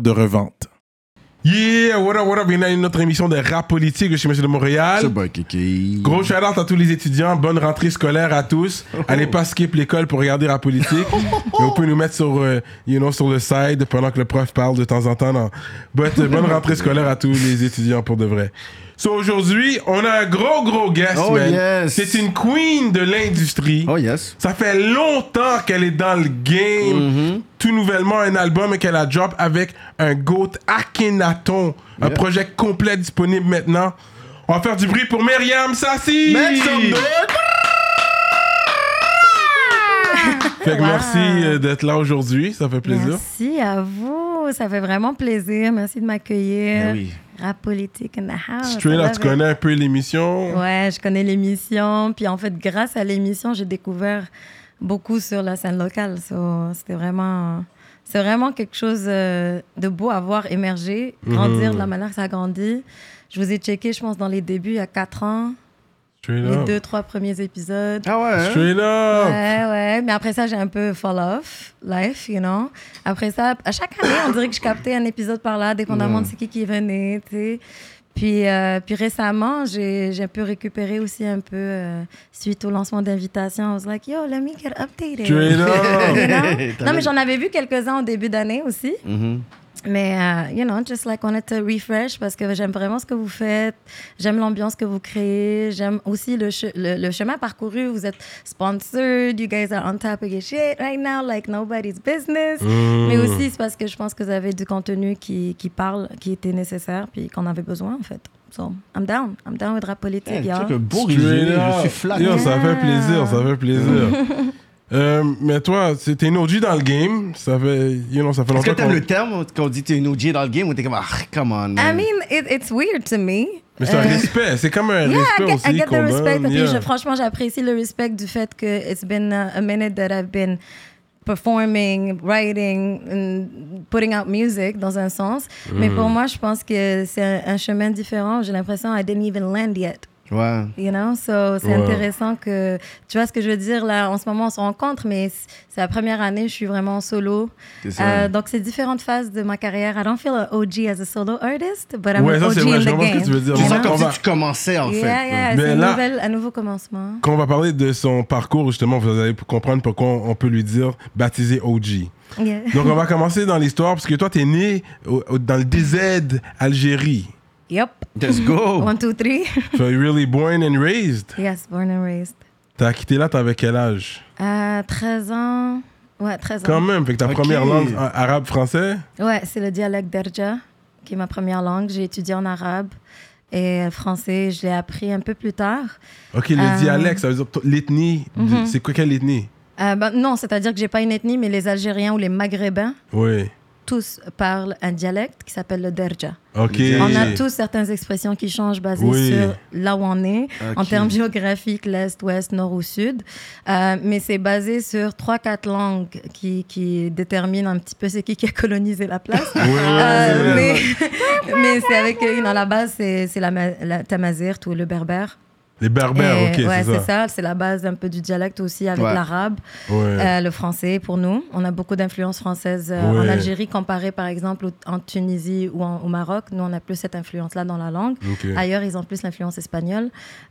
de revente. Yeah, what up, what up, bienvenue à une autre émission de rap politique de chez Monsieur de Montréal. C'est bon, Kiki. Gros shout out à tous les étudiants, bonne rentrée scolaire à tous. Allez pas skip l'école pour regarder rap politique. Mais vous pouvez nous mettre sur, euh, you know, sur le side pendant que le prof parle de temps en temps. Non. But, euh, bonne rentrée scolaire à tous les étudiants pour de vrai. So aujourd'hui, on a un gros gros guest, Oh, man. yes. C'est une queen de l'industrie. Oh yes. Ça fait longtemps qu'elle est dans le game. Mm-hmm. Tout nouvellement, un album qu'elle a drop avec un GOAT Akhenaton. Un projet complet disponible maintenant. On va faire du bruit pour Myriam Sassi. Make some noise. Fait que merci euh, d'être là aujourd'hui. Ça fait plaisir. Merci à vous. Ça fait vraiment plaisir. Merci de m'accueillir. Ah oui. Rap politique in the house. Straight up, tu connais un peu l'émission. Ouais, je connais l'émission. Puis en fait, grâce à l'émission, j'ai découvert beaucoup sur la scène locale. So, C'était vraiment, c'est vraiment quelque chose euh, de beau à voir émerger, grandir de la manière que ça a grandi. Je vous ai checké, je pense, dans les débuts, il y a quatre ans, les up. deux, trois premiers épisodes. Ah ouais. hein? Straight up. Ouais, ouais. Mais après ça, j'ai un peu fall off life, you know. Après ça, à chaque année, on dirait que je captais un épisode par là, dépendamment de c'est qui qui venait, tu sais. Puis, euh, puis récemment, j'ai j'ai un peu récupéré aussi un peu euh, suite au lancement d'invitation. I was like, yo, let me get updated. Straight up. You know? Non, mais j'en avais vu quelques-uns au début d'année aussi. Mhm. Mais, euh, you know, just like wanted to refresh parce que j'aime vraiment ce que vous faites. J'aime l'ambiance que vous créez. J'aime aussi le, che- le, le chemin parcouru. Vous êtes sponsored. You guys are on top of your shit right now, like nobody's business. Mm. Mais aussi, c'est parce que je pense que vous avez du contenu qui, qui parle, qui était nécessaire, puis qu'on avait besoin, en fait. So, I'm down. I'm down with rap politique, Hey, y'all. tu sais que beau. Je suis flatté. Yo, ça fait plaisir, ça fait plaisir. Euh, mais toi, c'était une OG dans le game. Ça fait, you know, ça fait Est-ce que longtemps t'aimes le terme quand on dit t'es une OG dans le game ou t'es comme ah, come on, I man. mean, it, it's weird to me. Mais c'est un Euh, respect. C'est comme un Yeah, respect I get, aussi I get the respect. donne. Puis yeah. je- franchement, j'apprécie le respect du fait que it's been a, a minute that I've been performing, writing, and putting out music dans un sens. Mais Mm. pour moi, je pense que c'est un, un chemin différent. J'ai l'impression I didn't even land yet. Ouais. You know, so c'est Ouais. intéressant que tu vois ce que je veux dire là. En ce moment, on se rencontre, mais c'est la première année, je suis vraiment en solo. Ça. Euh, donc c'est différentes phases de ma carrière. I don't feel an OG as a solo artist, but I'm Ouais, an ça, OG c'est vrai, in je the ce que game. tu veux dire. tu sens comme va- si tu commençais en Yeah, fait. yeah, Mais c'est là- un nouveau commencement. Quand on va parler de son parcours, justement, vous allez comprendre pourquoi on peut lui dire baptisé OG. Yeah. Donc, on va commencer dans l'histoire, parce que toi, t'es né au- au- dans le DZ, Algérie. Yep. Let's go. One, two, three. So, you're really born and raised? yes, born and raised. T'as quitté là, t'avais quel âge? Euh, 13 ans. Ouais, 13 ans. Quand même, fait que ta première langue, euh, arabe-français Ouais, c'est le dialecte d'Erja, qui est ma première langue. J'ai étudié en arabe et français, je l'ai appris un peu plus tard. Ok, le Euh, dialecte, ça veut dire l'ethnie. Mhm. C'est quoi, quelle ethnie? Euh, ben, non, c'est-à-dire que j'ai pas une ethnie, mais les Algériens ou les Maghrébins, Oui. Tous parlent un dialecte qui s'appelle le Derja. On a tous certaines expressions qui changent basées Oui. sur là où on est, en termes géographiques, l'Est, Ouest, Nord ou Sud. Euh, mais c'est basé sur trois, quatre langues qui, qui déterminent un petit peu c'est qui qui a colonisé la place. Euh, mais c'est avec, euh, dans la base, c'est la, la tamazirt ou le berbère. Les berbères, Et- ok, ouais, c'est c'est ça. C'est la base un peu du dialecte aussi avec Ouais. l'arabe, Ouais. euh, le français pour nous. On a beaucoup d'influences françaises euh, en. Algérie comparé par exemple au- en Tunisie ou en- au Maroc. Nous, on a plus cette influence-là dans la langue. Ok. Ailleurs, ils ont plus l'influence espagnole.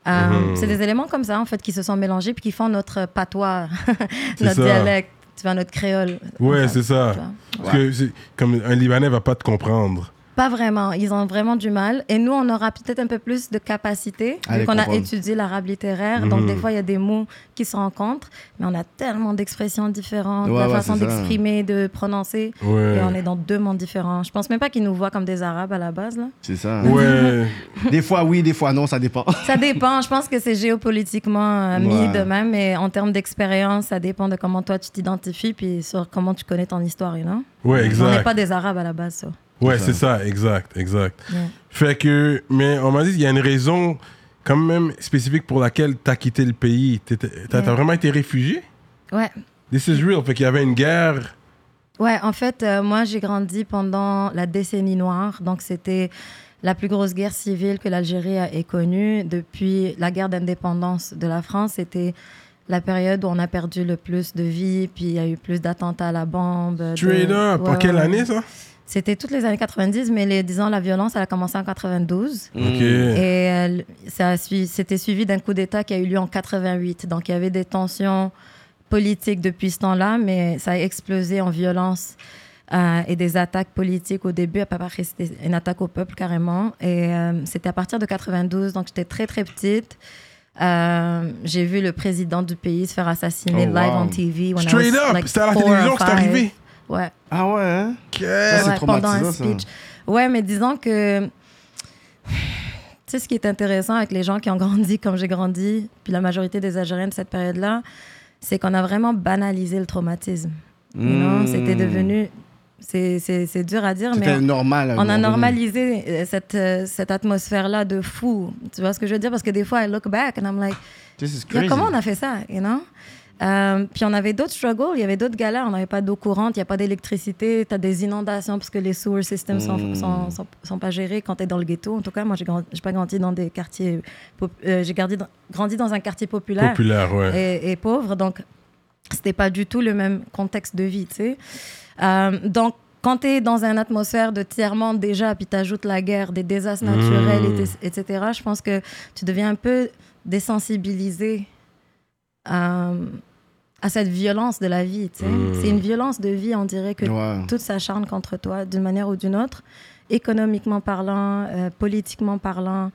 Euh, Mhm. C'est des éléments comme ça, en fait, qui se sont mélangés puis qui font notre patois, notre ça. dialecte, tu vois, notre créole. Ouais, Enfin, c'est ça. Parce que comme un Libanais va pas te comprendre. Pas vraiment. Ils ont vraiment du mal. Et nous, on aura peut-être un peu plus de capacité, vu les qu'on a étudié l'arabe littéraire. Donc, des fois, il y a des mots qui se rencontrent, mais on a tellement d'expressions différentes, Ouais, la ouais, façon c'est ça. d'exprimer, de prononcer. Ouais. Et on est dans deux mondes différents. Je pense même pas qu'ils nous voient comme des arabes à la base. Là. C'est ça. Ouais. Des fois oui, des fois non, ça dépend. Ça dépend. Je pense que c'est géopolitiquement euh, mis de même, mais en termes d'expérience, ça dépend de comment toi tu t'identifies, puis sur comment tu connais ton histoire, you know? Ouais, On n'est exact. pas des arabes à la base, ça. Ouais, c'est ça, exact, exact. Fait que, mais on m'a dit qu'il y a une raison quand même spécifique pour laquelle t'as quitté le pays. T'as Ouais. vraiment été réfugié? Ouais. This is real. Fait qu'il y avait une guerre. Ouais, en fait, euh, moi, j'ai grandi pendant la décennie noire. Donc, c'était la plus grosse guerre civile que l'Algérie ait connue. Depuis la guerre d'indépendance de la France, c'était la période où on a perdu le plus de vies, puis il y a eu plus d'attentats à la bombe. de- Straight up. Ouais, en quelle ouais. année, ça? C'était toutes les années 90, mais les, disons, la violence, elle a commencé en 92. OK. Et euh, ça c'était suivi d'un coup d'État qui a eu lieu en 88. Donc, il y avait des tensions politiques depuis ce temps-là, mais ça a explosé en violence euh, et des attaques politiques au début. À peu près, c'était une attaque au peuple carrément. Et euh, c'était à partir de 92, donc j'étais très, très petite. Euh, j'ai vu le président du pays se faire assassiner Oh, live on TV. when I Straight was, up. like, C'était à la télévision que c'est arrivé. Ouais. Ah ouais, hein? C'est Ouais, pendant un ça. speech. Ouais, mais disons que. Tu sais, ce qui est intéressant avec les gens qui ont grandi comme j'ai grandi, puis la majorité des Algériens de cette période-là, c'est qu'on a vraiment banalisé le traumatisme. You know, Mm. C'était devenu. C'est c'est- c'est dur à dire, mais C'était normal. on a normalisé euh, cette, euh, cette atmosphère-là de fou. Tu vois ce que je veux dire? Parce que des fois, I look back and I'm like, This is crazy. comment on a fait ça, you know? Euh, puis on avait d'autres struggles, il y avait d'autres galères. On n'avait pas d'eau courante, il n'y a pas d'électricité, tu as des inondations parce que les sewer systems sont, Mm. sont, sont, sont pas gérés quand tu es dans le ghetto. En tout cas, moi, j'ai grandi- j'ai pas grandi dans des quartiers. euh, j'ai grandi, dans- grandi dans un quartier populaire Populaire, ouais. et, et pauvre. Donc, c'était pas du tout le même contexte de vie, tu sais. Euh, donc, quand tu es dans une atmosphère de tiers-monde déjà, puis tu ajoutes la guerre, des désastres naturels, Mm. et- etc., je pense que tu deviens un peu désensibilisé à, à cette violence de la vie, tu sais. Mm. C'est une violence de vie, on dirait que tout s'acharne contre toi d'une manière ou d'une autre, économiquement parlant, euh, politiquement parlant,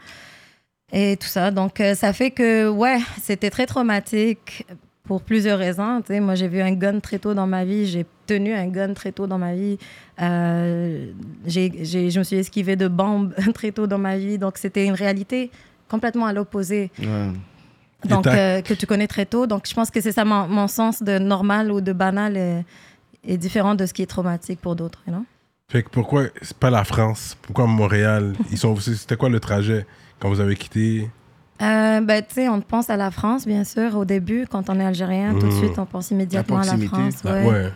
et tout ça. Donc, euh, ça fait que, ouais, c'était très traumatique pour plusieurs raisons. Moi, j'ai vu un gun très tôt dans ma vie, j'ai tenu un gun très tôt dans ma vie, Euh, je me suis esquivée de bombes très tôt dans ma vie, donc c'était une réalité complètement à l'opposé Ouais. Donc, euh, que tu connais très tôt. Donc, je pense que c'est ça, mon, mon sens de normal ou de banal est, est différent de ce qui est traumatique pour d'autres. you know? Fait que pourquoi c'est pas la France? Pourquoi Montréal? Ils sont, c'était quoi le trajet quand vous avez quitté? Euh, ben, tu sais, on pense à la France, bien sûr, au début, quand on est algérien, tout de Mhm. suite, on pense immédiatement à la. France. Ah, ouais. ouais.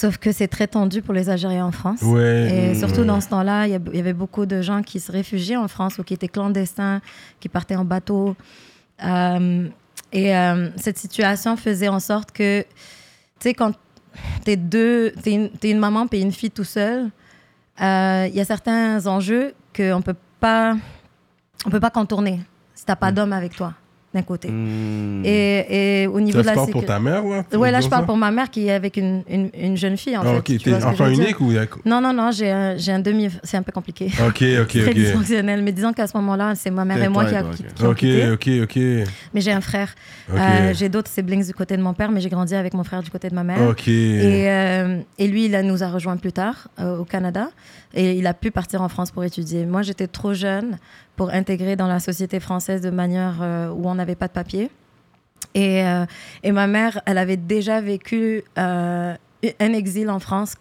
Sauf que c'est très tendu pour les Algériens en France. Ouais. Et Mm, surtout ouais. dans ce temps-là, il y avait beaucoup de gens qui se réfugiaient en France ou qui étaient clandestins, qui partaient en bateau. Euh, et euh, cette situation faisait en sorte que, tu sais, quand t'es deux, t'es une, t'es une maman et une fille tout seul, euh, il y a certains enjeux qu'on peut pas, on peut pas contourner si t'as pas d'homme avec toi d'un côté. Mm. Et, et au niveau Ça de la parle pour ta mère, Ouais, veux là, je parle ça? pour ma mère qui est avec une, une, une jeune fille, en Ah, fait. ok, t'es enfant unique ou. Non, non, non, j'ai un, un demi... C'est un peu compliqué. Ok, ok, Très ok. dysfonctionnel. Mais disons qu'à ce moment-là, c'est ma mère et moi qui, a, qui, ok. ont Ok, quitté. ok, ok. Mais j'ai un frère. Euh, j'ai d'autres siblings du côté de mon père, mais j'ai grandi avec mon frère du côté de ma mère. Ok. Et, euh, et lui, il a- nous a rejoints plus tard euh, au Canada. Et il a pu partir en France pour étudier. Moi, j'étais trop jeune pour intégrer dans la société française de manière euh, où on n'avait pas de papier. Et, euh, et ma mère, elle avait déjà vécu euh, un exil en France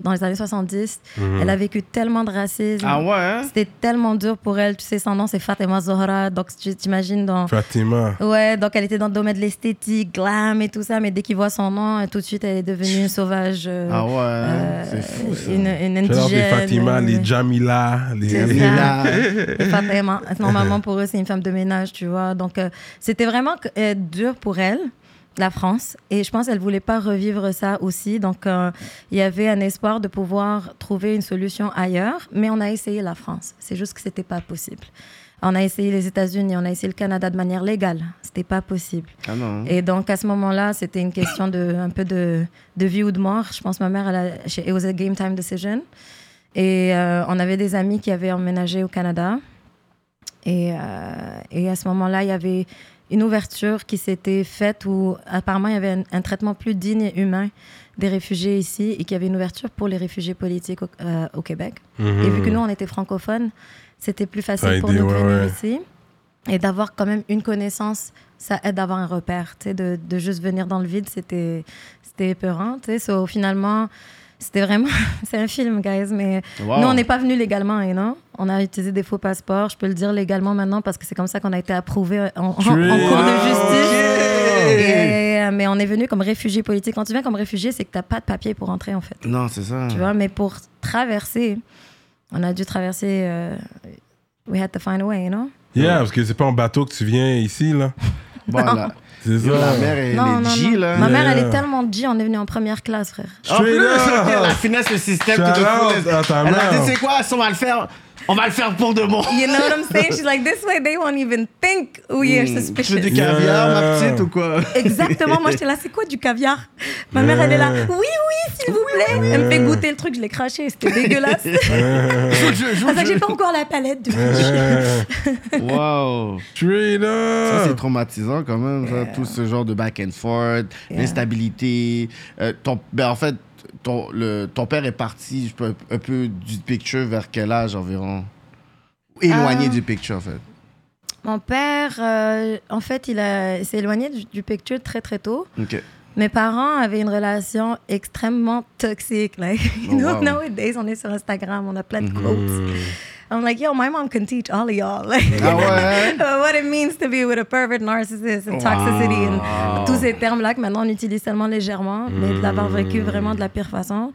dans les années 70. Mhm. Elle a vécu tellement de racisme. Ah ouais, hein? C'était tellement dur pour elle. Tu sais, son nom, c'est Fatima Zohra. Donc, tu t'imagines dans... Fatima. Ouais, donc elle était dans le domaine de l'esthétique, glam et tout ça, mais dès qu'il voit son nom, tout de suite, elle est devenue une sauvage. euh, Ah ouais, hein? euh, c'est fou ça. Une, une indigène. les Fatima, les Jamila, les... Et Fatima, normalement, pour eux, c'est une femme de ménage, tu vois. Donc, euh, c'était vraiment euh, dur pour elle, la France. Et je pense qu'elle voulait pas revivre ça aussi. Donc, euh, il y avait un espoir de pouvoir trouver une solution ailleurs. Mais on a essayé la France. C'est juste que c'était pas possible. On a essayé les États-Unis, on a essayé le Canada de manière légale. C'était pas possible. Ah non. Et donc, à ce moment-là, c'était une question de, un peu de, de vie ou de mort. Je pense que ma mère, elle a, it was a game time decision. Et euh, on avait des amis qui avaient emménagé au Canada. Et, euh, et à ce moment-là, il y avait une ouverture qui s'était faite où apparemment il y avait un, un traitement plus digne et humain des réfugiés ici et qu'il y avait une ouverture pour les réfugiés politiques au, euh, au Québec. Et vu que nous, on était francophones, c'était plus facile Ça pour aidé, nous de ouais, venir ouais. ici. Et d'avoir quand même une connaissance, ça aide d'avoir un repère. De, de juste venir dans le vide, c'était épeurant. So, finalement, c'était vraiment... c'est un film, guys, mais Wow. nous, on n'est pas venu légalement, et non On a utilisé des faux passeports. Je peux le dire légalement maintenant parce que c'est comme ça qu'on a été approuvé en, en- en cours de justice. Et, mais on est venu comme réfugié politique. Quand tu viens comme réfugié, c'est que tu n'as pas de papier pour entrer, en fait. Non, c'est ça. Tu vois, mais pour traverser, on a dû traverser. euh, we had to find a way, you know? Yeah, parce que c'est pas en bateau que tu viens ici, là. Voilà. C'est ça. la mère, elle non, est non, G, non. là. Ma mère, elle Yeah. est tellement G, on est venu en première classe, frère. En plus, la finesse, le système, tout out le Elle a dit, c'est quoi, ça, on va le faire. On va le faire pour de bon? You know what I'm saying? She's like, this way they won't even think we are Hmm, Tu veux suspicious. du caviar, ma Yeah. petite, ou quoi? Exactement, moi j'étais là, c'est quoi du caviar? Ma mère, elle est là, oui, plaît. Elle me fait goûter le truc, je l'ai craché, c'était dégueulasse. C'est pour ça que j'ai pas encore la palette du Wow. Straight Ça, c'est traumatisant quand même, ça, tout ce genre de back and forth, Yeah. l'instabilité. Euh, ton, ben, en fait, ton, le, ton père est parti je peux, un peu du picture vers quel âge environ? Éloigné Euh, du picture, en fait? Mon père, euh, en fait, il, s'est éloigné du, du picture très très tôt. Ok. Mes parents avaient une relation extrêmement toxique. Like, you Oh, know, wow. nowadays, on est sur Instagram, on a plein Mm-hmm. de quotes. I'm like, yo, my mom can teach all of y'all. Like, Ah ouais? what it means to be with a pervert narcissist and toxicity and tous ces termes-là que maintenant on utilise seulement légèrement, mais de l'avoir vécu vraiment de la pire façon.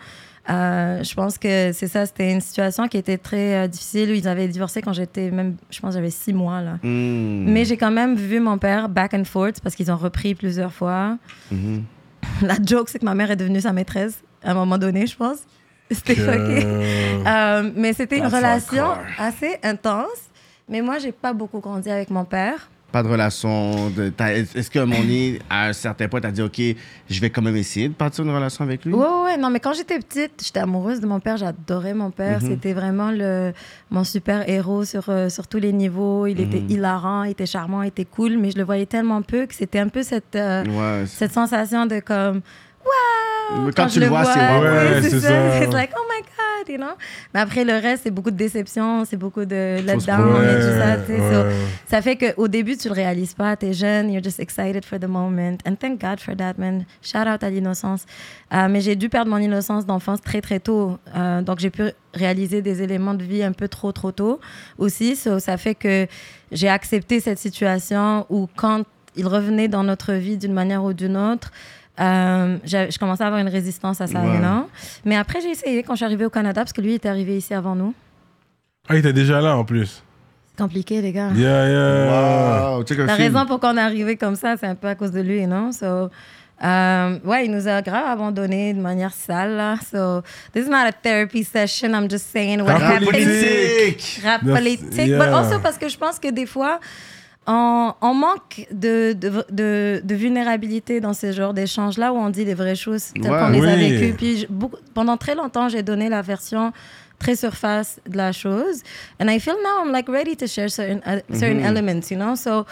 Euh, je pense que c'est ça, c'était une situation qui était très euh, difficile. Ils avaient divorcé quand j'étais même, je pense, j'avais six mois là. Hmm. Mais j'ai quand même vu mon père back and forth parce qu'ils ont repris plusieurs fois. Mhm. La joke, c'est que ma mère est devenue sa maîtresse à un moment donné, je pense. C'était fucké. Euh, mais c'était une relation assez intense. Mais moi, j'ai pas beaucoup grandi avec mon père. Pas de relation. De, t'as- Est-ce un moment donné, à un certain point, tu as dit, OK, je vais quand même essayer de partir une relation avec lui? Ouais, ouais. Non, mais quand j'étais petite, j'étais amoureuse de mon père. J'adorais mon père. Mhm. C'était vraiment le, mon super héros sur, euh, sur tous les niveaux. Il était Mhm. hilarant, il était charmant, il était cool. Mais je le voyais tellement peu que c'était un peu cette, euh, Ouais. cette sensation de comme wow Mais quand tu le vois, c'est wow. Ouais, c'est ça. ça. It's like oh my god you know? Mais après le reste c'est beaucoup de déception c'est beaucoup de letdown prouver. et tout ça tu sais. So, Ouais. ça fait qu'au début tu le réalises pas t'es jeune you're just excited for the moment and thank God for that man shout out à l'innocence Euh, mais j'ai dû perdre mon innocence d'enfance très très tôt Euh, donc j'ai pu réaliser des éléments de vie un peu trop trop tôt aussi So, ça fait que j'ai accepté cette situation où quand il revenait dans notre vie d'une manière ou d'une autre euh, je commençais à avoir une résistance à ça, Ouais. know? Mais après, j'ai essayé quand je suis arrivée au Canada, parce que lui était arrivé ici avant nous. Ah, il était déjà là en plus. C'est compliqué, les gars. Yeah, yeah. Wow. La film. raison pour qu'on est arrivé comme ça, c'est un peu à cause de lui, non? So, euh, ouais, il nous a grave abandonnés de manière sale, là. So, this is not a therapy session. I'm just saying what Rap happened. politique. Rap politique. yeah. But also parce que je pense que des fois, on, on manque de, de, de, de vulnérabilité dans ce genre d'échanges-là où on dit les vraies choses telles Ouais. qu'on les a vécues. Puis je- beaucoup- pendant très longtemps, j'ai donné la version très surface de la chose. And I feel now I'm like ready to share certain, uh, certain elements, you know? So,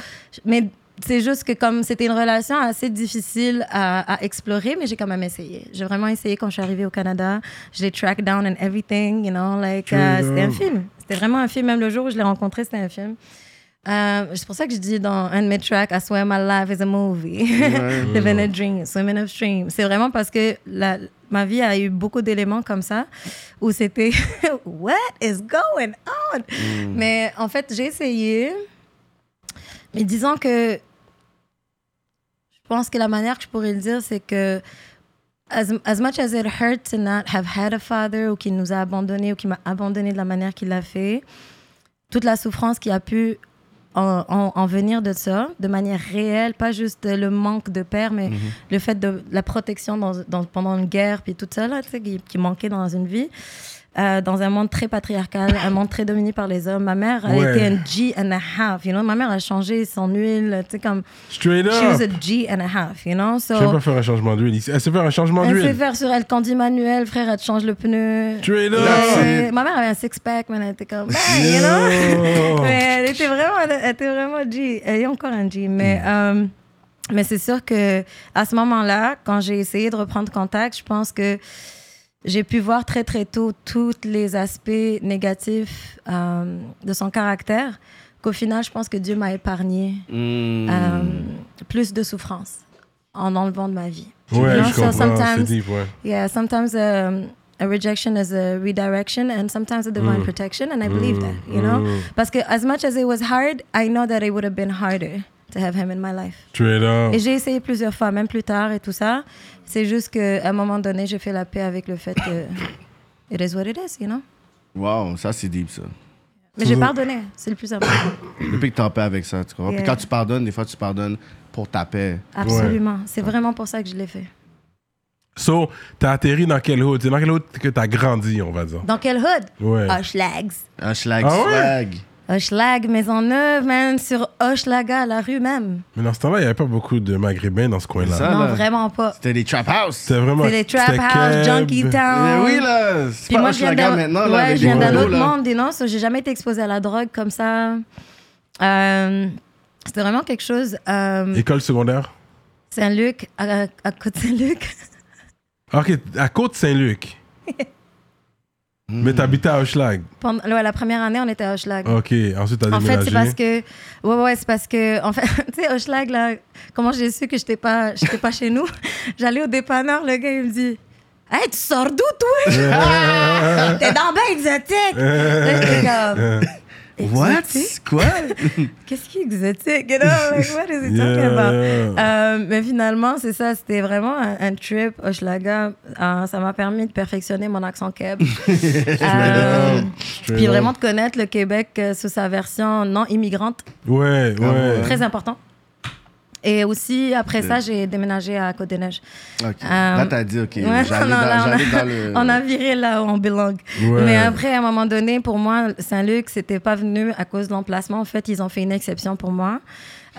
mais c'est juste que comme c'était une relation assez difficile à, à explorer, mais j'ai quand même essayé. J'ai vraiment essayé quand je suis arrivée au Canada. Je l'ai track down and everything, you know, like, euh, c'était un film. C'était vraiment un film. Même le jour où je l'ai rencontré, c'était un film. Euh, c'est pour ça que je dis dans un de mes tracks, I swear my life is a movie. Living a dream, swimming upstream. C'est vraiment parce que la, ma vie a eu beaucoup d'éléments comme ça où c'était What is going on? Mais en fait, j'ai essayé. Mais disons que je pense que la manière que je pourrais le dire, c'est que as, as much as it hurt to not have had a father ou qu'il nous a abandonnés ou qu'il m'a abandonné de la manière qu'il l'a fait, toute la souffrance qui a pu en, en- en venir de ça, de manière réelle, pas juste le manque de père, mais le fait de la protection dans, dans- pendant une guerre, puis tout ça, là, tu sais, qui, qui manquait dans une vie. Euh, dans un monde très patriarcal, un monde très dominé par les hommes. Ma mère, elle Ouais. était un G and a half, you know? Ma mère a changé son huile, tu sais, comme... Straight She was a up. G and a half, you know? Je sais So, pas faire un changement d'huile. Elle sait faire un changement elle sait d'huile. faire sur elle conduit manuel, frère, elle te change le pneu. Straight up. Ma mère avait un six-pack, mais elle était comme, bang, you know? Mais elle était vraiment, elle était vraiment G. Elle est encore un G. Mais, euh, mais c'est sûr que à ce moment-là, quand j'ai essayé de reprendre contact, je pense que j'ai pu voir très très tôt tous les aspects négatifs euh, de son caractère. Qu'au final, je pense que Dieu m'a épargné Hmm. euh, plus de souffrance en enlevant de ma vie. Ouais, You know, je so sometimes- deep, ouais. Yeah, sometimes um, a rejection is a redirection and sometimes a divine protection, and I believe that, you know? Parce que as much as it was hard, I know that it would have been harder to have him in my life. Straight up. Et j'ai essayé plusieurs fois, même plus tard et tout ça. C'est juste qu'à un moment donné, j'ai fait la paix avec le fait que it is what it is, you know? Wow, ça c'est deep ça. Mais j'ai pardonné, c'est le plus important. Depuis que t'es en paix avec ça, tu comprends? Puis Yeah. quand tu pardonnes, des fois tu pardonnes pour ta paix. Absolument. C'est vraiment pour ça que je l'ai fait. So, t'as atterri dans quel hood? C'est dans quel hood que t'as grandi, on va dire? Dans quel hood? Ouais. Hoshlags. Un schlag Ah ouais? swag. Hochelag, Maisonneuve, man, sur Hochelaga, la rue même. Mais dans ce temps-là, il n'y avait pas beaucoup de maghrébins dans ce coin-là. Ça. Ah, non, là. vraiment pas. C'était des trap house. C'était vraiment. C'est les Trap c'était House. Junkie Town. Mais oui là, c'est Puis pas moi, je viens Hochelaga d'un maintenant là ouais, je viens d'un autre monde, know, so j'ai jamais été exposée à la drogue comme ça. Euh, C'était vraiment quelque chose. euh, École secondaire? Saint-Luc, à, à côté de Saint-Luc. Ok, à Côte-Saint-Luc. Mais t'habitais à Hochelag? Pendant, ouais, la première année, on était à Hochelag. Ok, ensuite t'as En déménagé. fait, c'est parce que. Ouais, ouais, c'est parce que. En fait, tu sais, Hochelag, là, comment j'ai su que j'étais pas, j'étais pas chez nous? J'allais au dépanneur, le gars, il me dit Hey, tu sors d'où, toi? T'es dans ben exotique! Là, j'étais comme. What? Quoi? Qu'est-ce qui est exotique? You know, like, what is he talking Yeah. about? Euh, mais finalement, c'est ça, c'était vraiment un, un trip, Hochelaga. Euh, ça m'a permis de perfectionner mon accent keb. Euh, puis vraiment de connaître le Québec euh, sous sa version non immigrante, ouais. ouais. très important. Et aussi, après ça, j'ai déménagé à Côte-des-Neiges. Ok. Euh, Là t'as dit, ok, Ouais, j'allais dans, on a- dans le. On a viré là où on belong. Ouais. Mais après, à un moment donné, pour moi, Saint-Luc, c'était pas venu à cause de l'emplacement. En fait, ils ont fait une exception pour moi.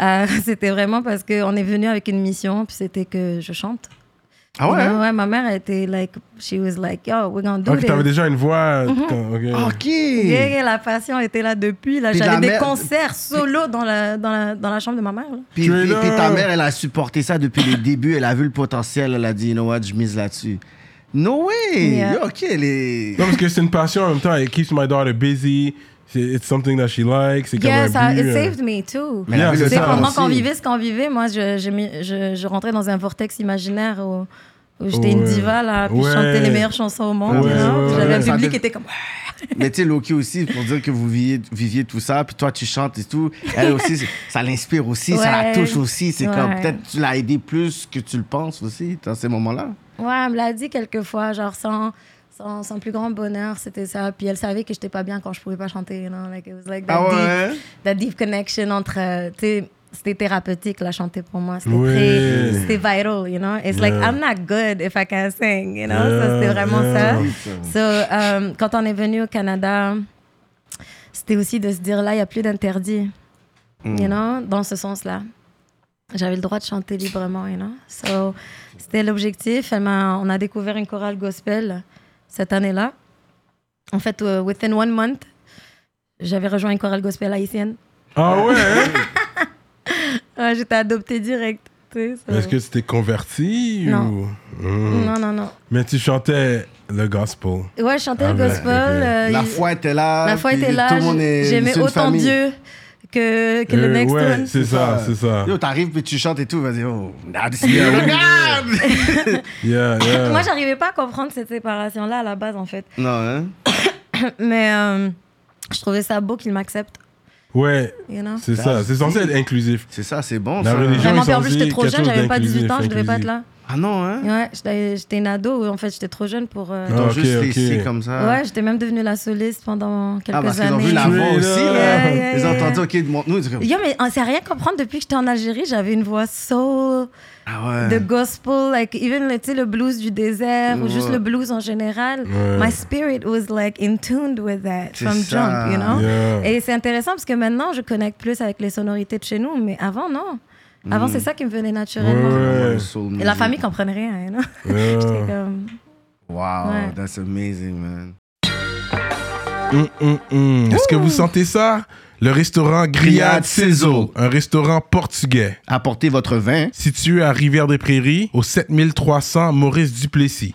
Euh, c'était vraiment parce qu'on est venu avec une mission, puis c'était que je chante. Ah ouais? Ouais, ma mère a été like, she was like, yo, we're gonna do Ok, this. t'avais déjà une voix. Mhm. quand- ok. Ok. Yeah, yeah, la passion était là depuis. Là, j'avais des mère- concerts solo dans la, dans, la, dans la chambre de ma mère. là. Puis, Straight puis- puis ta mère, elle a supporté ça depuis les débuts. Elle a vu le potentiel. Elle a dit, you know what, je mise là-dessus. No way! Yeah. Yo, ok, elle est. Non, parce que c'est une passion en même temps. It keeps my daughter busy. C'est- It's something that she likes. C'est comme Yeah, un ça, it euh. saved me too. Yeah, c'est pendant qu'on vivait ce qu'on vivait, moi, je, je, je, je rentrais dans un vortex imaginaire où, où j'étais une diva, là, puis Ouais. je chantais les meilleures chansons au monde. Ouais, you know. ouais, J'avais ouais. un public qui était comme... Mais tu sais, Loki aussi, pour dire que vous viviez, viviez tout ça, puis toi, tu chantes et tout. Elle aussi, ça l'inspire aussi, ça la touche aussi. C'est comme peut-être tu l'as aidé plus que tu le penses aussi dans ces moments-là. Ouais, elle me l'a dit quelques fois, genre sans, sans plus grand bonheur, c'était ça. Puis elle savait que j'étais pas bien quand je pouvais pas chanter, you know. Like, it was like that, Ah deep, that deep connection entre... euh, c'était thérapeutique, la chanter pour moi. C'était Ouais. très... C'était vital, you know. It's like, Yeah. I'm not good if I can't sing, you know. Yeah, c'était vraiment yeah. ça. So, euh, quand on est venu au Canada, c'était aussi de se dire là, il n'y a plus d'interdit, you know, dans ce sens-là. J'avais le droit de chanter librement, you know. So, c'était l'objectif. On a découvert une chorale gospel cette année-là. En fait, euh, within one month, j'avais rejoint une chorale gospel haïtienne. Ah ouais? hein? Ouais, J'étais adoptée direct. tu sais, so- Est-ce que tu t'es converti Non. ou... Hmm. Non, non, non. Mais tu chantais le gospel. Ouais, je chantais Ah le ouais, gospel. euh, La il- foi était là. La foi était là. J'aimais autant famille. Dieu que, que le Euh, next ouais, one. c'est ça, c'est ça. Yo, t'arrives puis tu chantes et tout, vas-y, oh, now this is the God! Yeah, yeah. Moi, j'arrivais pas à comprendre cette séparation-là à la base, en fait. Non, hein? Mais euh, je trouvais ça beau qu'il m'accepte, Ouais, you know? c'est ça. C'est censé être inclusif. C'est ça, c'est bon, La ça. religion- Vraiment, est en plus, j'étais trop jeune, j'avais pas 18 ans, je devais pas être là. Ah non, hein? Ouais, j'étais une ado. En fait, j'étais trop jeune pour. euh, Ah, ok, juste ok. laissé comme ça. Ouais, j'étais même devenue la soliste pendant quelques Ah, parce qu'ils ont années. vu la voix aussi, là. Yeah, yeah, Ils ont yeah. entendu, ok, montre-nous. Comme, Yo, mais on sait rien comprendre depuis que j'étais en Algérie. J'avais une voix soul, Ah ouais. de gospel, like even le- tu sais, le blues du désert ou juste le blues en général. Ouais. My spirit was like in tune with that from ça. jump, you know? Yeah. Et c'est intéressant parce que maintenant je connecte plus avec les sonorités de chez nous, mais avant non. Avant c'est ça qui me venait naturellement. Ouais. Et la famille comprenait rien? Yeah. J'étais comme Wow, Ouais. that's amazing, man. Hum, hum, hum. Est-ce que vous sentez ça? Le restaurant Grillade. Sizzle, un restaurant portugais. Apportez votre vin. Situé à Rivière-des-Prairies, au 7300 Maurice Duplessis.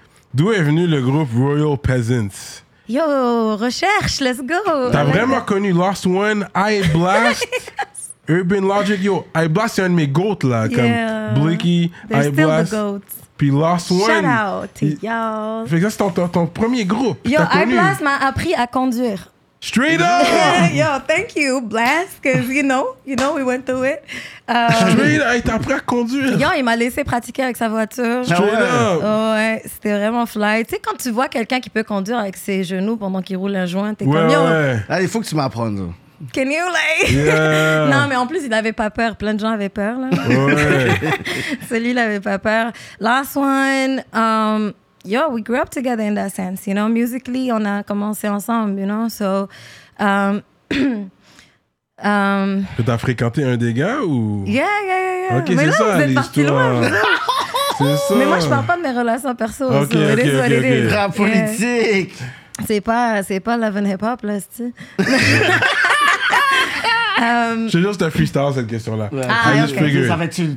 d'où est venu le groupe Royal Peasants? Yo, recherche, let's go. T'as I vraiment connu Lost One, I Blast, Urban Logic. Yo, I Blast, c'est un de mes goats, là. Yeah. Comme Blicky, I still the Blast. goats. Puis Lost One. Shout out y'all. Fait que ça, c'est ton, ton, ton premier groupe. Yo, connu. iBlast m'a appris à conduire. Straight up! Yo, thank you, Blast, because you know, you know, we went through it. Um, Straight up! Hey, T'as appris à conduire. yo, il m'a laissé pratiquer avec sa voiture. Straight ouais. up! Oh, ouais, c'était vraiment fly. Tu sais, quand tu vois quelqu'un qui peut conduire avec ses genoux pendant qu'il roule un joint, t'es Ouais, comme, yo, ouais. Là, il faut que tu m'apprennes. ça. can you like... Yeah. non, mais en plus, il avait pas peur. Plein de gens avaient peur, là. Ouais. Celui, il avait pas peur. Last one, um, yo, we grew up together in that sense, you know. Musically, on a commencé ensemble, you know. So, um, um, Que t'as fréquenté un des gars ou? yeah, yeah, yeah, yeah. Ok, mais c'est là, ça, vous êtes parti loin. l'histoire. C'est ça. Mais moi, je parle pas de mes relations perso. Ok, so it ok, is what ok, it ok. is. Rap Yeah. politique. C'est pas, c'est pas love and hip hop, là, c'est. um, Je te jure, c'était freestyle cette question-là. Ah, I just ok. figured. Ça va être une...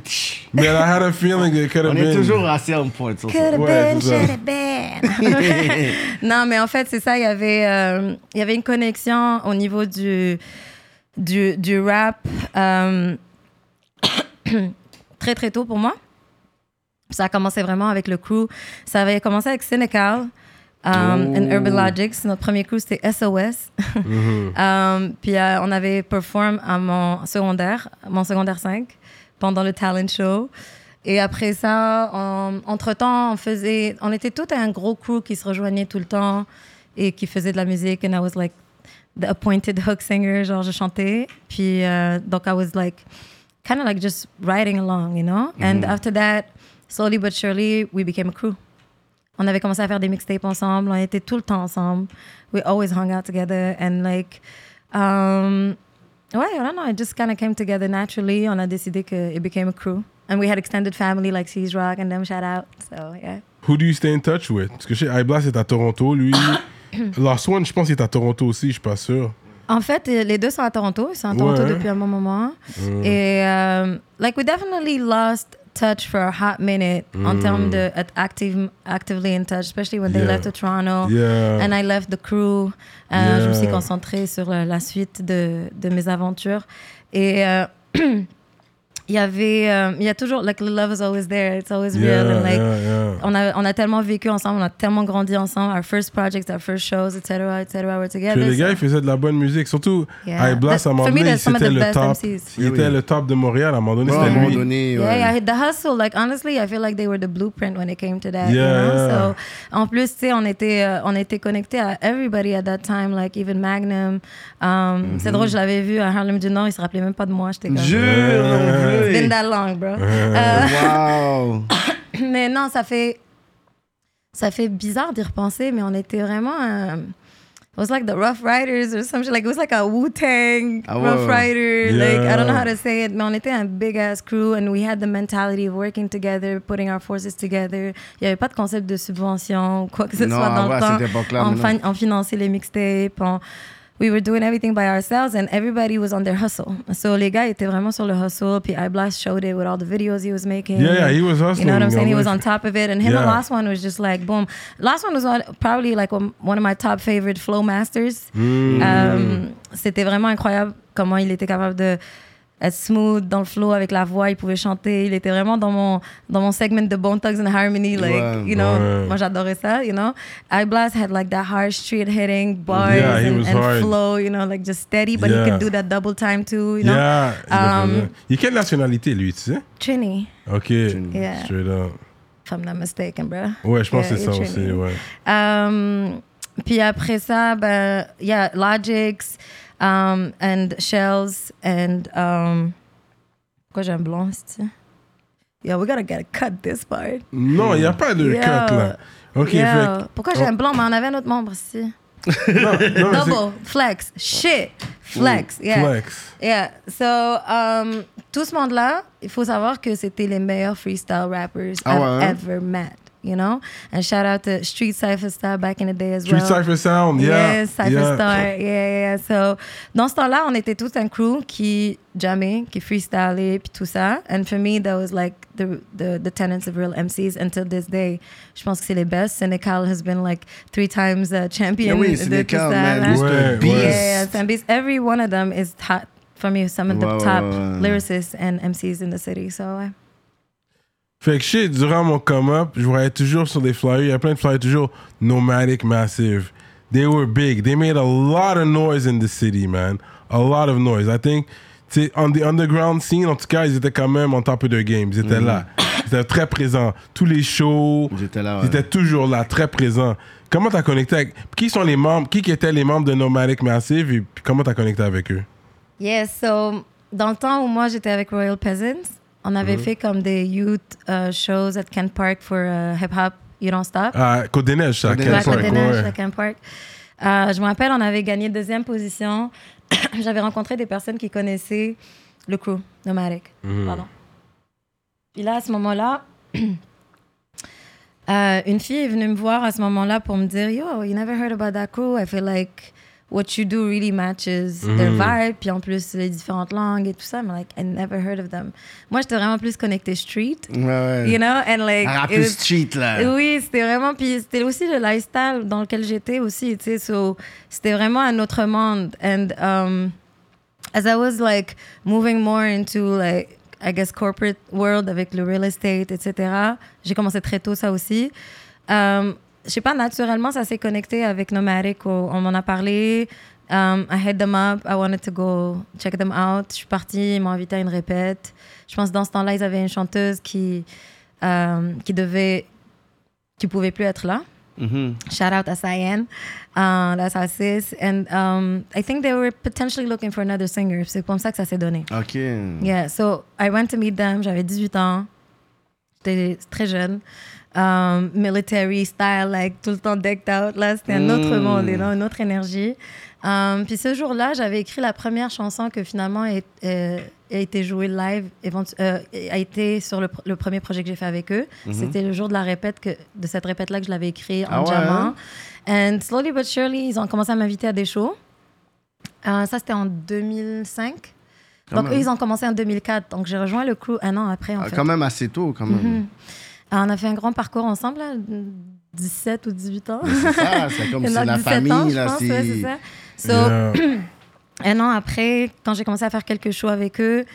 Man, I had a feeling it could have On been. est toujours assez on point. Could have Ouais, been, should have been. non, mais en fait, c'est ça. Il y avait, euh, il y avait une connexion au niveau du, du, du rap euh, très, très tôt pour moi. Ça a commencé vraiment avec le crew. Ça avait commencé avec Cynical. Um, and Urban Logics. Notre premier crew, c'était SOS. Um, puis euh, on avait perform à mon secondaire, mon secondaire 5, pendant le talent show. Et après ça, on- entre-temps, on faisait... On était tout un gros crew qui se rejoignait tout le temps et qui faisait de la musique. And I was like the appointed hook singer, genre je chantais. Puis euh, donc I was like kind of like just riding along, you know? And after that, slowly but surely, we became a crew. On avait commencé à faire des mixtapes ensemble, on était tout le temps ensemble. We always hung out together and like, um, ouais, I don't know, it just kind of came together naturally. On a décidé que it became a crew. And we had extended family like Seas Rock and them shout out. So yeah. Who do you stay in touch with? Parce que chez iBlast est à Toronto, lui. Lost One, je pense qu'il est à Toronto aussi, je suis pas sûr. En fait, les deux sont à Toronto. Ils sont à Toronto Ouais. depuis un bon moment. Et, um, like, we definitely lost touch for a hot minute en termes de être active, actively in touch, especially when they Yeah. left to Toronto. Yeah. And I left the crew. Euh, Je me suis Yeah. concentrée sur la suite de, de mes aventures. Et euh, il y avait, euh, il y a toujours, like, the love is always there. It's always Yeah, real. And, like, yeah, yeah. on a, on a tellement vécu ensemble, on a tellement grandi ensemble. Our first projects, our first shows, etc., etc., were together. Puis les gars, ils faisaient de la bonne musique. Surtout, Yeah. iBlast, à un The- moment donné, c'était the le top. MCs. Il Oui, était oui. le top de Montréal. À un moment donné, c'était lui. donné, Yeah, ouais. yeah, the hustle. Like honestly, I feel like they were the blueprint when it came to that. Yeah, you know? yeah. So, en plus, tu sais, on était, euh, on était connectés à everybody at that time, like even Magnum. Um, C'est drôle, je l'avais vu à Harlem du Nord, il se rappelait même pas de moi. J'étais comme. Jure, It's been that long, bro. Wow. mais non, ça fait, ça fait bizarre d'y repenser, mais on était vraiment. euh, it was like the Rough Riders or something. Like it was like a Wu Tang Ah Rough. Rider. Like I don't know how to say it, mais on était un big ass crew and we had the mentality of working together, putting our forces together. Il n'y avait pas de concept de subvention ou quoi que ce Non, soit dans ouais, le temps. On, fin- finançait les mixtapes. On, we were doing everything by ourselves and everybody was on their hustle. So les gars étaient vraiment sur le hustle. Puis iBlast showed it with all the videos he was making. Yeah, yeah, he was You know what I'm saying? He was on top of it. And him Yeah. and last one was just like, boom. Last one was probably like one of my top favorite flow masters. Mm. Um, C'était vraiment incroyable comment il était capable de smooth dans le flow avec la voix, il pouvait chanter, il était vraiment dans mon dans mon segment de Bone Thugs and Harmony, like you know, moi j'adorais ça, you know. iBlast had like that hard street hitting bars Yeah, and, flow, you know, like just steady, but Yeah. he could do that double time too, you know. Yeah. Um, il quelle nationalité, lui, tu sais? Trini, Ok. Yeah. Straight up. if I'm not mistaken, bro. Ouais, je pense que c'est ça aussi, ouais. Um, puis après ça, ben, yeah, Logics um, and Shells and. Um, un blanc, Yeah, we gotta get cut this part. Non, il n'y a pas de Yo. cut, là. Ok, Yo, fait Pourquoi j'ai un blanc, mais on avait un autre membre que- Non, non, Double, flex, shit, flex, yeah. Flex. Yeah, so um, tout ce monde-là, il faut savoir que c'était les meilleurs freestyle rappers Ah I've ouais, hein? ever met, you know? And shout out to Street Cypher Star back in the day as Street well. Street Cypher Sound, yeah. Yes, Cypher yeah. Star, yeah, yeah, yeah. So, dans ce temps-là, on était tous un crew qui jammait, qui freestylait, puis tout ça. And for me, that was like the, the, the tenets of real MCs until this day. Je pense que c'est les best. Senecal has been like three times uh, champion Ah oui, Senecal, man. Ouais, Beast. ouais. Yeah, yeah, Sam Beast. Every one of them is top for me. Some of the Ouais, ouais, top ouais, ouais. lyricists and MCs in the city. So ouais. Fait que shit, durant mon come-up, je voyais toujours sur des flyers, il y a plein de flyers toujours Nomadic Massive. They were big. They made a lot of noise in the city, man. A lot of noise. I think, tu sais, on the underground scene, en tout cas, ils étaient quand même on top of their game. Ils étaient là. Ils étaient très présents. Tous les shows, J'étais là, ils étaient toujours là, très présents. Comment t'as connecté avec... Qui sont les membres... Qui étaient les membres de Nomadic Massive et comment t'as connecté avec eux? Yes, so dans le temps où moi j'étais avec Royal Peasants, on avait fait comme des youth uh, shows at Kent Park for uh, hip hop. You don't stop. Ah, Côte-des-Neiges, ça. Côte des Ken Ouais, Neiges, Park, Côte des Neiges, ouais. à Kent Park. Euh, je me rappelle, on avait gagné deuxième position. J'avais rencontré des personnes qui connaissaient le crew, Nomadic. Mhm. Pardon. Puis là, à ce moment-là, euh, une fille est venue me voir à ce moment-là pour me dire Yo, you never heard about that crew? I feel like what you do really matches their Mhm. vibe. Puis en plus, les différentes langues et tout ça. Mais like, I never heard of them. Moi, j'étais vraiment plus connectée street, Ouais, ouais. you know? And like, it plus was- street, là. oui, c'était vraiment. Puis c'était aussi le lifestyle dans lequel j'étais aussi, tu sais. So, c'était vraiment un autre monde. And um, as I was like moving more into like, I guess, corporate world avec le real estate, etc., j'ai commencé très tôt ça aussi. Um, je sais pas, naturellement, ça s'est connecté avec Nomadic. On m'en a parlé. Um, I hit them up. I wanted to go check them out. Je suis partie, ils m'ont invité à une répète. Je pense que dans ce temps-là, ils avaient une chanteuse qui, euh, qui devait, qui pouvait plus être là. Mhm. Shout out à Cyan. Uh, that's our sis. And um, I think they were potentially looking for another singer. C'est comme ça que ça s'est donné. OK. Yeah, so I went to meet them. J'avais 18 ans. J'étais très jeune. Um, military style, like tout le temps decked out. Là, c'était un autre Mm. monde, you know, une autre énergie. Um, puis ce jour-là, j'avais écrit la première chanson que finalement est- euh, a été jouée live, euh, a été sur le, pr- le premier projet que j'ai fait avec eux. C'était le jour de la répète, que, de cette répète-là que je l'avais écrit en Ah ouais, jammant. And slowly but surely, ils ont commencé à m'inviter à des shows. Euh, ça, c'était en 2005. Quand donc, même. eux, ils ont commencé en 2004. Donc, j'ai rejoint le crew un an après, en Ah, fait. Quand même assez tôt, quand même. Mhm. Euh, on a fait un grand parcours ensemble, là, 17 ou 18 ans. C'est ça, c'est comme c'est a la 17 famille, ans, je là. pense, ouais, c'est ça. So, Yeah. un an après, quand j'ai commencé à faire quelques shows avec eux,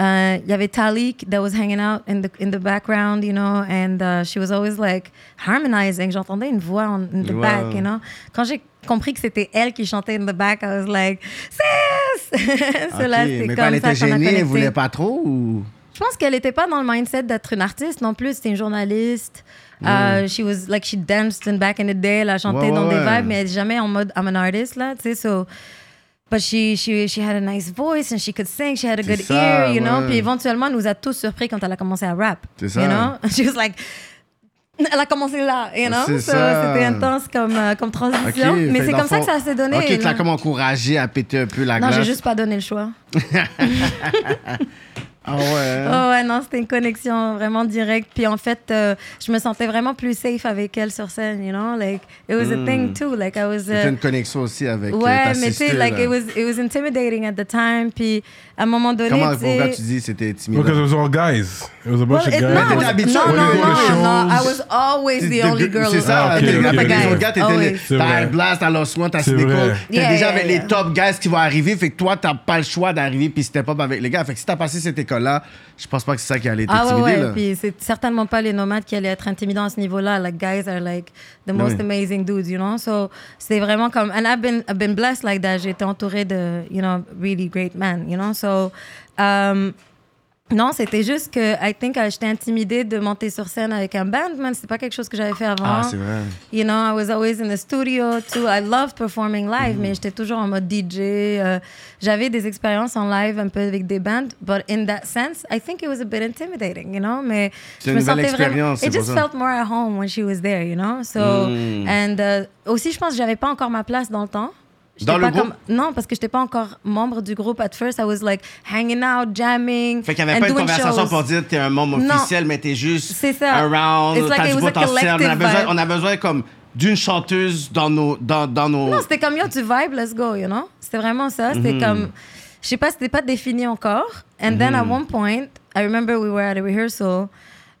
euh, il y avait Talik that was hanging out in the, in the background, you know, and uh, she was always like harmonizing. J'entendais une voix en- in the Wow. back, you know. Quand j'ai compris que c'était elle qui chantait in the back, I was like, sis! So Ok, là, c'est Mais comme quand elle ça était qu'on a gênée, elle voulait pas trop ou... Je pense qu'elle n'était pas dans le mindset d'être une artiste non plus. C'était une journaliste. Uh, she was like she danced in back in the day. Elle a chanté Mm. Ouais, dans ouais, des vibes, mais elle jamais en mode I'm an artist là. Tu sais, so. But she, she, she had a nice voice and she could sing. She had a good ça, ear, you know? Puis éventuellement, elle nous a tous surpris quand elle a commencé à rap. C'est ça. You know? She was like. Elle a commencé là, you know? So. C'était intense comme, euh, comme transition. mais c'est comme ça que ça s'est donné. Ok, tu l'as comme encouragé à péter un peu la non, glace. j'ai juste pas donné le choix. Ah ouais. Oh ouais, non, c'était une connexion vraiment directe. Puis en fait, euh, je me sentais vraiment plus safe avec elle sur scène, you know? Like, it was a thing too. Like, I was... C'était uh, une connexion aussi avec euh, ouais, ta mais tu sais, like, it was, it was intimidating at the time. Puis à un moment donné, Comment pourquoi tu dis c'était intimidant? Because it was all guys. It was a bunch Well, of guys. no, I T'étais habitué no, au no, niveau no, de choses. no, I was always the only girl. C'est ça, ok. les gars, t'étais t'as blast, t'as t'as C'est Sidney vrai. Cole. T'es déjà avec les top guys qui vont arriver, fait que toi, t'as pas le choix d'arriver puis step up avec les gars. Fait que si t'as passé cette école-là, je pense pas que c'est ça qui allait Ah ouais, t'intimider, ouais. là. Puis c'est certainement pas les nomades qui allaient être intimidants à ce niveau-là. Like, guys are like the most oui. amazing dudes, you know? So, c'est vraiment comme... And I've been, I've been blessed like that. J'ai été entourée de, you know, really great men, you know? So, um, non, c'était juste que I think euh, j'étais intimidée de monter sur scène avec un band, man. C'est pas quelque chose que j'avais fait avant. Ah, c'est vrai. You know, I was always in the studio too. I love performing live, Mm-hmm. mais j'étais toujours en mode DJ. euh, J'avais des expériences en live un peu avec des bands, but in that sense, I think it was a bit intimidating, you know. Mais je une me sentais vraiment. expérience, It just felt more at home when she was there, you know. So Mm. and uh, aussi, je pense que j'avais pas encore ma place dans le temps. Dans le pas groupe? Non, parce que j'étais pas encore membre du groupe. At first, I was like hanging out, jamming, Fait qu'il y avait and pas une conversation shows. pour dire t'es un membre Non. officiel, mais t'es juste C'est ça. around, It's like t'as du potentiel. On a, besoin, vibe. on a besoin comme d'une chanteuse dans nos... Dans, dans nos... Non, c'était comme yo, tu vibes, let's go, you know? C'était vraiment ça. C'était comme. Je sais pas, c'était pas défini encore. And then at one point, I remember we were at a rehearsal.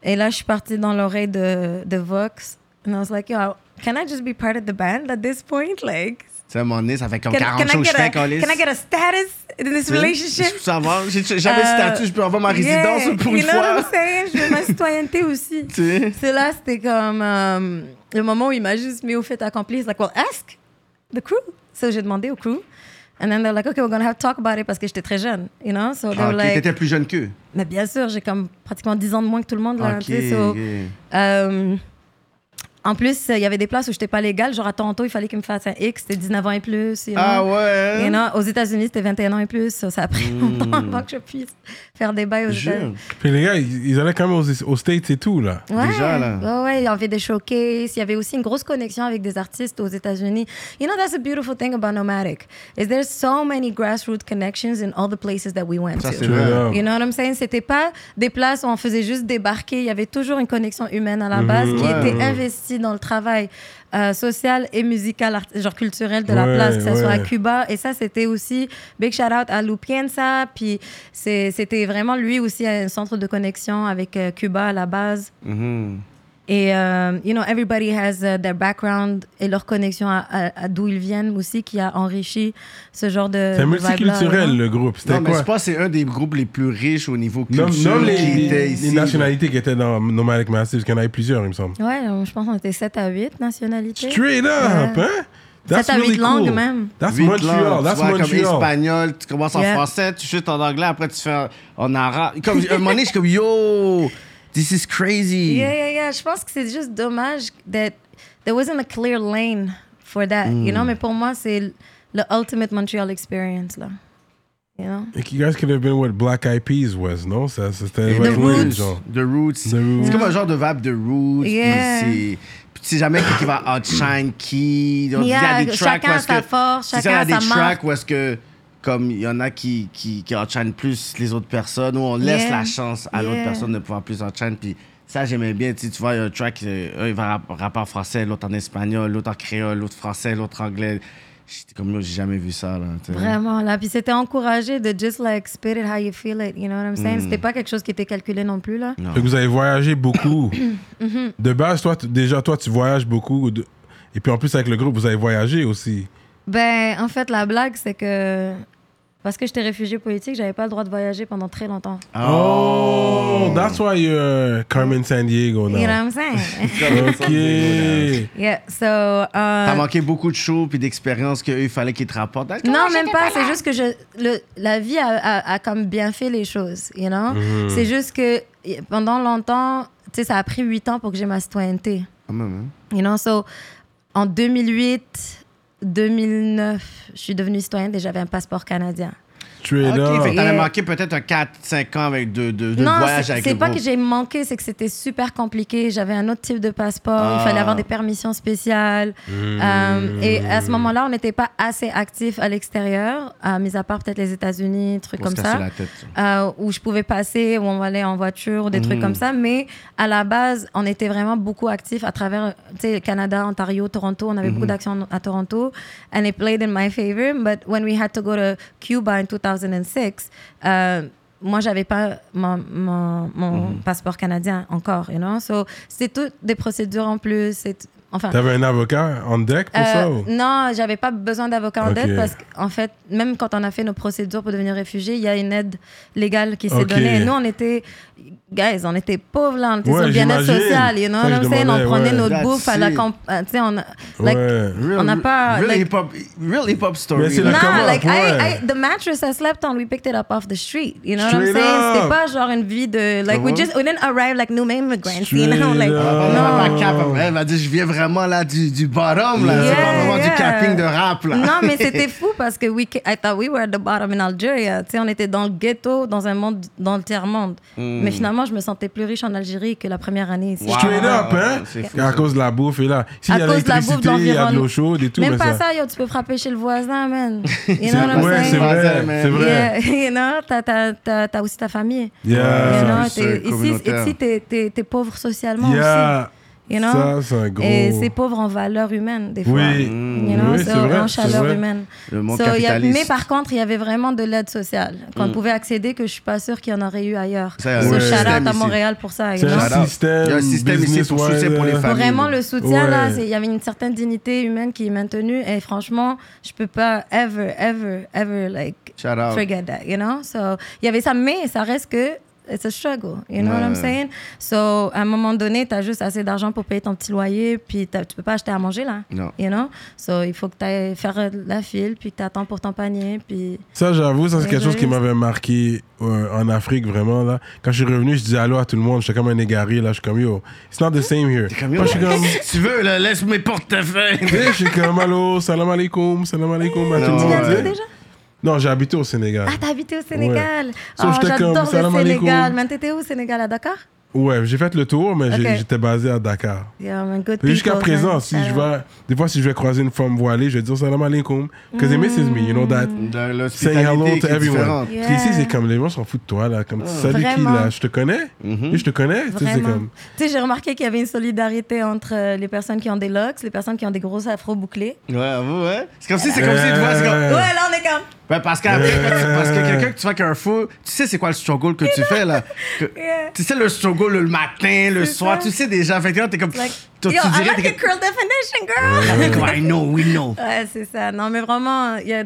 Et là, je suis partie dans l'oreille de, de Vox. And I was like, yo, can I just be part of the band at this point? Like, sais, à un moment donné, ça fait comme can, 40 can, shows que je get fais, a, Colis. can I get a status in this relationship? Je peux savoir. J'ai jamais de Euh, statut, je peux avoir ma résidence yeah, pour une you know what I'm fois. Je veux ma citoyenneté aussi. C'est là, c'était comme euh, le moment où il m'a juste mis au fait accompli. He's like, well, ask the crew. So j'ai demandé au crew. And then they're like, okay, we're gonna have to talk about it parce que j'étais très jeune, you know? So they Ah, were ok, like, T'étais plus jeune qu'eux. mais bien sûr, j'ai comme pratiquement 10 ans de moins que tout le monde, là. Ok, sais, so, ok. euh, en plus, il y avait des places où j'étais pas légale. Genre à Toronto, il fallait qu'il me fasse un X, c'était 19 ans et plus. you know? Ah ouais? You know, aux États-Unis, c'était 21 ans et plus. Ça a pris longtemps avant que je puisse faire des bails aux Hmm. États-Unis. Puis les gars, ils, ils allaient quand même aux, aux States et tout, là. Ouais, Déjà, là. Ouais, ouais, il y avait des showcases. Il y avait aussi une grosse connexion avec des artistes aux États-Unis. You know, that's a beautiful thing about Nomadic. Is there's so many grassroots connections in all the places that we went Ça, to. vrai. You know what I'm saying? C'était pas des places où on faisait juste débarquer. Il y avait toujours une connexion humaine à la base qui Ouais, était ouais. Dans le travail euh, social et musical, art- genre culturel de la Ouais, place, que ce soit à. Cuba. Et ça, c'était aussi big shout out à Lupienza. Puis c'était vraiment lui aussi un centre de connexion avec euh, Cuba à la base. Mhm. Et, euh, you know, everybody has uh, their background et leur connexion à, à- à d'où ils viennent aussi qui a enrichi ce genre de. C'est multiculturel, le groupe. C'était Non, mais je pense que c'est un des groupes les plus riches au niveau Nomme culture nomme les, qui les- était les ici. nationalités qui étaient dans Nomadic Massive, parce qu'il y en avait plusieurs, il me semble. Ouais, donc je pense qu'on était 7 à 8 nationalités. Straight up, Ouais. hein? That's 7 à 8 really langues cool. même. That's Huit Montreal, langues, that's tu vois, comme espagnol, tu commences en Yeah. français, tu chutes en anglais, après tu fais en, arabe. Comme, un moment donné, je suis comme, yo, this is crazy. Yeah, yeah, yeah. Je pense que c'est juste dommage that there wasn't a clear lane for that. You Hmm. know, mais pour moi, c'est l- le ultimate Montreal experience, là. You know? Like, you guys could have been what Black Eyed Peas was, non? Ça, C'était The wave, Roots. genre. The Roots. The Roots. C'est comme un genre de vibe de Roots. puis Yeah. c'est- Puis tu sais jamais qui qui va outshine qui. Donc, Il y a Yeah, des tracks chacun où a est-ce sa que- force, c'est ça, chacun a il y a des tracks où est-ce que, comme il y en a qui, qui, qui outshine plus les autres personnes, où on laisse Yeah. la chance à l'autre personne de pouvoir plus outshine. Puis ça, j'aimais bien. Tu sais, tu vois, il y a un track, euh, un, il va rap- rapper en français, l'autre en espagnol, l'autre en créole, l'autre français, l'autre anglais. J'étais comme, j'ai jamais vu ça, là. Vraiment, là. Puis c'était encouragé de just like spit it how you feel it. You know what I'm saying? C'était pas quelque chose qui était calculé non plus, là. Fait que vous avez voyagé beaucoup. Mm-hmm. de base, toi, déjà, toi, tu voyages beaucoup. de- Et puis en plus, avec le groupe, vous avez voyagé aussi. Ben, en fait, la blague, c'est que parce que j'étais réfugiée politique, j'avais pas le droit de voyager pendant très longtemps. Oh, that's why you're Carmen San Diego now. You know what I'm saying? ok. yeah, so... euh, T'as manqué beaucoup de shows puis d'expériences qu'il fallait qu'ils te rapportent. Non, même pas. C'est juste que je, le, la vie a, a- a comme bien fait les choses, you know? Mhm. C'est juste que pendant longtemps, tu sais, ça a pris huit ans pour que j'ai ma citoyenneté. Hein. You know, so, en 2008, 2009, je suis devenue citoyenne et j'avais un passeport canadien. Straight Ok, up. fait que t'avais Et- manqué peut-être un 4-5 ans avec de, de, de non, voyage c'est avec c'est le pas groupe. que j'ai manqué, c'est que c'était super compliqué. J'avais un autre type de passeport. Ah. Il fallait avoir des permissions spéciales. Euh, et à ce moment-là, on n'était pas assez actif à l'extérieur, à mis à part peut-être les États-Unis, trucs comme ça. la tête. euh, où je pouvais passer, où on allait en voiture, des trucs comme ça. Mais à la base, on était vraiment beaucoup actifs à travers, tu sais, Canada, Ontario, Toronto. On avait beaucoup d'actions à Toronto. And it played in my favor. But when we had to go to Cuba in 2006, euh, moi, j'avais pas mon, mon, mon passeport canadien encore, you know? So, c'est toutes des procédures en plus. C'est enfin. T'avais un avocat en deck pour ça Euh, ou? non, j'avais pas besoin d'avocat en dette parce qu'en fait, même quand on a fait nos procédures pour devenir réfugié, il y a une aide légale qui s'est donnée. Nous, on était, guys, on était pauvres là, on était Ouais, sur le bien-être social, you know what I'm saying? On prenait ouais. notre That's bouffe à la it. camp, euh, tu sais, on, a- like, ouais. on n'a pas, Real like- hip-hop real hip-hop story. Mais c'est là. le Nah, like ouais. I, I, the mattress I slept on, we picked it up off the street. You know what I'm Straight saying? C'était pas genre une vie de like we Comment? just we didn't arrive like new immigrants. You know, Straight like. Elle non. va pas cap, elle va dire je viens vraiment là du, du bottom là, c'est Yeah, pas vraiment yeah. du capping de rap là. Non, mais c'était fou parce que we, I thought we were at the bottom in Algeria. Tu sais, on était dans le ghetto, dans un monde, dans le tiers-monde. Mais finalement, je me sentais plus riche en Algérie que la première année ici. Wow. Straight up, hein? C'est fou, à cause de la bouffe et là. S'il À y a cause de la bouffe l'électricité, il y a de d'environnement. l'eau chaude et tout. Même pas ça... ça, yo, tu peux frapper chez le voisin, man. You C'est- know what I'm ouais, c'est vrai, c'est vrai. Yeah, you know, t'as, aussi ta famille. Yeah. You know, ici, t'es, pauvre socialement aussi. Yeah. You know? Ça, c'est un gros. Et c'est pauvre en valeur humaine, des fois. Oui. You know, Oui, so, c'est vrai, en c'est chaleur vrai. humaine. Le monde So, il y a- capitaliste. mais par contre, il y avait vraiment de l'aide sociale qu'on pouvait accéder que je suis pas sûre qu'il y en aurait eu ailleurs. Ça, il y a so, un shout système out à. Montréal pour ça. C'est un système. Il y a un système ici pour soutien pour les euh, familles. Vraiment, le soutien, Ouais. là, c'est- il y avait une certaine dignité humaine qui est maintenue. Et franchement, je peux pas ever, ever, ever, like, Shout out. forget that, you know? So, il y avait ça, mais ça reste que it's a struggle, you know what I'm Ouais. saying? So, à un moment donné, tu as juste assez d'argent pour payer ton petit loyer, puis tu peux pas acheter à manger, là. Non. You know? So, il faut que tu ailles faire euh, la file, puis que tu attends pour ton panier, puis... Ça, j'avoue, ça, c'est quelque chose qui m'avait marqué euh, en Afrique, vraiment. Là. Quand je suis revenu, je disais allô à tout le monde. J'étais comme un égaré. Là. Je suis comme, yo, it's not the same here. Comme, Moi, je suis comme, Si tu veux, là, laisse mes portefeuilles. je suis comme, allô, salam alaikum, salam alaikum à tout le monde. Tu l'as tu dit sais. déjà? Non, j'ai habité au Sénégal. Ah, t'as habité au Sénégal. So, oh, comme, j'adore salam le. Sénégal. Man, t'étais où au Sénégal, à Dakar? Ouais, j'ai fait le tour, mais j'étais basé à Dakar. Yeah, Jusqu'à présent, si je out. vais, des fois, si je vais croiser une femme voilée, je vais dire salam alaikum. Because it misses me, you know that. De Saying hello to everyone. Yeah. Parce qu'ici, c'est comme les gens s'en foutent de toi, là. Comme, salut qui, là Je te connais Mhm. Et Je te connais Tu sais, c'est Vraiment. comme. Tu sais, j'ai remarqué qu'il y avait une solidarité entre euh, les personnes qui ont des locks, les personnes qui ont des grosses afros bouclés. Ouais, avoue, ouais. C'est comme si, c'est comme si, tu vois, c'est comme. Ouais, là, on est comme. Ouais, parce qu'après, tu- parce que quelqu'un que tu vois qui a un fou, tu sais c'est quoi le struggle que tu fais là. Que- Yeah. Tu sais le struggle le matin, le soir, ça. tu sais déjà. Fait que t'es comme. Like, toi, yo, tu I dirais, like comme. curl definition, girl! Comme, I know, we know. Ouais, c'est ça. Non, mais vraiment, il y a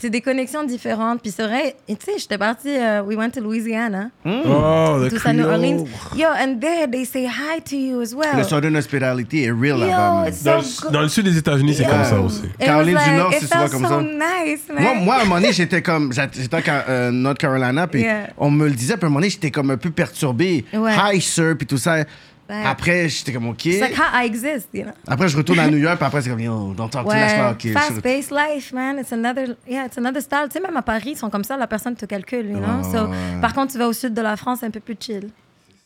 c'est des connexions différentes. Puis c'est vrai, tu sais, j'étais partie, euh, we went to Louisiana, Oh, le tout à New. Orleans. Yo, and there they say hi to you as well. Le Southern Hospitality est real là-bas. Dans so le, dans le sud des États-Unis, c'est Yeah. comme ça aussi. It Caroline du Nord, c'est souvent comme so ça. nice, man. Moi, moi, à un moment donné, j'étais comme. J'étais en euh, North Carolina, puis Yeah. on me le disait, puis à un moment donné, j'étais comme un peu perturbé. Ouais. Hi, sir, puis tout ça. Ouais. Après, j'étais comme, OK. Like how I exist, you know. Après, je retourne à New York, puis après, c'est comme, yo, don't talk to Ouais, OK. fast-paced life, man. It's another, yeah, it's another style. Tu sais, même à Paris, ils sont comme ça, la personne te calcule, you know. Ouais, So, ouais. Par contre, tu vas au sud de la France, c'est un peu plus chill.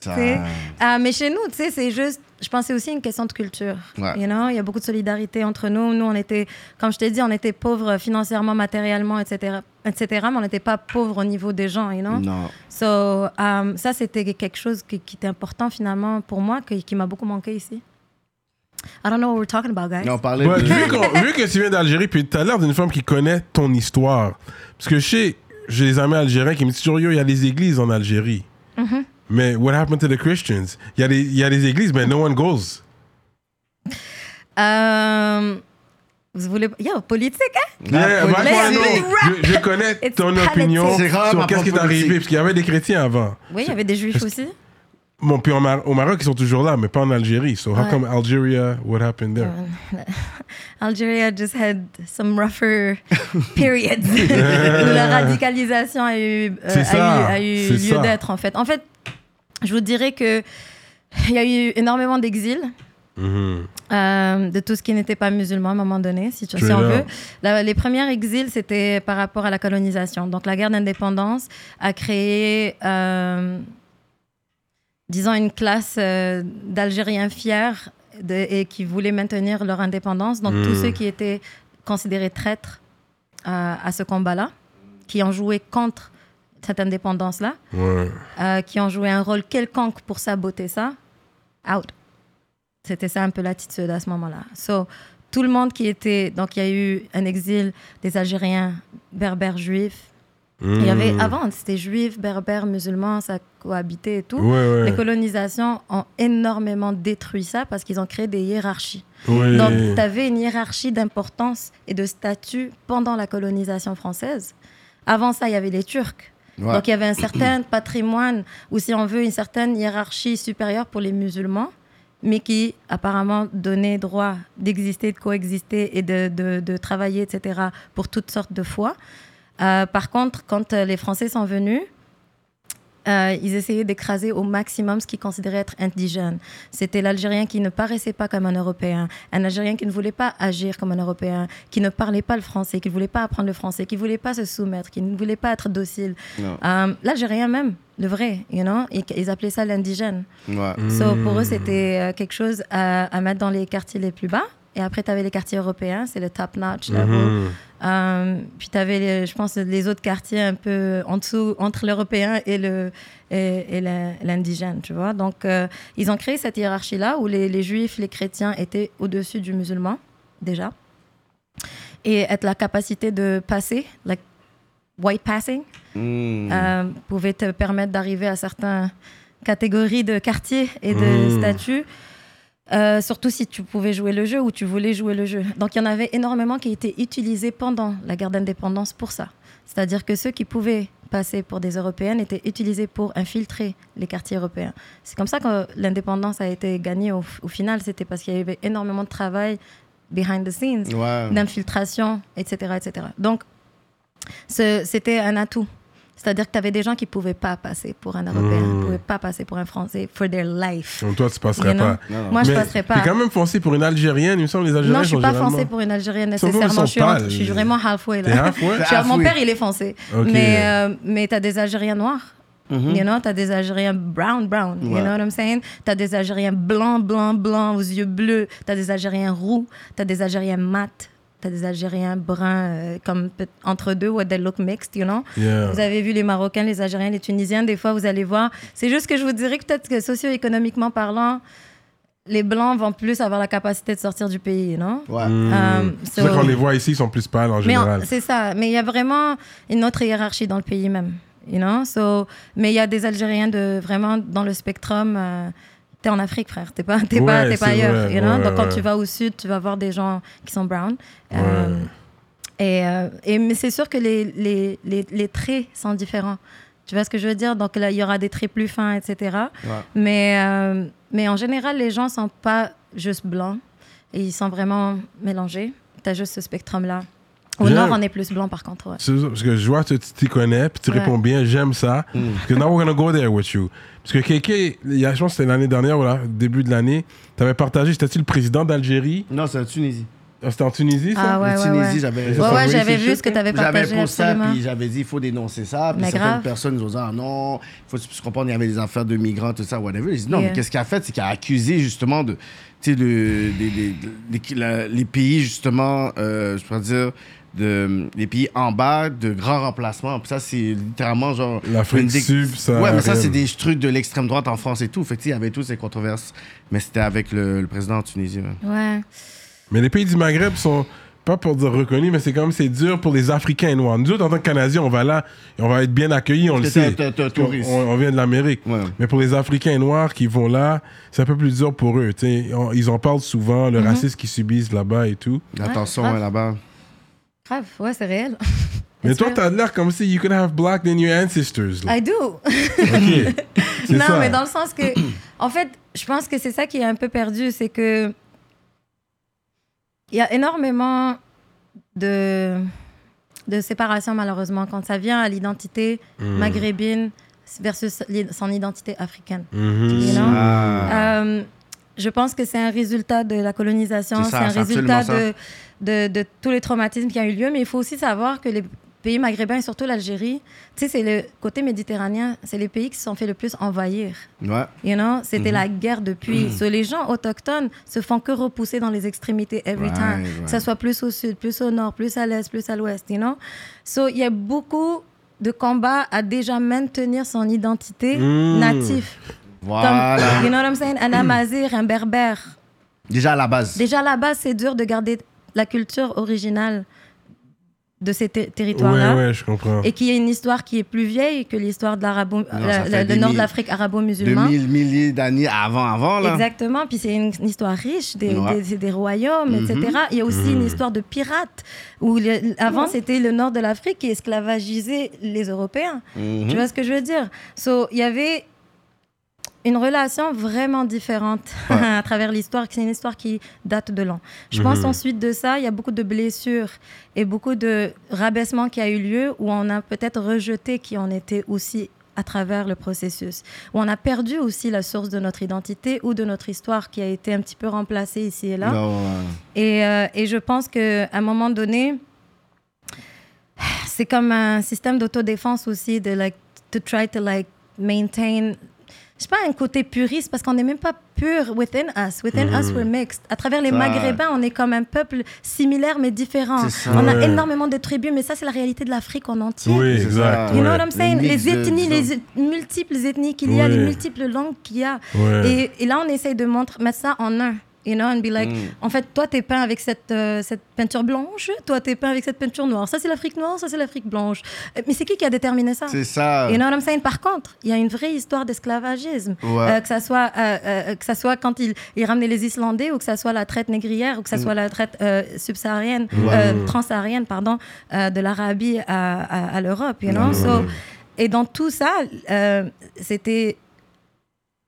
Ça-. Euh, mais chez nous, tu sais, c'est juste, je pense que c'est aussi une question de culture. Ouais. You know? Il y a beaucoup de solidarité entre nous. Nous, on était, comme je t'ai dit, on était pauvres financièrement, matériellement, etc., etc., mais on n'était pas pauvres au niveau des gens, you know? Non. So, euh, ça, c'était quelque chose qui, qui était important finalement pour moi, qui, qui m'a beaucoup manqué ici. I don't know what we're talking about, guys. Non, on parlait Ouais, de. vu, que tu viens d'Algérie, puis tu as l'air d'une femme qui connaît ton histoire. Parce que je sais, j'ai des amis algériens qui me disent toujours, yo, il y a des églises en Algérie. Mm-hmm. Mais what happened to the Christians? Il y, a des- il y a des églises, mais no one goes. Euh, vous voulez. Yo, politique, hein? Yeah, politique. wanna Let's know, rap. je, je connais It's ton opinion sur qu'est-ce qui est arrivé. politique. Parce qu'il y avait des chrétiens avant. Oui, il y avait des juifs aussi. Bon, puis au, Mar- au Maroc, ils sont toujours là, mais pas en Algérie. So how Ouais. come Algeria, what happened there? Algeria just had some rougher periods où la radicalisation a eu, euh, a eu, a eu c'est lieu d'être en fait. En fait, je vous dirais que il y a eu énormément d'exil Mhm. euh, de tout ce qui n'était pas musulman à un moment donné, si, tu, si on veut. La- les premiers exils, c'était par rapport à la colonisation. Donc la guerre d'indépendance a créé, euh, disons, une classe euh, d'Algériens fiers de- et qui voulaient maintenir leur indépendance. Donc tous Mm. ceux qui étaient considérés traîtres euh, à ce combat-là, qui ont joué contre cette indépendance-là, Ouais. euh, qui ont joué un rôle quelconque pour saboter ça, out. C'était ça un peu l'attitude à ce moment-là. So, tout le monde qui était. Donc, il y a eu un exil des Algériens berbères juifs. Il y avait, Mhm. avant, c'était juifs, berbères, musulmans, ça cohabitait et tout. Ouais, ouais. Les colonisations ont énormément détruit ça parce qu'ils ont créé des hiérarchies. Ouais. Donc, tu avais une hiérarchie d'importance et de statut pendant la colonisation française. Avant ça, il y avait les Turcs. Donc, il y avait un certain patrimoine, ou si on veut, une certaine hiérarchie supérieure pour les musulmans, mais qui apparemment donnait droit d'exister, de coexister et de, de- de travailler, etc., pour toutes sortes de foi. Euh, par contre, quand euh, les Français sont venus, euh, ils essayaient d'écraser au maximum ce qu'ils considéraient être indigène. C'était l'Algérien qui ne paraissait pas comme un Européen, un Algérien qui ne voulait pas agir comme un Européen, qui ne parlait pas le français, qui ne voulait pas apprendre le français, qui ne voulait pas se soumettre, qui ne voulait pas être docile. Euh, L'Algérien même, le vrai, you know, ils, ils appelaient ça l'indigène. Ouais. So, pour eux, c'était euh, quelque chose à, à mettre dans les quartiers les plus bas. Et après, tu avais les quartiers européens, c'est le top notch level. Mhm. Euh, puis tu avais, je pense, les autres quartiers un peu en dessous, entre l'européen et le et, et l'in- l'indigène, tu vois. Donc, euh, ils ont créé cette hiérarchie-là où les, les juifs, les chrétiens étaient au-dessus du musulman, déjà. Et être la capacité de passer, like white passing, Mm. euh, pouvait te permettre d'arriver à certaines catégories de quartiers et de Mm. statuts. Euh, surtout si tu pouvais jouer le jeu ou tu voulais jouer le jeu. Donc il y en avait énormément qui étaient utilisés pendant la guerre d'indépendance pour ça. C'est-à-dire que ceux qui pouvaient passer pour des Européennes étaient utilisés pour infiltrer les quartiers européens. C'est comme ça que l'indépendance a été gagnée au, au final. C'était parce qu'il y avait énormément de travail behind the scenes d'infiltration, etc., etc. Donc, c'était un atout. C'est-à-dire que tu avais des gens qui ne pouvaient pas passer pour un Européen, Mm. ne pouvaient pas passer pour un Français, for their life. Comme toi, tu passerais You know? pas. Non, non. Moi, je Mais passerais pas. T'es quand même foncé pour une Algérienne, il me semble, les Algériens Non, je suis sont pas généralement- foncée pour une Algérienne nécessairement. sont Je suis, pâles. je suis vraiment halfway. T'es Là. halfway? Suis- mon père, il est foncé. Mais, euh, mais tu as des Algériens noirs. Mhm. You know, tu as des Algériens brown, brown. You Ouais. know what I'm saying? Tu as des Algériens blancs, blancs, blancs, aux yeux bleus. Tu as des Algériens roux. Tu as des Algériens mat. Des Algériens bruns, euh, comme entre deux, où they look mixed, you know? Yeah. Vous avez vu les Marocains, les Algériens, les Tunisiens, des fois, vous allez voir. C'est juste que je vous dirais que peut-être que socio-économiquement parlant, les Blancs vont plus avoir la capacité de sortir du pays, non? Ouais. Mm. Euh, C'est so- vrai qu'on les voit ici, ils sont plus pâles en mais en- général. c'est ça. Mais il y a vraiment une autre hiérarchie dans le pays même. You know? so, mais il y a des Algériens de, vraiment dans le spectrum. euh, T'es en Afrique, frère. T'es pas, t'es pas, pas ailleurs. vrai, you know? ouais, Donc, quand ouais. tu vas au sud, tu vas voir des gens qui sont brown. Euh, et, euh, et, mais c'est sûr que les, les, les, les traits sont différents. Tu vois ce que je veux dire? Donc là, il y aura des traits plus fins, etc. Ouais. Mais, euh, mais en général, les gens sont pas juste blancs. Et ils sont vraiment mélangés. Tu as juste ce spectrum-là. Au nord, on est plus blanc, par contre. ouais. C'est ça, Parce que je vois que tu t'y connais, puis tu Ouais. réponds bien, j'aime ça. Parce que now we're gonna go there with you. Parce que Kéké, il y a, je pense que c'était l'année dernière, voilà, début de l'année, tu avais partagé, c'était-tu le président d'Algérie? Non, c'est la Tunisie. Ah, C'était en Tunisie, ça? Ah ouais, ouais, Tunisie, ouais. j'avais. Ouais, ça j'avais vu ce que tu avais J'avais partagé, pour ça, absolument. puis j'avais dit, il faut dénoncer ça. Puis Mais certaines grave. personnes nous ont dit, ah non, il faut se comprendre, il y avait des affaires de migrants, tout ça, whatever. J'ai dit, non, Yeah. mais qu'est-ce qu'il a fait? C'est qu'il a accusé, justement, de, tu sais, le- des- des- des- la- les pays, justement, euh, je pourrais dire, de, les pays en bas de grands remplacements. Puis ça, c'est littéralement genre. L'Afrique une dé- sub, ça. Ouais, mais ça, c'est des trucs de l'extrême droite en France et tout. Fait il y avait toutes ces controverses. Mais c'était avec le, le président tunisien. Ouais. Mais les pays du Maghreb sont, pas pour dire reconnus, mais c'est comme c'est dur pour les Africains noirs. Nous autres, en tant que Canadiens, on va là et on va être bien accueillis, on le sait. On, on vient de l'Amérique. Ouais. Mais pour les Africains noirs qui vont là, c'est un peu plus dur pour eux. tu sais. On- ils en parlent souvent, le racisme qu'ils subissent là-bas et tout. Attention grave. hein, là-bas. Grave, ouais, c'est réel. Mais toi, t'as l'air comme si you could have black than your ancestors. là. I do. Non, ça. mais dans le sens que, en fait, je pense que c'est ça qui est un peu perdu, c'est que il y a énormément de de séparation malheureusement quand ça vient à l'identité Mm. maghrébine versus son identité africaine. You know? Ah. Euh, je pense que c'est un résultat de la colonisation, C'est un résultat de, de, de tous les traumatismes qui ont eu lieu, mais il faut aussi savoir que les pays maghrébins et surtout l'Algérie, tu sais, c'est le côté méditerranéen, c'est les pays qui se sont fait le plus envahir. Ouais. You know, c'était Mhm. la guerre depuis. So, les gens autochtones se font que repousser dans les extrémités every Right, time. right. Que ça soit plus au sud, plus au nord, plus à l'est, plus à l'ouest, you know. So, il y a beaucoup de combats à déjà maintenir son identité Mm. native. Voilà. Comme, you know what I'm saying? Un amazir, un berbère. Déjà à la base. Déjà, là-bas, c'est dur de garder la culture originale de ces ter- territoires-là. Ouais, ouais, je comprends. Et qui est une histoire qui est plus vieille que l'histoire de l'arabo, le nord de mille- l'Afrique arabo-musulman. 2000 milliers d'années avant, avant, là. Exactement, puis c'est une, une histoire riche des, Ouais. des, des royaumes, Mhm. etc. Il y a aussi une histoire de pirates, où le- avant c'était le nord de l'Afrique qui esclavagisait les Européens. Mhm. Tu vois ce que je veux dire? So, il y avait une relation vraiment différente à travers l'histoire. C'est une histoire qui date de long. Je pense ensuite de ça, il y a beaucoup de blessures et beaucoup de rabaissements qui a eu lieu où on a peut-être rejeté qui on était aussi à travers le processus, où on a perdu aussi la source de notre identité ou de notre histoire qui a été un petit peu remplacée ici et là. Non. Et, euh, et je pense qu'à un moment donné, c'est comme un système d'autodéfense aussi, de like, to try to like maintain. Sais pas, un côté puriste, parce qu'on n'est même pas pur within us. Within us, we're mixed. À travers les Ça- Maghrébins, on est comme un peuple similaire mais différent. Ça. On a énormément de tribus, mais ça, c'est la réalité de l'Afrique en entier. Oui, C'est exact. ça. You know ouais. what I'm saying? Les ethnies, les multiples ethnies qu'il y a, les multiples langues qu'il y a. Ouais. Et, et là, on essaye de montrer, mettre ça en un. You know, and be like, Mm. en fait, toi, t'es peint avec cette, euh, cette peinture blanche, toi, t'es peint avec cette peinture noire. Ça, c'est l'Afrique noire, ça, c'est l'Afrique blanche. Euh, Mais c'est qui qui a déterminé ça? C'est ça. You know what I'm saying? Par contre, il y a une vraie histoire d'esclavagisme. Ouais. Euh, que, ça soit, euh, que ça soit quand ils il ramenaient les Islandais ou que ça soit la traite négrière ou que ça soit la traite subsaharienne, euh, transsaharienne, pardon, de l'Arabie à, à, à l'Europe, you know? So, et dans tout ça, c'était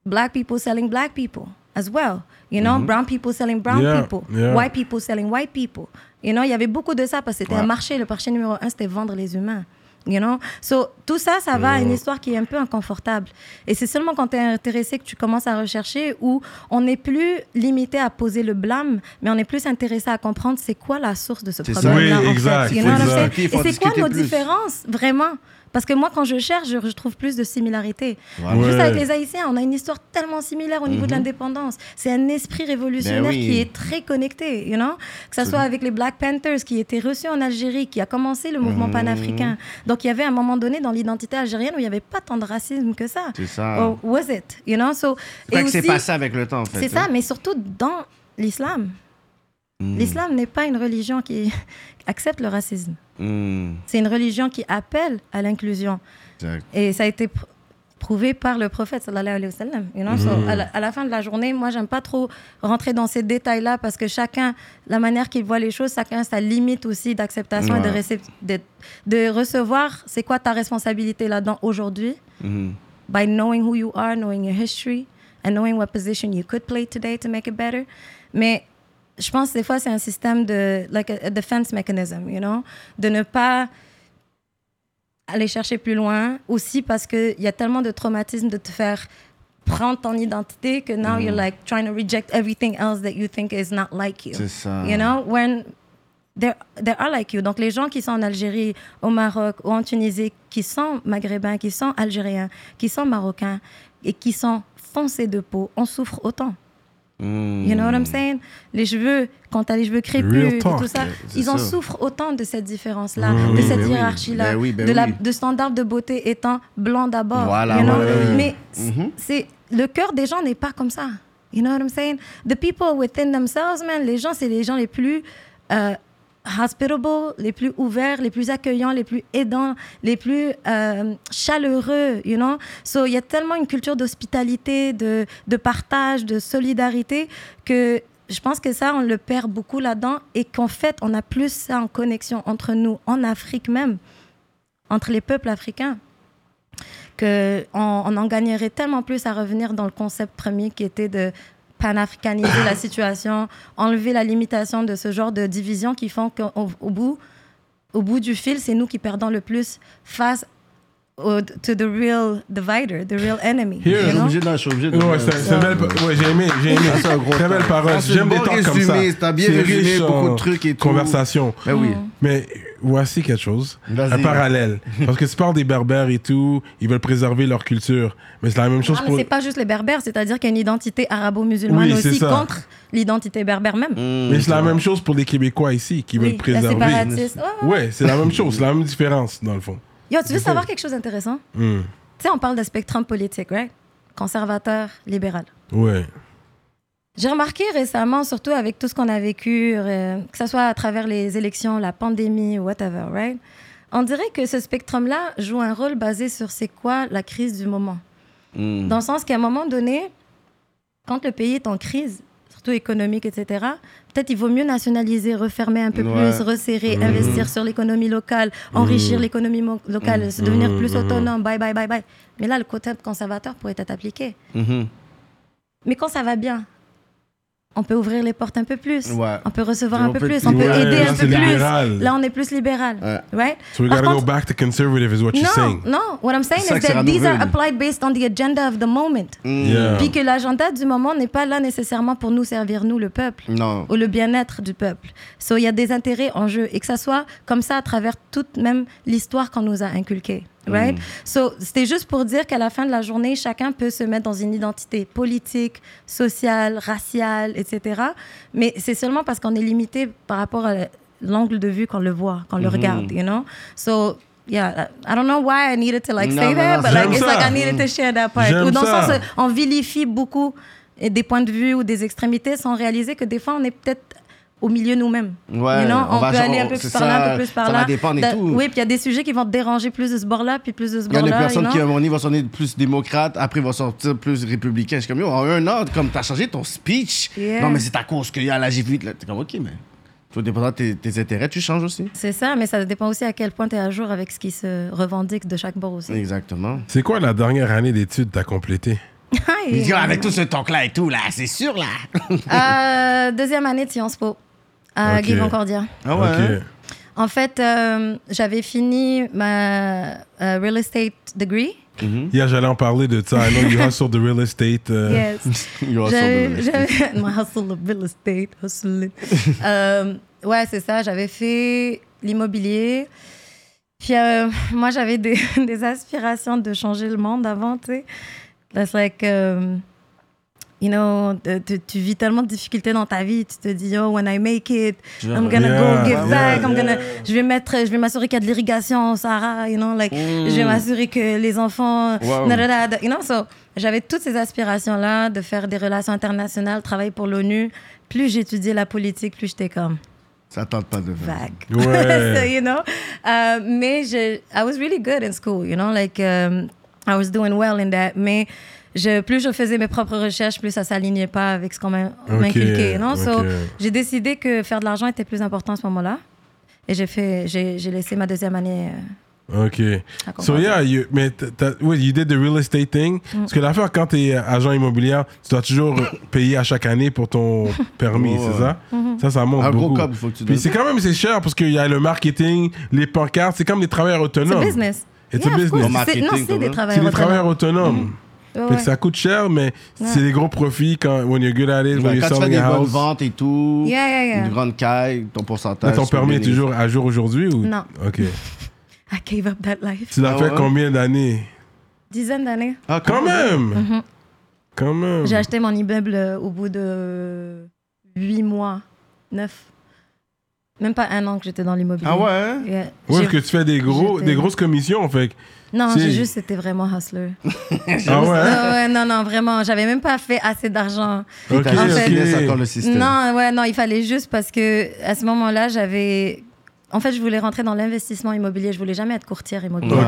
black people selling black people as well. You know, brown people selling brown Yeah, people, yeah. white people selling white people. You know, il y avait beaucoup de ça parce que c'était Ouais. un marché. Le marché numéro un, c'était vendre les humains. You know? So, tout ça, ça va à une histoire qui est un peu inconfortable. Et c'est seulement quand tu es intéressé que tu commences à rechercher où on n'est plus limité à poser le blâme, mais on est plus intéressé à comprendre c'est quoi la source de ce problème-là. Oui, exact, Fait. You know exact. Et c'est quoi nos plus. différences, vraiment? Parce que moi, quand je cherche, je, trouve plus de similarités. Juste avec les Haïtiens, on a une histoire tellement similaire au niveau de l'indépendance. C'est un esprit révolutionnaire Ben oui. qui est très connecté, you know? Que ce soit avec les Black Panthers qui étaient reçus en Algérie, qui a commencé le mouvement panafricain. Donc, il y avait un moment donné dans l'identité algérienne où il n'y avait pas tant de racisme que ça. C'est ça. Or was it? You know? So, C'est que c'est passé avec le temps, en fait. c'est ça, hein. mais surtout dans l'islam. Mm. L'islam n'est pas une religion qui accepte le racisme. Mm. C'est une religion qui appelle à l'inclusion. Et ça a été pr- prouvé par le prophète, sallallahu alayhi wa sallam. You know? So, à, la, à la fin de la journée, moi, j'aime pas trop rentrer dans ces détails-là parce que chacun, la manière qu'il voit les choses, chacun a sa limite aussi d'acceptation et de, Ouais. récep- de, de recevoir c'est quoi ta responsabilité là-dedans aujourd'hui Mhm. by knowing who you are, knowing your history, and knowing what position you could play today to make it better. Mais je pense que des fois, c'est un système de, like a, a defense mechanism, you know, de ne pas aller chercher plus loin, aussi parce qu'il y a tellement de traumatisme de te faire prendre ton identité que now you're like trying to reject everything else that you think is not like you. C'est ça. You know, when there, there are like you. Donc, les gens qui sont en Algérie, au Maroc ou en Tunisie, qui sont maghrébins, qui sont algériens, qui sont marocains et qui sont foncés de peau, on souffre autant. Mm. You know what I'm saying? Les cheveux, quand tu as les cheveux crépus tout ça, ils en ça. souffrent autant de cette différence-là, de Oui, cette ben oui. hiérarchie-là, Ben oui, ben de, la, oui. de standard de beauté étant blanc d'abord. Voilà, you know? Mais Mhm. c'est le cœur des gens n'est pas comme ça. You know what I'm saying? The people within themselves, man, les gens, c'est les gens les plus euh, hospitable, les plus ouverts, les plus accueillants, les plus aidants, les plus euh, chaleureux, you know? So, il y a tellement une culture d'hospitalité, de, partage, de solidarité que je pense que ça, on le perd beaucoup là-dedans et qu'en fait, on a plus ça en connexion entre nous, en Afrique même, entre les peuples africains qu'on on en gagnerait tellement plus à revenir dans le concept premier qui était de panafricaniser la situation, enlever la limitation de ce genre de division qui font qu'au au bout, au bout du fil, c'est nous qui perdons le plus face to the real divider, the real enemy. Here. you Je know? obligé de, je suis obligé de. Ouais, c'est belle. Ouais, j'ai aimé, j'ai aimé. Ah, c'est un gros Très belle parole. Ah, c'est J'aime des temps comme ça. résumé, t'as bien C'est résumé riche beaucoup de trucs et tout. Conversation. Ben oui. Mais voici quelque chose, Vas-y. un parallèle. Parce que tu parles des berbères et tout, ils veulent préserver leur culture. Mais c'est la même chose Ah, mais pour. c'est pas juste les berbères, c'est-à-dire qu'il y a une identité arabo-musulmane Oui, aussi ça. contre l'identité berbère même. Mm. Mais c'est la même chose pour les Québécois ici qui veulent la préserver. séparatiste. Ouais, ouais. Ouais, c'est la même chose, c'est la même différence dans le fond. Yo, tu veux savoir quelque chose d'intéressant? Hmm. Tu sais, on parle de spectrum politique, right? Conservateur, libéral. Ouais. J'ai remarqué récemment, surtout avec tout ce qu'on a vécu, euh, que ce soit à travers les élections, la pandémie, whatever, right? On dirait que ce spectrum-là joue un rôle basé sur c'est quoi la crise du moment. Mm. Dans le sens qu'à un moment donné, quand le pays est en crise, surtout économique, etc., peut-être il vaut mieux nationaliser, refermer un peu Ouais. plus, resserrer, investir sur l'économie locale, enrichir l'économie mo- locale, se devenir plus autonome, bye, bye, bye, bye. Mais là, le côté conservateur pourrait être appliqué. Mais quand ça va bien, on peut ouvrir les portes un peu plus. Ouais. On peut recevoir un peu plus. plus- On peut Ouais, aider là, un peu plus. Là, on est plus libéral. Ouais. Right? So we Par gotta go back to conservative is what you're non, saying. non. What I'm saying is that these are applied based on the agenda of the moment. Mm. Yeah. Puis que l'agenda du moment n'est pas là nécessairement pour nous servir, nous, le peuple, Non. ou le bien-être du peuple. So, il y a des intérêts en jeu. Et que ça soit comme ça à travers toute même l'histoire qu'on nous a inculquée. Right? So, c'était juste pour dire qu'à la fin de la journée, chacun peut se mettre dans une identité politique, sociale, raciale, etc. Mais c'est seulement parce qu'on est limité par rapport à l'angle de vue qu'on le voit, qu'on le regarde, you know? So, yeah, I don't know why I needed to like Non, say non, that, non, but like, it's ça. like I needed to share that part. Ou dans le sens, on vilifie beaucoup des points de vue ou des extrémités sans réaliser que des fois, on est peut-être au milieu nous-mêmes. Ouais, You know, on on, va- peut aller un peu plus par là, ça, un peu plus par ça là. va dépendre et tout. Oui, puis il y a des sujets qui vont te déranger plus de ce bord-là, puis plus de ce Il y a des bord-là. personnes you qui, à un moment donné, vont sonner plus démocrates, après, vont sortir plus républicains. Je suis comme, yo, en un an, comme t'as changé ton speech. Yeah. Non, mais c'est à cause qu'il y a la G8. là. T'es comme, ok, mais. Tout dépendant de tes, tes intérêts, tu changes aussi. C'est ça, mais ça dépend aussi à quel point tu es à jour avec ce qui se revendique de chaque bord aussi. Exactement. C'est quoi la dernière année d'études que t'as complétée? Il dit, avec tout ce talk-là et tout, là, c'est sûr, là. Euh, deuxième année de Sciences Po à Ok. Guy Concordia. Ah ouais. Ok. hein? En fait, euh, j'avais fini ma euh, real estate degree. Yeah, j'allais en parler de ça. I know you hustle the real estate. euh, Yes. Va J'avais- sortir de- j'avais- My hustle of real estate, hustle. Euh, ouais, c'est ça. J'avais fait l'immobilier. Puis euh, moi, j'avais des, des aspirations de changer le monde avant, tu sais. That's like, um, you know, tu vis tellement de difficultés dans ta vie. Tu te dis, oh, when I make it, I'm gonna Yeah, go give yeah, back. I'm yeah. gonna, je vais mettre, je vais m'assurer qu'il y a de l'irrigation au Sahara, you know, like, je vais m'assurer que les enfants, Wow. nadadada, you know, so, j'avais toutes ces aspirations-là de faire des relations internationales, travailler pour l'ONU. Plus j'étudiais la politique, plus j'étais comme Ça tente pas de faire. vague. Ouais. so, you know, euh, mais je, I was really good in school, you know, like, um, I was doing well in that. Mais je, plus je faisais mes propres recherches, plus ça s'alignait pas avec ce qu'on m'a Ok, inculqué, you know. So, ok. j'ai décidé que faire de l'argent était plus important à ce moment-là. Et j'ai fait, j'ai j'ai laissé ma deuxième année. euh, Ok. à So yeah, you, mais oui, you did the real estate thing. Mm. Parce que l'affaire, quand t'es agent immobilier, tu dois toujours payer à chaque année pour ton permis, c'est ça? Mm-hmm. Ça, ça monte Un gros beaucoup. cop, il faut que tu Puis c'est quand même c'est cher parce qu'il y a le marketing, les pancartes, c'est comme des travailleurs C'est autonomes. business. It's a of business. C'est- c'est des. C'est travailleurs des travailleurs autonomes. autonomes. Que ouais. ça coûte cher, mais c'est des gros profits quand when you're good at it, when you're Quand tu fais selling des a bonnes house. ventes et tout, Yeah, yeah, yeah. une grande caille, ton pourcentage. Là, ton permis est toujours à jour aujourd'hui ou? Non. Ok. I gave up that life. Tu l'as Ah fait ouais? combien d'années? Dizaine d'années. Ah, Quand même. Mhm. Quand même. J'ai acheté mon immeuble euh, au bout de 8 mois, 9. Même pas un an que j'étais dans l'immobilier. Ah ouais? hein? Yeah. Ouais, parce que tu fais des gros, des grosses commissions, fait. Non, j'ai juste, c'était vraiment hustler. Ah ouais. Ah ouais, non, non, vraiment. J'avais même pas fait assez d'argent. En fait- le système. Non, ouais, non, il fallait juste parce que à ce moment-là, j'avais. En fait, je voulais rentrer dans l'investissement immobilier. Je voulais jamais être courtière immobilière.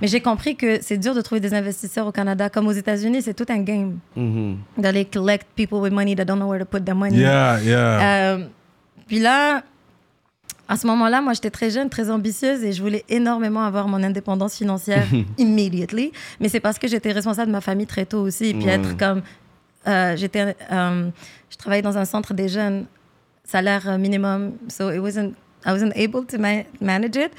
Mais j'ai compris que c'est dur de trouver des investisseurs au Canada. Comme aux États-Unis, c'est tout un game. Mhm. D'aller collect people with money that don't know where to put their money. Yeah, yeah. Euh, puis là, à ce moment-là, moi, j'étais très jeune, très ambitieuse et je voulais énormément avoir mon indépendance financière immediately. Mais c'est parce que j'étais responsable de ma famille très tôt aussi. Puis Ouais. être comme. euh, j'étais, euh, je travaillais dans un centre des jeunes, salaire minimum. So it wasn't, I wasn't able to ma- manage it.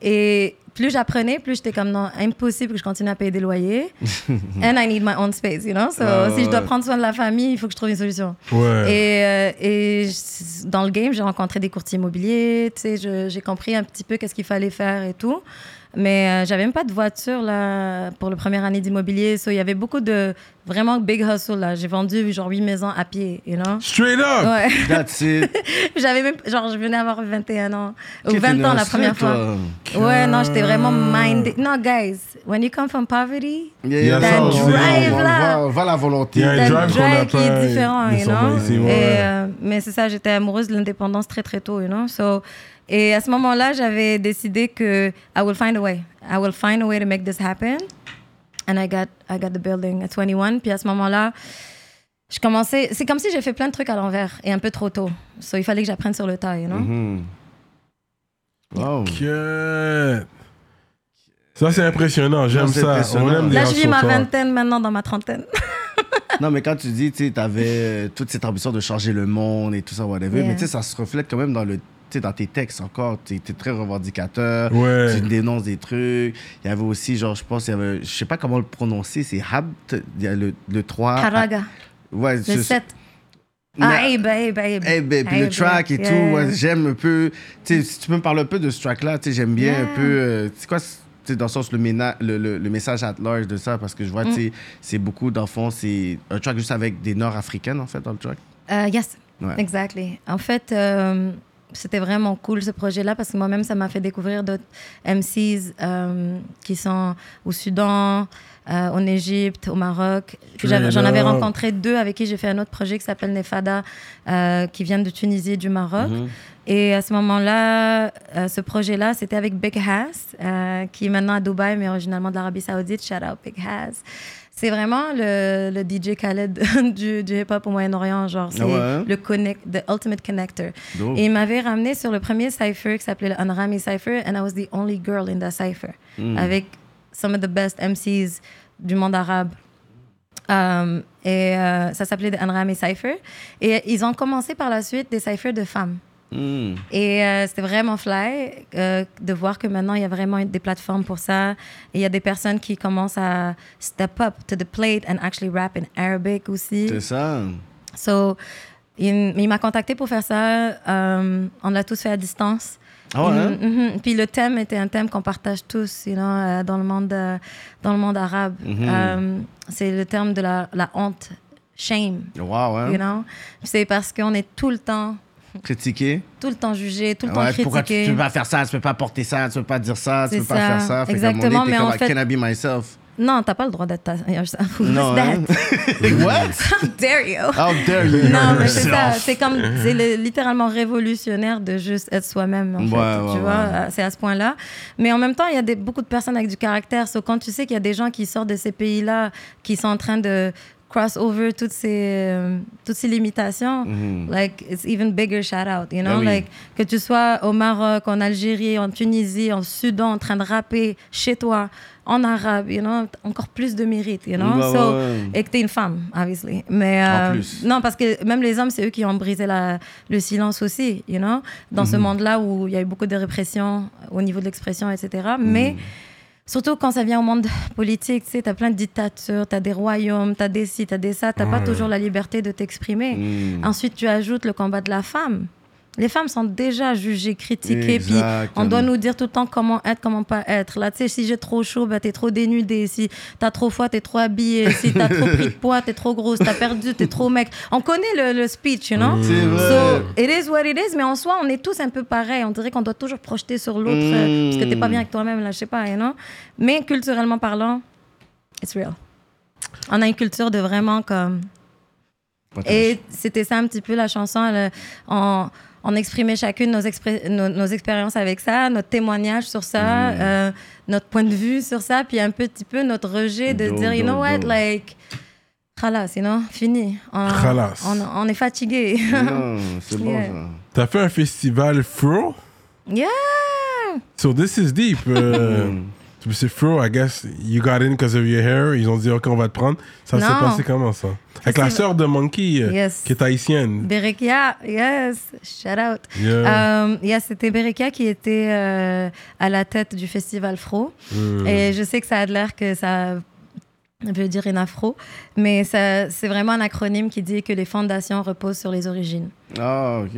Et plus j'apprenais, plus j'étais comme non, impossible que je continue à payer des loyers. And I need my own space, you know? So, Ah, si je dois prendre soin de la famille, il faut que je trouve une solution. Ouais. Et, euh, et dans le game, j'ai rencontré des courtiers immobiliers, tu sais, j'ai compris un petit peu qu'est-ce qu'il fallait faire et tout. Mais euh, j'avais même pas de voiture là, pour la première année d'immobilier. So, il y avait beaucoup de vraiment big hustle. là. J'ai vendu genre 8 maisons à pied, you know? Straight up! Ouais. That's it. J'avais même, genre, je venais avoir 21 ans. Ou Ok, 20 t'es ans la première fois. toi? Ouais, non, j'étais vraiment minded. Non, guys, when you come from poverty, Yeah, Il y a yeah, ça on- drive, on là. On voit la volonté. Il y a un T'as drive drive qui est différent, you know? ici, Et, ouais. euh, mais c'est ça, j'étais amoureuse de l'indépendance très très tôt, you know? So, et à ce moment-là, j'avais décidé que I will find a way. I will find a way to make this happen. And I got, I got the building at 21. Puis à ce moment-là, je commençais... C'est comme si j'ai fait plein de trucs à l'envers et un peu trop tôt. So, il fallait que j'apprenne sur le tas, you know? Mhm. Wow. Ça, c'est impressionnant. J'aime ça. impressionnant. On aime Là, je vis ma vingtaine maintenant dans ma trentaine. Non, mais quand tu dis, tu avais euh, toute cette ambition de changer le monde et tout ça, whatever, Yeah. mais tu sais, ça se reflète quand même dans le. Dans tes textes encore, tu es très revendicateur, Ouais. tu dénonces des trucs. Il y avait aussi, genre, je pense, il y avait, je sais pas comment le prononcer, c'est Habt, il y a le, le 3. Karaga, Ouais, le c'est- 7. Mais- Ah, Abe, Abe, Abe. Eh ben, puis le track et yeah. tout, ouais, j'aime un peu. Si tu peux me parler un peu de ce track-là, j'aime bien Yeah. un peu. euh, c'est quoi, dans le sens, le, ména- le, le, le message at large de ça, parce que je vois, Mm. c'est beaucoup d'enfants, c'est un track juste avec des Nord-Africaines, en fait, dans le track. Euh, yes, Ouais. exactly. En fait, euh, c'était vraiment cool ce projet-là parce que moi-même, ça m'a fait découvrir d'autres MCs euh, qui sont au Soudan, euh, en Égypte, au Maroc. J'en avais rencontré deux avec qui j'ai fait un autre projet qui s'appelle Nefada, euh, qui viennent de Tunisie et du Maroc. Mhm. Et à ce moment-là, ce projet-là, c'était avec Big Hass, qui est maintenant à Dubaï, mais originalement de l'Arabie Saoudite. Shout out Big Hass. C'est vraiment le, le DJ Khaled du, du hip-hop au Moyen-Orient. Genre, c'est Ah ouais? le connect, the ultimate connector. Dope. Et il m'avait ramené sur le premier cypher qui s'appelait le Anrami Cypher, and I was the only girl in that cypher, Mm. avec some of the best MCs du monde arabe. Um, et euh, ça s'appelait The Anrami Cypher. Et ils ont commencé par la suite des cyphers de femmes. Mm. Et euh, c'était vraiment fly euh, de voir que maintenant, il y a vraiment des plateformes pour ça. Et il y a des personnes qui commencent à step up to the plate and actually rap in Arabic aussi. C'est ça. So, il, il m'a contacté pour faire ça. Euh, on l'a tous fait à distance. Ouais, hein? Mhm, mhm. Puis le thème était un thème qu'on partage tous, you know, euh, dans le monde, dans le monde arabe. Mhm. Euh, c'est le terme de la, la honte, shame, Wow, hein? you know? C'est parce qu'on est tout le temps, Critiquer. tout le temps jugé, tout le Ouais, temps pourquoi tu, critiqué. tu peux pas faire ça, tu peux pas porter ça, tu peux pas dire ça, tu peux pas faire ça. Fait Exactement, mais comme, en I fait- can't be myself. Non, t'as pas le droit d'être ta yourself. Non, hein? that? What? How dare you? How dare you? Non, mais c'est ça. C'est comme, c'est le- littéralement révolutionnaire de juste être soi-même, en Ouais, fait. ouais, tu vois, ouais. euh, c'est à ce point-là. Mais en même temps, il y a des, beaucoup de personnes avec du caractère. So, quand tu sais qu'il y a des gens qui sortent de ces pays-là, qui sont en train de cross over toutes ces, euh, toutes ces limitations, Mhm. like, it's even bigger shout out, you know? Ah oui. Like, que tu sois au Maroc, en Algérie, en Tunisie, en Sudan, en train de rapper chez toi, en arabe, you know? Encore plus de mérite, you know? So, ouais, ouais. et que t'es une femme, obviously. Mais, En euh, plus. Non, parce que même les hommes, c'est eux qui ont brisé la, le silence aussi, you know? Dans ce monde-là où il y a eu beaucoup de répression au niveau de l'expression, etc. Mais Mhm. Surtout quand ça vient au monde politique, tu sais, t'as plein de dictatures, t'as des royaumes, t'as des ci, t'as des ça, t'as pas toujours la liberté de t'exprimer. Mm. Ensuite, tu ajoutes le combat de la femme. Les femmes sont déjà jugées, critiquées, puis on doit nous dire tout le temps comment être, comment pas être. Là, tu sais, si j'ai trop chaud, ben, t'es trop dénudé. Si t'as trop froid, t'es trop habillé. Si t'as trop pris de poids, t'es trop grosse. T'as perdu, t'es trop mec. On connaît le, le speech, you know? C'est vrai. So, it is what it is, mais en soi, on est tous un peu pareils. On dirait qu'on doit toujours projeter sur l'autre euh, parce que t'es pas bien avec toi-même, là, je sais pas, you know? Mais culturellement parlant, it's real. On a une culture de vraiment comme. Et c'était ça un petit peu la chanson. elle, on, on exprimait chacune nos, nos, nos expériences avec ça, notre témoignage sur ça, Mm. euh, notre point de vue sur ça, puis un petit peu notre rejet de dire, you know what, dope. like, khalas, you know, fini. On, on, on est fatigué. Non, c'est bon, Yeah. ça. T'as fait un festival Fro? yeah! So this is deep. euh. C'est Fro, I guess, you got in because of your hair. Ils ont dit, OK, on va te prendre. Ça s'est passé comment, ça? Avec la sœur de Monkey, euh, Yes. qui est haïtienne. Berekia, yes, shout out. Yeah. Euh, yes, c'était Berekia qui était euh, à la tête du festival Fro. Mm. Et je sais que ça a l'air que ça veut dire une afro, mais ça- c'est vraiment un acronyme qui dit que les fondations reposent sur les origines. Ah, ok.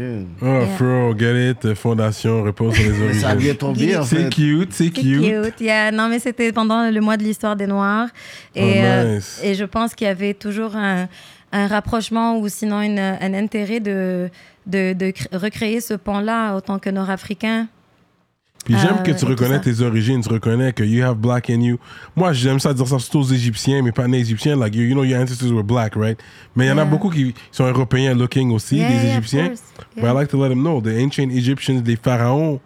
Oh, Yeah. Fro, get it, fondation, repose sur les Mais ça origines. vient tomber, en C'est fait. cute, c'est C'est cute. cute. yeah. Non, mais c'était pendant le mois de l'histoire des Noirs. Et, Oh, euh, et je pense qu'il y avait toujours un, un rapprochement ou sinon une- un intérêt de, de, de cr- recréer ce pont-là autant que Nord-Africain. Puis j'aime Euh, que tu et tout reconnais tes origines, tu reconnais que you have black in you. Moi, j'aime ça dire ça surtout aux Égyptiens, mais pas aux Égyptiens. Like, you, you know, your ancestors were black, right? Mais il y en a beaucoup qui sont européens looking aussi, Yeah, des yeah, Égyptiens. But I like to let them know, the ancient Egyptians, les pharaons,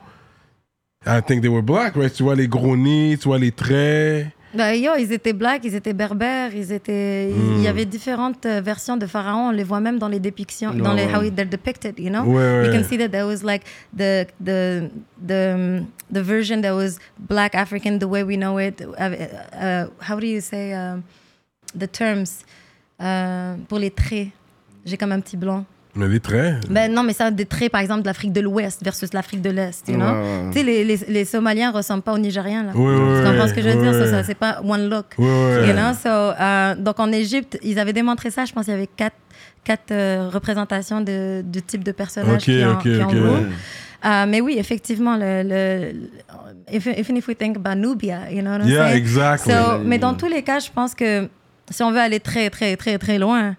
I think they were black, right? Tu vois les gros nez, tu vois les traits. Bah, yo, ils étaient blacks, ils étaient berbères, ils étaient... il- Hmm. Y avait différentes euh, versions de pharaons. On les voit même dans les dépictions, dans les how they're depicted, you know? Ouais, You ouais. can see that there was like the the the the version that was black African the way we know it. Uh, uh, how do you say um, the terms euh, pour les traits? J'ai comme un petit blanc. Mais les traits? Ben non, mais ça des traits par exemple de l'Afrique de l'Ouest versus l'Afrique de l'Est. Tu sais les, les, les Somaliens ressemblent pas aux Nigériens là. Ouais, ouais, tu comprends ce que je veux dire? Ça, c'est pas one look. Ouais, ouais. You know? So, euh, donc en Égypte, ils avaient démontré ça. Je pense qu'il y avait quatre, quatre euh, représentations de, de type de personnages Ok, qui en, qui en. Euh, mais oui, effectivement, le, le, le- if- even if we think about Nubia, you know what I'm Yeah, saying? exactly. So, mais dans tous les cas, je pense que si on veut aller très, très, très, très loin,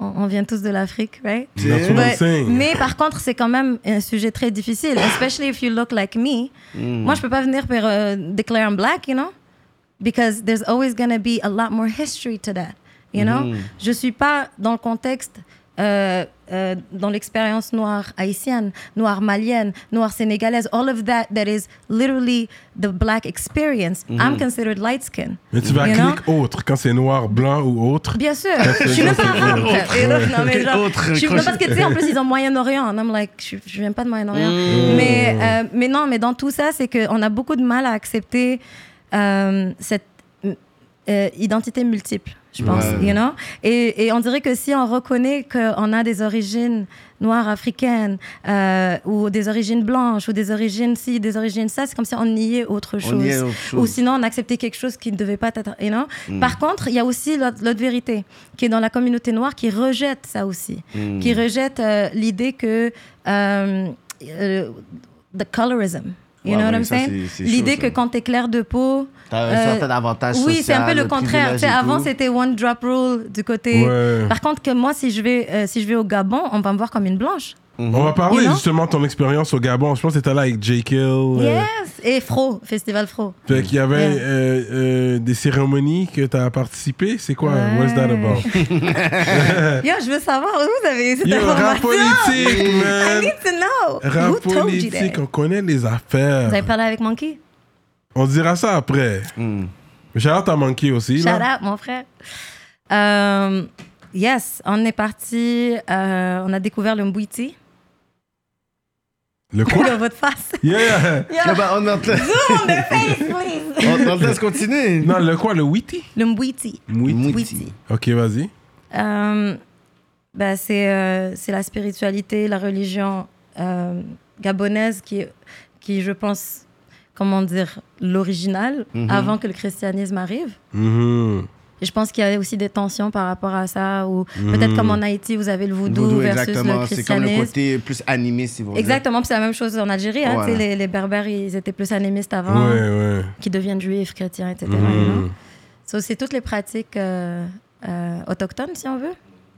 on, on vient tous de l'Afrique, right? That's what I'm But- saying. mais par contre, c'est quand même un sujet très difficile, especially if you look like me. Moi, je peux pas venir pour euh, declare I'm black, you know? Because there's always going to be a lot more history to that, you know? Je suis pas dans le contexte, euh, euh, dans l'expérience noire haïtienne, noire malienne, noire sénégalaise, all of that that is literally the black experience. I'm considered light skin. Mais tu vas cliquer autre quand c'est noir, blanc ou autre. Bien sûr. Je suis même pas arabe. Non, mais genre, autre je suis- crochet. parce que tu sais, en plus, ils ont Moyen-Orient. And I'm like, je, je viens pas de Moyen-Orient. Mais, euh, mais non, mais dans tout ça, c'est qu'on a beaucoup de mal à accepter euh, cette euh, identité multiple, je pense, Ouais. you know? Et, et on dirait que si on reconnaît qu'on a des origines noires africaines euh, ou des origines blanches ou des origines ci, des origines ça, c'est comme si on niait autre chose. Autre. Ou sinon, on acceptait quelque chose qui ne devait pas être. You know? Mm. Par contre, il y a aussi l'autre vérité, qui est dans la communauté noire, qui rejette ça aussi. Mm. Qui rejette euh, l'idée que. euh, the colorism. You Ouais, know what I'm saying? L'idée que quand t'es clair de peau. T'as un euh, certain avantage Oui, c'est un peu le contraire. avant, c'était one drop rule du côté. Ouais. Par contre, que moi, si je vais, euh, si je vais au Gabon, on va me voir comme une blanche. On va parler You know? justement de ton expérience au Gabon. Je pense que t'étais là avec J. Kill. euh, Yes! Et Fro, Festival Fro. Fait qu'il y avait Yeah. euh, euh, des cérémonies que tu as participé. C'est quoi? Ouais. What's that about? Yo, je veux savoir où vous avez cette Yo, rap politique, I man! need to know. Who Rap told you politique, that? on connaît les affaires. Vous avez parlé avec Monkey? On dira ça après. Mm. Mais Shout-out à Monkey aussi. Shout là. out, mon frère. Euh, yes, on est parti. euh, on a découvert le Mbouiti. Le quoi? de votre face. Yeah! Ah bah, on est en train- on the face, please. on continuer. Non, le quoi? Le Witty? Le Mbouiti. Witty. Ok, vas-y. Euh, bah, c'est euh, c'est la spiritualité, la religion euh, gabonaise qui, qui, je pense, comment dire, l'original Mhm. avant que le christianisme arrive. Mhm. Et je pense qu'il y a aussi des tensions par rapport à ça, ou peut-être comme en Haïti, vous avez le voodoo, versus le exactement. C'est comme le christianisme. côté plus animé, si vous voulez. Exactement, c'est la même chose en Algérie. hein, les, les Berbères, ils étaient plus animistes avant, Ouais, ouais. qui deviennent juifs, chrétiens, etc. Mhm. know. So, c'est toutes les pratiques euh, euh, autochtones, si on veut.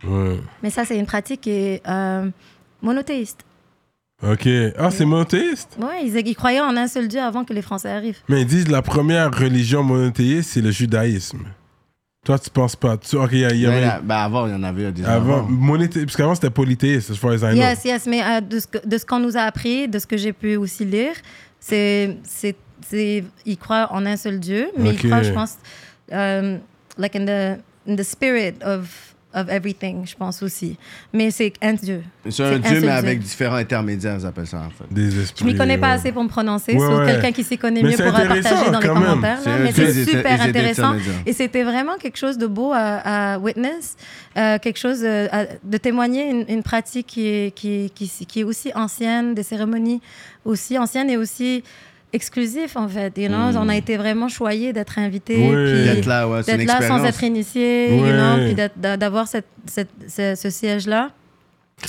Ouais. Mais ça, c'est une pratique qui est euh, monothéiste. Ok. Ah, c'est monothéiste? Ouais, ils, ils croyaient en un seul Dieu avant que les Français arrivent. Mais ils disent la première religion monothéiste, c'est le judaïsme. Toi, tu penses pas? Tu, ok, il y a- il y Ouais, avait- là, avant, il y en avait avant, avant. parce qu'avant, c'était polythéiste, as far as I know. Yes, yes, mais euh, de ce que- de ce qu'on nous a appris, de ce que j'ai pu aussi lire, c'est, ils croient en un seul Dieu, mais Ok. ils croient, je pense, um, like in the, in the spirit of, of everything, je pense aussi. Mais c'est un Dieu. C'est un dieu, mais avec différents intermédiaires, ils appellent ça, en fait. Des Je esprits. m'y connais pas assez pour me prononcer, Ouais, sauf ouais. quelqu'un qui s'y connaît Mais mieux pourra partager dans les même. commentaires. Là, mais c'est super intéressant. Et c'était vraiment quelque chose de beau à, à witness, euh, quelque chose euh, à- de témoigner une, une pratique qui est, qui, qui, qui est aussi ancienne, des cérémonies aussi anciennes et aussi exclusif en fait. You know? On a été vraiment choyés d'être invités, puis D'être là, ouais, là sans être initié, you Ouais. know, puis d'avoir cette, cette- ce, ce siège-là.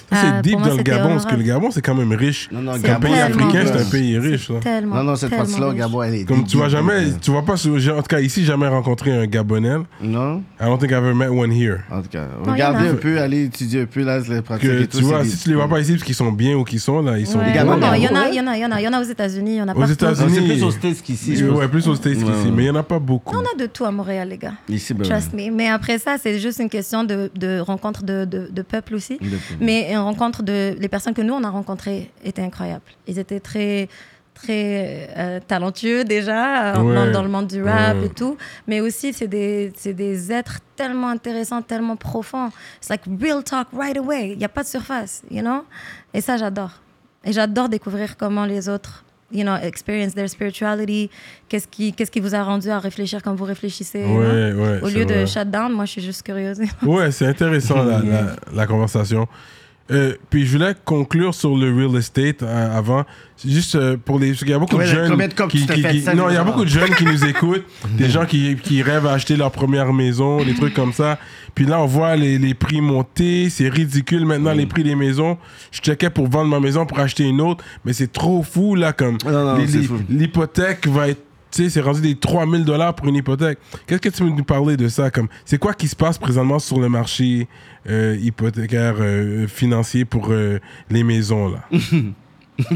C'est Euh, deep dans le Gabon, parce que le. Gabon, c'est quand même riche. Non, non, C'est C'est un Gabon, pays africain, c'est un pays riche. Non, non, cette partie-là au. Gabon, elle est. Comme tu vois jamais, deep, tu vois pas, en tout cas ici, jamais rencontré un Gabonais. Non? I don't think I've ever met one here. En tout cas, Non, regardez un peu, allez étudier un peu là, les pratiques tu vois, si tu les vois pas ici parce qu'ils sont bien ou qu'ils sont là, ils sont Ouais. Les bons. Gabonais, Non, non, il y en a, il y en a, il y en a, il y en a aux États-Unis, il y en a Aux partout. États-Unis. Non, c'est plus aux States qu'ici. Ouais, plus aux States qu'ici, mais il y en a pas beaucoup. On a de tout à Montréal, les gars. Ici, ben. Trust me. Mais après ça, c'est juste une question de, de rencontre de, peuple aussi. Une rencontre de. Les personnes que nous, on a rencontrées étaient incroyables. Ils étaient très très euh, talentueux déjà euh, Ouais. dans, dans le monde du rap Ouais. et tout mais aussi c'est des, c'est des êtres tellement intéressants tellement profonds c'est like real talk right away il n'y a pas de surface you know? Et ça j'adore et j'adore découvrir comment les autres you know experience their spirituality qu'est-ce qui qu'est-ce qui vous a rendu à réfléchir comme vous réfléchissez? Ouais, ouais. au lieu de shut down moi je suis juste curieuse Ouais, c'est intéressant la, la, la conversation. Euh, puis je voulais conclure sur le real estate euh, avant. C'est juste euh, pour les. parce qu'il y a beaucoup Ouais, de jeunes. de qui, qui- qui- non, il y a beaucoup de jeunes qui nous écoutent. des gens qui, qui rêvent à acheter leur première maison, des trucs comme ça. Puis là, on voit les, les prix monter. C'est ridicule maintenant, Mm. les prix des maisons. Je checkais pour vendre ma maison pour acheter une autre. Mais c'est trop fou, là. Comme l'hypothèque va être. Tu sais, c'est rendu des 3000 dollars pour une hypothèque. Qu'est-ce que tu veux nous parler de ça? Comme, c'est quoi qui se passe présentement sur le marché euh, hypothécaire euh, financier pour euh, les maisons, là?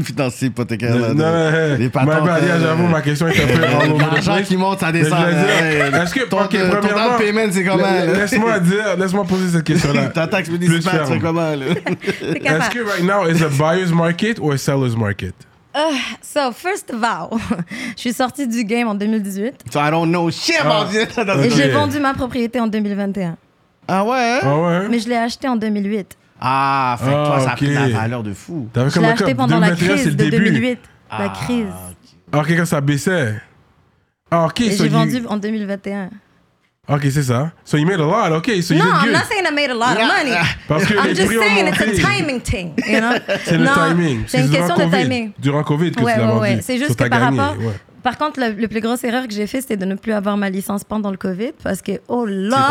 Financier hypothécaire. non, là, non, de- non, les patentes, j'avoue, ma question est un peu L'argent qui monte, ça descend. est-ce que- ton, premièrement, payment, c'est comment? Laisse-moi dire, laisse-moi poser cette question-là. Ta taxe municipale, c'est comment? là? Est-ce que right now is a buyer's market or a seller's market? So, first of all, je suis sortie du game en 2018 So I don't know shit about Ah. this. et j'ai vendu ma propriété en 2021. Ah ouais? hein? Ah ouais? Mais je l'ai acheté en 2008. Ah, fait que Ah, toi, ça a pris de la valeur de fou. T'avais Je comme l'ai un acheté pendant la 2021, c'est crise le de début. 2008. La Ah, crise. Ah, ok, quand ça baissait. Ah, ok, Et so j'ai you- vendu en 2021. Ok, c'est ça. So you made a lot, ok, so you No, did I'm good. not saying I made a lot of money. Parce que I'm les just prix ont saying it's a monté. timing thing. You know? C'est le Non, timing. C'est une durant question de COVID. timing. Durant COVID que Ouais, tu l'as ouais, vendu. ouais. C'est So juste que t'as par gagné, rapport. ouais. Par contre, le, le plus grosse erreur que j'ai fait, c'était de ne plus avoir ma licence pendant le COVID parce que, oh là,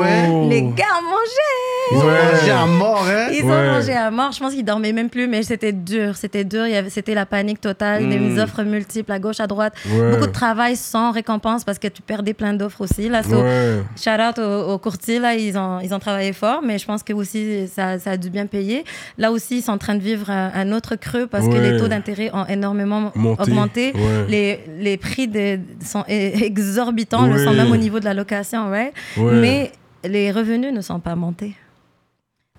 ouais. les gars ont mangé. Ouais. J'ai à mort, hein? Ils ont mangé à mort. Je pense qu'ils dormaient même plus, mais c'était dur. C'était dur. Il y avait, c'était la panique totale. Des offres multiples à gauche, à droite. Hmm. Ouais. Beaucoup de travail sans récompense parce que tu perdais plein d'offres aussi. Là, So, Ouais. Shout out aux, aux courtiers, là, ils ont, ils ont travaillé fort, mais je pense que aussi ça, ça a dû bien payer. Là aussi, ils sont en train de vivre un, un autre creux parce que les taux d'intérêt ont énormément Monté, augmenté. ouais. Les, les prix sont exorbitants, le Ouais. sont même au niveau de la location? Ouais. Mais les revenus ne sont pas montés.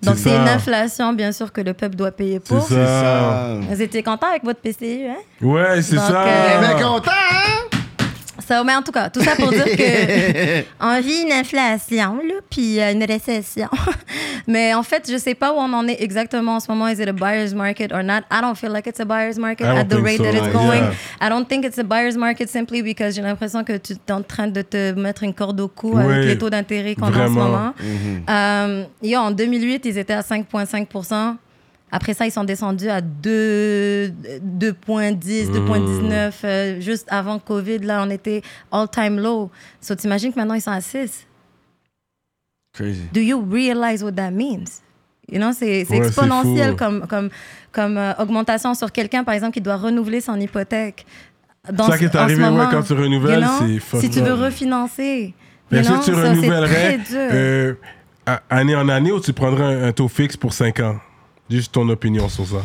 Donc C'est c'est une inflation, bien sûr, que le peuple doit payer C'est pour. ça. Vous étiez content avec votre PCU, hein? Ouais, c'est ça. euh, Mais content, hein? Ça, mais en tout cas, tout ça pour dire que on vit une inflation, là, puis euh, une récession. mais en fait, je sais pas où on en est exactement en ce moment. Is it a buyer's market or not? I don't feel like it's a buyer's market at the rate so, that it's yeah. going. I don't think it's a buyer's market simply because j'ai l'impression que tu es en train de te mettre une corde au cou avec les taux d'intérêt qu'on a en ce moment. Euh, yo, en 2008, ils étaient à 5,5 après ça, ils sont descendus à 2, 2,10, 2,19. euh, juste avant Covid, là, on était all-time low. So, t'imagines que maintenant, ils sont à 6. Crazy. Do you realize what that means? You know, c'est Ouais, exponentiel comme, comme, comme euh, augmentation sur quelqu'un, par exemple, qui doit renouveler son hypothèque. Dans Ça qui est arrivé, ouais, moment, quand tu renouvelles, you know? c'est Si tu veux refinancer. Mais Est-ce que tu ça, renouvellerais euh, année en année ou tu prendrais un, un taux fixe pour 5 ans? Juste ton opinion sur ça.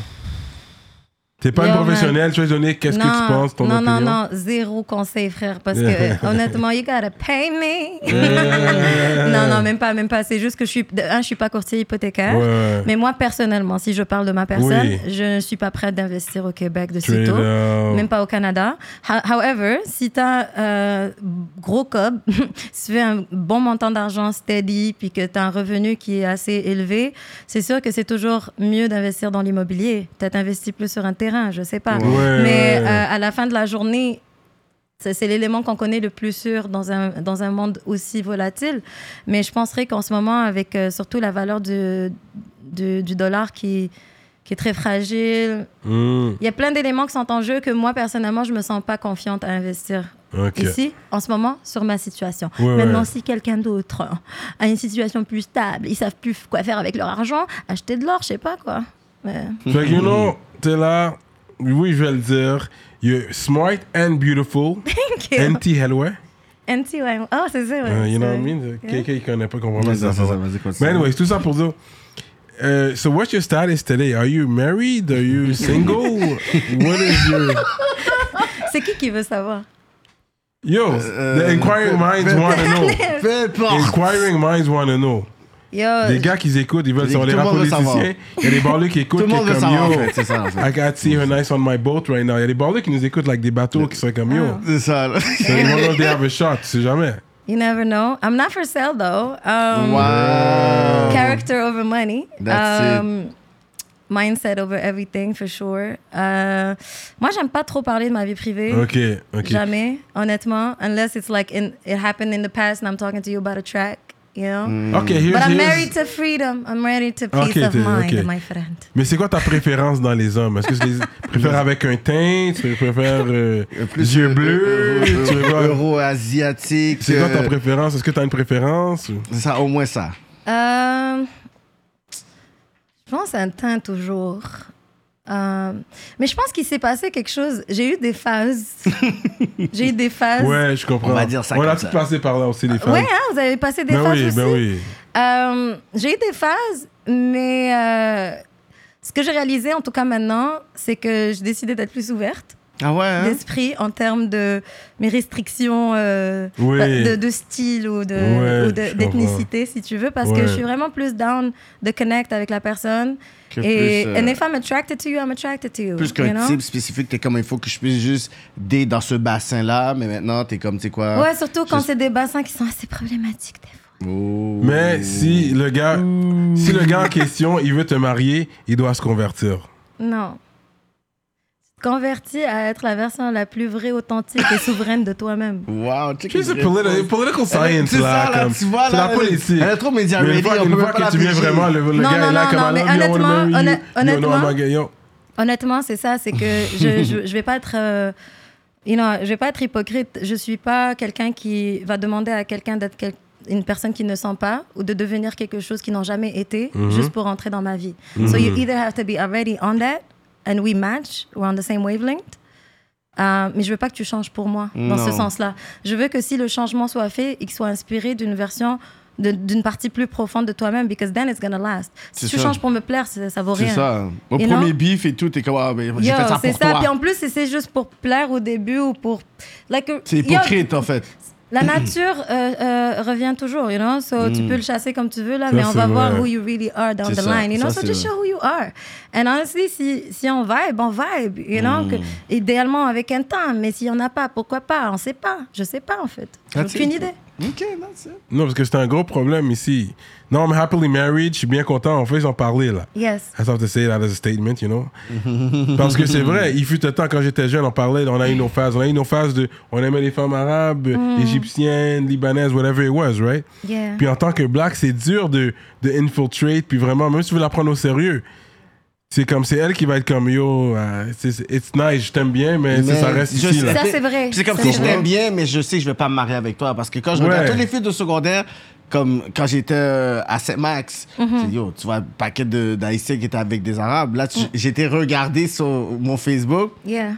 T'es pas Yo, une man. professionnelle, tu vas donner qu'est-ce que tu penses, ton non, opinion? Non, non, zéro conseil, frère, parce que honnêtement, you gotta pay me. non, non, même pas, même pas. C'est juste que je suis, un, je suis pas courtier hypothécaire. Ouais. Mais moi, personnellement, si je parle de ma personne, Oui. je ne suis pas prête d'investir au Québec de sitôt. Même pas au Canada. Ho- However, si tu as gros cob, si tu fais un bon montant d'argent steady, puis que tu as un revenu qui est assez élevé, c'est sûr que c'est toujours mieux d'investir dans l'immobilier. Peut-être investir plus sur un terrain, je sais pas. Ouais. Mais euh, à la fin de la journée, c'est l'élément qu'on connaît le plus sûr dans un, dans un monde aussi volatile. Mais je penserais qu'en ce moment, avec euh, surtout la valeur du, du, du dollar qui, qui est très fragile, Hmm, il y a plein d'éléments qui sont en jeu que moi, personnellement, je me sens pas confiante à investir ici, en ce moment, sur ma situation. Ouais, Maintenant, ouais. si quelqu'un d'autre a une situation plus stable, ils savent plus quoi faire avec leur argent, acheter de l'or, je sais pas quoi. Mais- Fait que, you know, t'es là, oui, je vais le dire. You're smart and beautiful. Thank you. NT Hellway. NT, ouais. Oh, c'est ça, ouais. Uh, you know what I mean? Yeah. Quelqu'un qui connaît pas comprend pas ça. c'est ça, vas-y, continue. Mais anyways, tout ça pour dire. Uh, so what's your status today? Are you married? Are you single? What is your... C'est qui qui veut savoir? Yo, Euh, the inquiring minds want to know. Inquiring minds want to know. Yo, Les gars qui écoutent, ils veulent savoir. Les le rap politiciens, il y a des balleux qui Tout écoutent le qui veut comme savoir, en yo. fait. C'est ça, en fait. I got see her nice on my boat right now. Il y a des balleux qui nous écoutent like des bateaux qui sont comme yo. C'est ça. So you wanna know they have a shot, tu sais jamais. you never know. I'm not for sale, though. Um, Wow. Character over money. That's it. um, Mindset over everything, for sure. Euh, moi, j'aime pas trop parler de ma vie privée. Ok, ok. Jamais, honnêtement. Unless it's like in, it happened in the past and I'm talking to you about a track, you know? Mm. Ok, here's, But I'm here's- married to freedom. I'm married to peace Okay, of mind, okay. my friend. Mais c'est quoi ta préférence dans les hommes? Est-ce que tu les préfères avec un teint? Tu préfères euh, Plus yeux bleus? Tu veux voir- Euro-asiatique. C'est quoi ta euh, préférence? Est-ce que tu as une préférence? ça, au moins ça. Euh, je pense un teint toujours. Euh, mais je pense qu'il s'est passé quelque chose. J'ai eu des phases. J'ai eu des phases. Ouais, je comprends. On va dire ça On a tous passé par là aussi, les femmes. Ouais, hein, vous avez passé des ben phases oui, aussi. ben oui. Euh, j'ai eu des phases, mais euh, ce que j'ai réalisé, en tout cas maintenant, c'est que j'ai décidé d'être plus ouverte Ah ouais, hein? d'esprit en termes de mes restrictions euh, Oui. bah, de, de style ou de- Ouais, ou de- d'ethnicité, si tu veux, parce Ouais. que je suis vraiment plus down de connect avec la personne. Que Et plus, euh, and if I'm attracted to you, I'm attracted to you. Plus you qu'un know? type spécifique, t'es comme il faut que je puisse juste dé dans ce bassin-là, mais maintenant t'es comme, tu sais quoi? Ouais, surtout quand je- c'est des bassins qui sont assez problématiques des fois. Oh. Mais si le gars, si le gars en question, il veut te marier, il doit se convertir. Non. Convertis à être la version la plus vraie, authentique et souveraine de toi-même. Wow, Tu sais, une political, Elle- science, c'est là. ça, là, comme- tu vois, c'est là, la politique. elle est trop média Mais une ready, fois, on une peut fois pas que tu viens vraiment, le, le Non, gars non, est là non, comme non, mais honnêtement, marry you. honnêt- You know, honnêtement- yo. Honnêtement, c'est ça, c'est que je, je, je vais pas être. euh, you know, je vais pas être hypocrite. Je suis pas quelqu'un qui va demander à quelqu'un d'être quel- une personne qui ne sent pas ou de devenir quelque chose qui n'ont jamais été Mhm. juste pour entrer dans ma vie. So you either have to be already on that and we match, we're on the same wavelength. Euh, mais je veux pas que tu changes pour moi dans ce sens-là. Je veux que si le changement soit fait, il soit inspiré d'une version d'une partie plus profonde de toi-même, because then it's gonna last. Si C'est tu ça. changes pour me plaire, ça, ça vaut C'est rien. ça. Au premier beef et tout, t'es comme, ah, mais j'ai Yo, fait ça c'est pour ça. toi. Puis en plus, c'est juste pour plaire au début ou pour. Like, C'est yo, hypocrite, en fait. La nature euh, euh, revient toujours, you know? So tu peux le chasser comme tu veux là, Ça, mais on va voir who you really are down the ça. line, you know? Ça, So just vrai. show who you are. And honestly, si si on vibe, on vibe, you know? Mm. que- idéalement avec un temps, mais s'il y en a pas, pourquoi pas? On sait pas. Je sais pas en fait. That's aucune idée. Ok, that's it. Non, parce que c'est un gros problème ici. Non, I'm happily married, je suis bien content. En fait, ils en parlaient, là. Yes. I have to say that as a statement, you know. Parce que c'est vrai, il fut un temps quand j'étais jeune, on parlait, on a eu nos phases. On a eu nos phases de. On aimait les femmes arabes, égyptiennes, libanaises, whatever it was, right? Yeah. Puis en tant que black, c'est dur de, de infiltrate, puis vraiment, même si tu veux la prendre au sérieux, c'est comme, c'est elle qui va être comme, yo, c'est- it's nice, je t'aime bien, mais, Mais ça reste je ici, sais- là. Ça, c'est vrai. C'est comme si je t'aime bien, mais je sais que je vais pas me marier avec toi. Parce que quand je Ouais. regarde toutes les filles de secondaire, comme quand j'étais euh, à Saint-Max, j'ai dit, yo, tu vois, un paquet de- d'Haïtiens qui étaient avec des Arabes. Là, Mm. j'étais regardé sur mon Facebook. Yeah.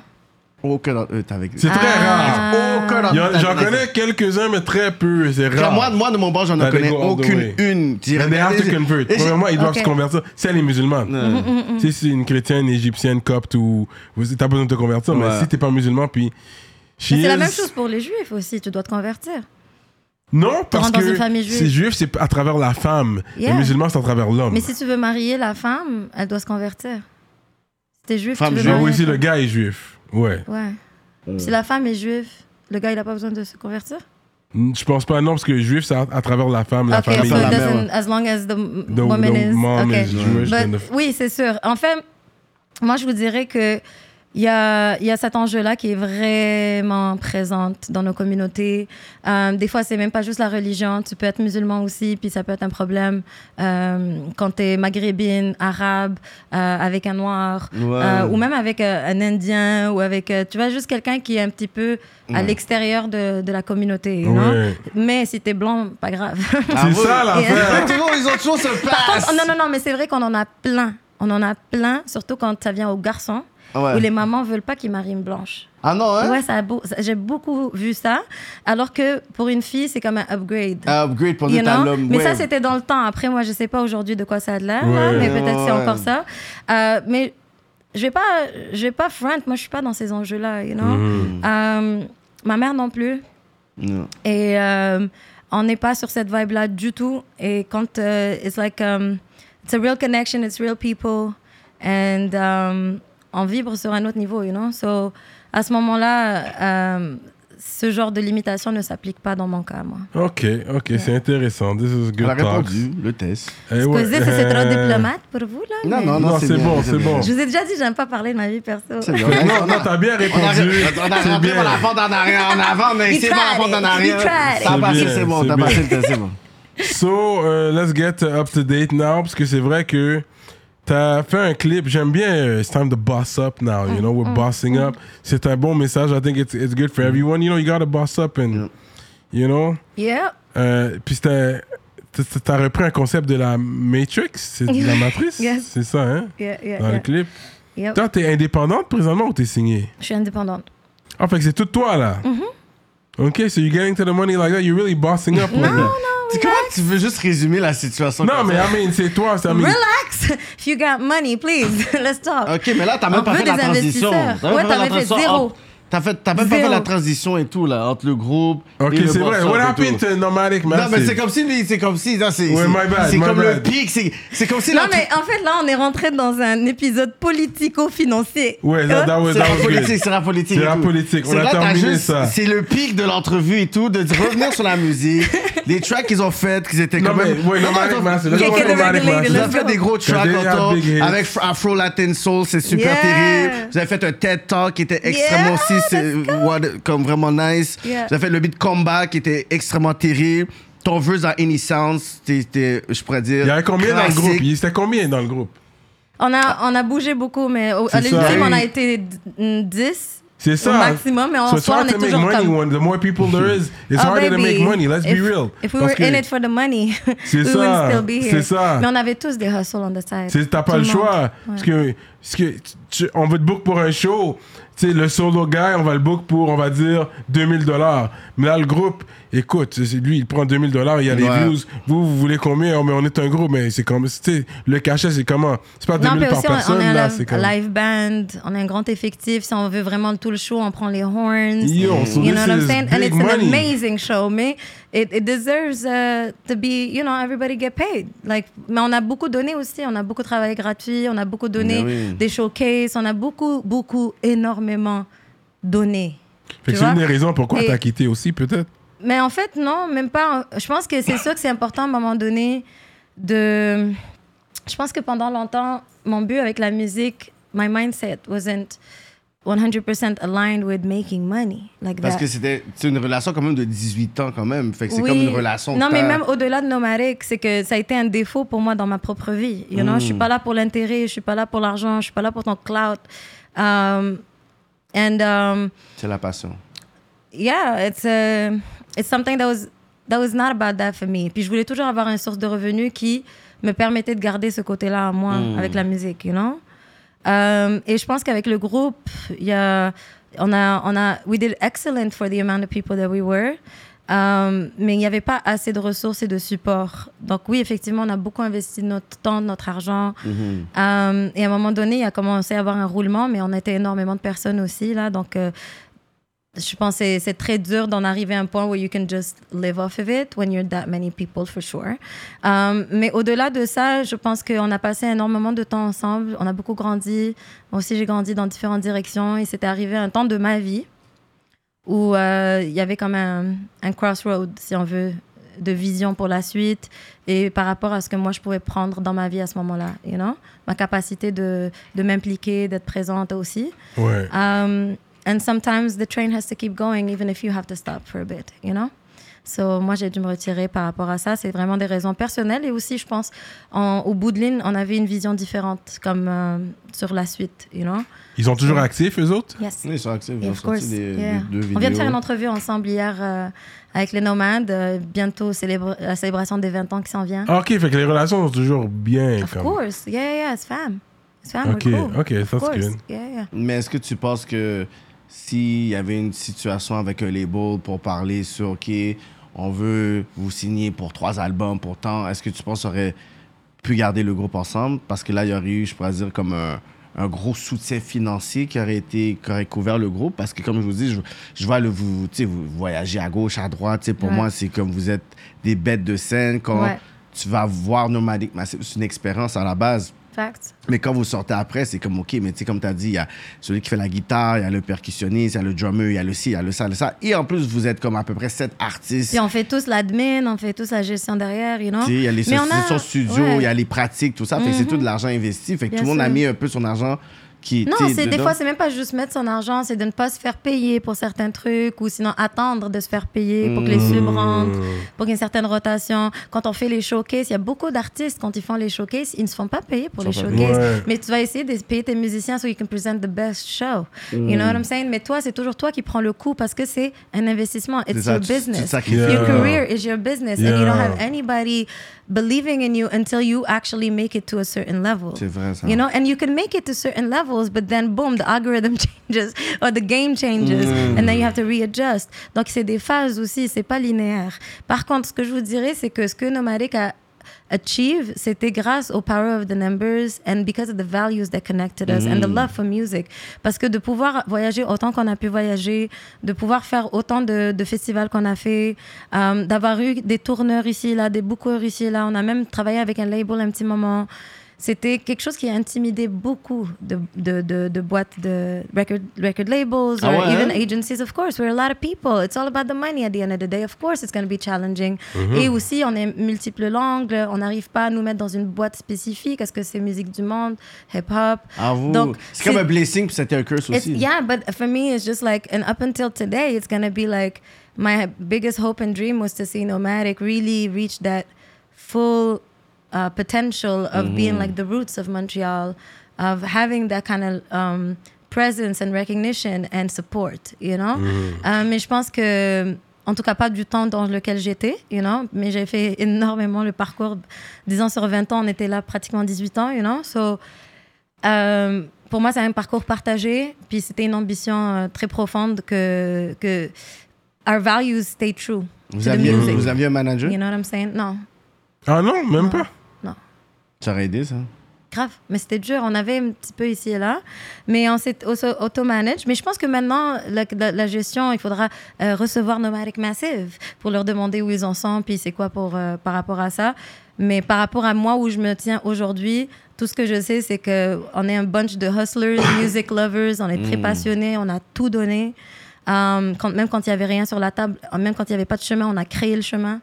Aucun d'entre eux avec C'est très Ah. rare. Aucun d'entre J'en avec- connais quelques-uns, mais très peu, c'est Quand rare. Moi, moi, de mon bord, j'en connais aucune une. J'ai Mais they have to convert. Premièrement, ils doivent Ok. se convertir. Si elle est musulmane. Si c'est une chrétienne, égyptienne, copte ou. T'as besoin de te convertir, mais Ouais. si t'es pas musulman, puis. she Mais c'est la is- même chose pour les juifs aussi. Tu dois te convertir. Non, parce rentres dans que une famille juive. c'est juif, c'est à travers la femme. Yeah. Les musulmans, c'est à travers l'homme. Mais si tu veux marier la femme, elle doit se convertir. Si t'es juif, Femme tu veux juive. Marier oui, si le gars est juif. Ouais. Ouais. Si la femme est juive, le gars, il a pas besoin de se convertir? Je pense pas, non, parce que juif, c'est à, à travers la femme, la Ok, famille. so la it doesn't, as long as the, The- woman the is... mom ok. is Jewish, But- then the- oui, c'est sûr. En fait, moi, je vous dirais que il y a, il y a cet enjeu-là qui est vraiment présente dans nos communautés. Euh, des fois, c'est même pas juste la religion. Tu peux être musulman aussi, puis ça peut être un problème euh, quand tu es maghrébine, arabe, euh, avec un noir, Ouais. euh, ou même avec euh, un indien, ou avec, euh, tu vois, juste quelqu'un qui est un petit peu à Ouais. l'extérieur de, de la communauté. Mais si t'es blanc, pas grave. Ah, C'est ouais. ça l'affaire. Toujours, ils ont toujours ce Par passe. contre, non, non, non, mais c'est vrai qu'on en a plein. On en a plein, surtout quand ça vient aux garçons, Ouais. où les mamans veulent pas qu'ils marient une blanche. Ah non, hein? Ouais, ça beau- j'ai beaucoup vu ça. Alors que pour une fille, c'est comme un upgrade. Ah, upgrade pour dire l'homme. Mais ouais. ça, c'était dans le temps. Après, moi, je sais pas aujourd'hui de quoi ça a l'air, Ouais. mais peut-être c'est encore ça. Euh, mais je vais pas, je vais pas front. Moi, je suis pas dans ces enjeux-là, you know? Mhm. Euh, ma mère non plus. Et euh, on n'est pas sur cette vibe-là du tout. Et quand it's like, um, it's a real connection, it's real people. And um, on vibre sur un autre niveau, you know? So, à ce moment-là, euh, ce genre de limitation ne s'applique pas dans mon cas, moi. Ok, ok, c'est intéressant. This is Elle a good talk. répondu, le test. Eh ouais. Excusez, c'est trop Euh, diplomate pour vous, là? Non, mais- non, Non, c'est bien, bon, c'est bon. Je vous ai déjà dit, j'aime pas parler de ma vie perso. C'est bien. Non, non, t'as bien On a, répondu. on a C'est rentré la porte en arrière, en avant, mais c'est pas la porte en arrière. Ça a passé, C'est c'est bon, c'est t'as passé le test, c'est bon. So, uh, let's get up to date now, parce que c'est vrai que t'as fait un clip. J'aime bien. euh, It's time to boss up now. You know, we're bossing up. C'est un bon message. I think it's it's good for everyone. You know, you gotta boss up and you know. Yeah. Euh, puis c'était t'as- repris un concept de la Matrix, c'est de la matrice, Yes. c'est ça, hein, Yeah, yeah, dans le clip. Yep. Toi, t'es indépendante présentement ou t'es signée? Je suis indépendante. Ah, fait que c'est tout toi là? Ok, so you're getting to the money like that, you're really bossing up. That. non, Tu- Comment tu veux juste résumer la situation? Non, comme mais ça? I mean, c'est toi, c'est I mean, Relax. If you got money, please, let's talk. Ok, mais là, t'as même On pas veut fait la transition. investisseurs. T'as même Ouais, pas la t'avais fait transition zéro. entre- T'as fait, t'as même pas fait la transition et tout, là, entre le groupe. Ok, et le c'est vrai. What happened to Nomadic Non, Massive? mais c'est comme si, lui, c'est comme si, non, c'est, Ouais, c'est- my bad, c'est my comme le bad. pic, c'est, c'est comme si Non, mais en fait, là, on est rentré dans un épisode politico-financier. Ouais, that, that was, C'est that la was good. c'est la politique. C'est la politique, on C'est a terminé juste- ça. C'est le pic de l'entrevue et tout, de revenir sur la musique, les tracks qu'ils ont fait, qu'ils étaient Non, quand mais, même. ouais, Non, Nomadic ils ont- Massive. Vous avez fait des gros tracks avec Afro Latin Soul, c'est super terrible. Vous avez fait un TED Talk qui était extrêmement c'est comme vraiment nice. Yeah. Fait le beat Combat qui était extrêmement terrible. Ton verse dans Any Sounds, c'était, je pourrais dire. Il y avait combien dans le groupe? Il- C'était combien dans le groupe? On a, on a bougé beaucoup, mais au, à l'ultime, on a été d- mm, 10 C'est ça. au maximum, mais en So on hard est to make toujours money comme... when the more people there is, it's Oh, harder to make money. Let's if, be real. If we Parce were que in it for the money, C'est we ça, would still be here. c'est ça. Mais on avait tous des hustles on the side. t'as pas Tout le choix. Ouais. Parce que, parce que tu- on veut te book pour un show. Tu sais, le solo guy, on va le book pour, on va dire, 2000 dollars. Mais là, le groupe, écoute, c'est- lui, il prend 2000 dollars, il y a les Ouais. views. Vous, vous voulez combien? Oh, mais on est un groupe, mais c'est comme, tu sais, le cachet, c'est comment? C'est pas Non, 2000 mais par aussi, on, personne, on est un là, live, c'est comme. live band, on a un grand effectif. Si on veut vraiment tout le show, on prend les horns. Yo, so you know what I'm saying? And it's an amazing show, mais it, it deserves uh, to be, you know, everybody get paid. Like, mais on a beaucoup donné aussi, on a beaucoup travaillé gratuit, on a beaucoup donné oui. des showcases, on a beaucoup, beaucoup, énormément donné. Fait Tu que c'est une des raisons pourquoi Et- t'as quitté aussi, peut-être? Mais en fait, non, même pas. Je pense que c'est sûr que c'est important à un moment donné de. Je pense que pendant longtemps, mon but avec la musique, my mindset wasn't 100% aligned with making money. Like Parce that. que c'était une relation quand même de 18 ans quand même. Fait que c'est Oui. comme une relation. Non, mais même au-delà de nomadique, c'est que ça a été un défaut pour moi dans ma propre vie. You know? Je Mm. suis pas là pour l'intérêt, je suis pas là pour l'argent, je suis pas là pour ton clout. Um, and um, C'est la passion. yeah, it's a, it's something that was that was not about that for me. Puis je voulais toujours avoir une source de revenus qui me permettait de garder ce côté-là à moi avec la musique, you know? Euh, et je pense qu'avec le groupe, il y a, on a, on a, we did excellent for the amount of people that we were. Euh, mais il n'y avait pas assez de ressources et de support. Donc oui, effectivement, on a beaucoup investi notre temps, notre argent. Euh, et à un moment donné, il a commencé à avoir un roulement, mais on était énormément de personnes aussi là. Donc je pense que c'est- très dur d'en arriver à un point où you can just live off of it when you're that many people, for sure. Um, mais au-delà de ça, je pense qu'on a passé énormément de temps ensemble. On a beaucoup grandi. Moi aussi, j'ai grandi dans différentes directions. Et c'était arrivé un temps de ma vie où euh, il y avait comme un, un crossroad, si on veut, de vision pour la suite et par rapport à ce que moi je pouvais prendre dans ma vie à ce moment-là, you know? Ma capacité de, de m'impliquer, d'être présente aussi. Ouais. Um, and sometimes the train has to keep going even if you have to stop for a bit, you know? So, moi, j'ai dû me retirer par rapport à ça. C'est vraiment des raisons personnelles. Et aussi, je pense, en- au bout de ligne, on avait une vision différente comme euh, sur la suite, you know? Ils sont toujours actifs, eux autres? Yes. Oui, ils sont actifs. Ils ont of course. sorti des, Yeah. des- deux vidéos. On vient de faire une entrevue ensemble hier euh, avec les nomades. Euh, bientôt, la célébration des 20 ans qui s'en vient. Ah, ok, fait que les relations sont toujours bien. of comme... course. Yeah, yeah, yeah. It's fam. It's fam. Ok, cool. ok, that's good. Yeah, yeah. Mais est-ce que tu penses que s'il y avait une situation avec un label pour parler sur, OK, on veut vous signer pour trois albums, pour tant, est-ce que tu penses qu'on aurait pu garder le groupe ensemble? Parce que là, il y aurait eu, je pourrais dire, comme un, un gros soutien financier qui aurait, été, qui aurait couvert le groupe. Parce que, comme je vous dis, je, je vois le, vous, tu sais, vous voyagez à gauche, à droite. Pour Ouais. moi, c'est comme vous êtes des bêtes de scène. Quand Ouais. tu vas voir Nomadic Massive, c'est une expérience à la base. Mais quand vous sortez après, c'est comme, OK, mais tu sais, comme tu as dit, il y a celui qui fait la guitare, il y a le percussionniste, il y a le drummer, il y a le ci, il y a le ça, le ça. Et en plus, vous êtes comme à peu près sept artistes. Puis on fait tous l'admin, on fait tous la gestion derrière, you know? Il y a les on a- sessions studio, ouais. il y a les pratiques, tout ça. Fait que c'est tout de l'argent investi. Fait que Bien tout le monde a mis un peu son argent qui Non, c'est des fois, c'est même pas juste mettre son argent, c'est de ne pas se faire payer pour certains trucs ou sinon attendre de se faire payer pour que les subs rentrent, pour qu'il y ait une certaine rotation. Quand on fait les showcases, il y a beaucoup d'artistes, quand ils font les showcases, ils ne se font pas payer pour les showcases. Mais tu vas essayer de payer tes musiciens so you can present the best show. You know what I'm saying? Mais toi, c'est toujours toi qui prends le coup parce que c'est un investissement. It's ça, your business. Yeah. Your career is your business and you don't have anybody believing in you until you actually make it to a certain level. C'est vrai, ça. You know, and you can make it to certain levels, but then boom, the algorithm changes or the game changes, and then you have to readjust. Donc c'est des phases aussi, c'est pas linéaire. Par contre, ce que je vous dirais, c'est que ce que Nomadic a achieve, c'était grâce au power of the numbers and because of the values that connected us and the love for music. Parce que de pouvoir voyager autant qu'on a pu voyager, de pouvoir faire autant de, de festivals qu'on a fait, euh, d'avoir eu des tourneurs ici, là, des bookers ici, là. On a même travaillé avec un label un petit moment. C'était quelque chose qui a intimidé beaucoup de, de, de, de boîtes de record, record labels Ah or ouais, even hein? agencies, of course. We're a lot of people. It's all about the money at the end of the day. Of course, it's going to be challenging. Et aussi, on est multiples langues. On n'arrive pas à nous mettre dans une boîte spécifique. Est-ce que c'est musique du monde, hip-hop? Donc, C'est comme un blessing, puis c'était un curse aussi. yeah, but for me, it's just like, and up until today, it's gonna be like my biggest hope and dream was to see Nomadic really reach that full uh, potential of being like the roots of Montreal, of having that kind of um, presence and recognition and support, you know? Euh, mais je pense que, en tout cas, pas du temps dans lequel j'étais, you know? Mais j'ai fait énormément le parcours. 10 ans sur 20 ans, on était là pratiquement 18 ans, you know? So, euh, pour moi, c'est un parcours partagé. Puis c'était une ambition euh, très profonde que, que our values stay true Vous aviez, vous aviez un manager? You know what I'm saying? Non, Ah non, même pas. Ça aurait aidé, ça. Grave, mais c'était dur. On avait un petit peu ici et là, mais on s'est auto- auto-manage. Mais je pense que maintenant, la, la- la gestion, il faudra euh, recevoir Nomadic Massive pour leur demander où ils en sont, puis c'est quoi pour, euh, par rapport à ça. Mais par rapport à moi, où je me tiens aujourd'hui, tout ce que je sais, c'est qu'on est un bunch de hustlers, music lovers, on est très passionnés, on a tout donné. Quand, même quand il n'y avait rien sur la table, même quand il n'y avait pas de chemin, on a créé le chemin.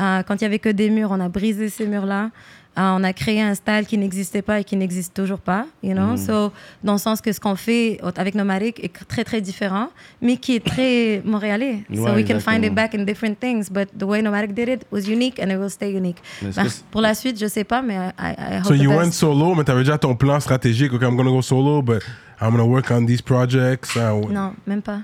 Euh, quand il n'y avait que des murs, on a brisé ces murs-là. Euh, on a créé un style qui n'existait pas et qui n'existe toujours pas, you know? So, dans le sens que ce qu'on fait avec Nomadic est très très différent, mais qui est très montréalais. so Ouais, we can find exactement. it back in different things, but the way Nomadic did it was unique and it will stay unique. C'est- pour la suite, je sais pas, mais I, I, hope So you best. went solo, mais t'avais déjà ton plan stratégique. Ok, I'm gonna go solo, but I'm gonna work on these projects. Ah, ouais. Non, même pas.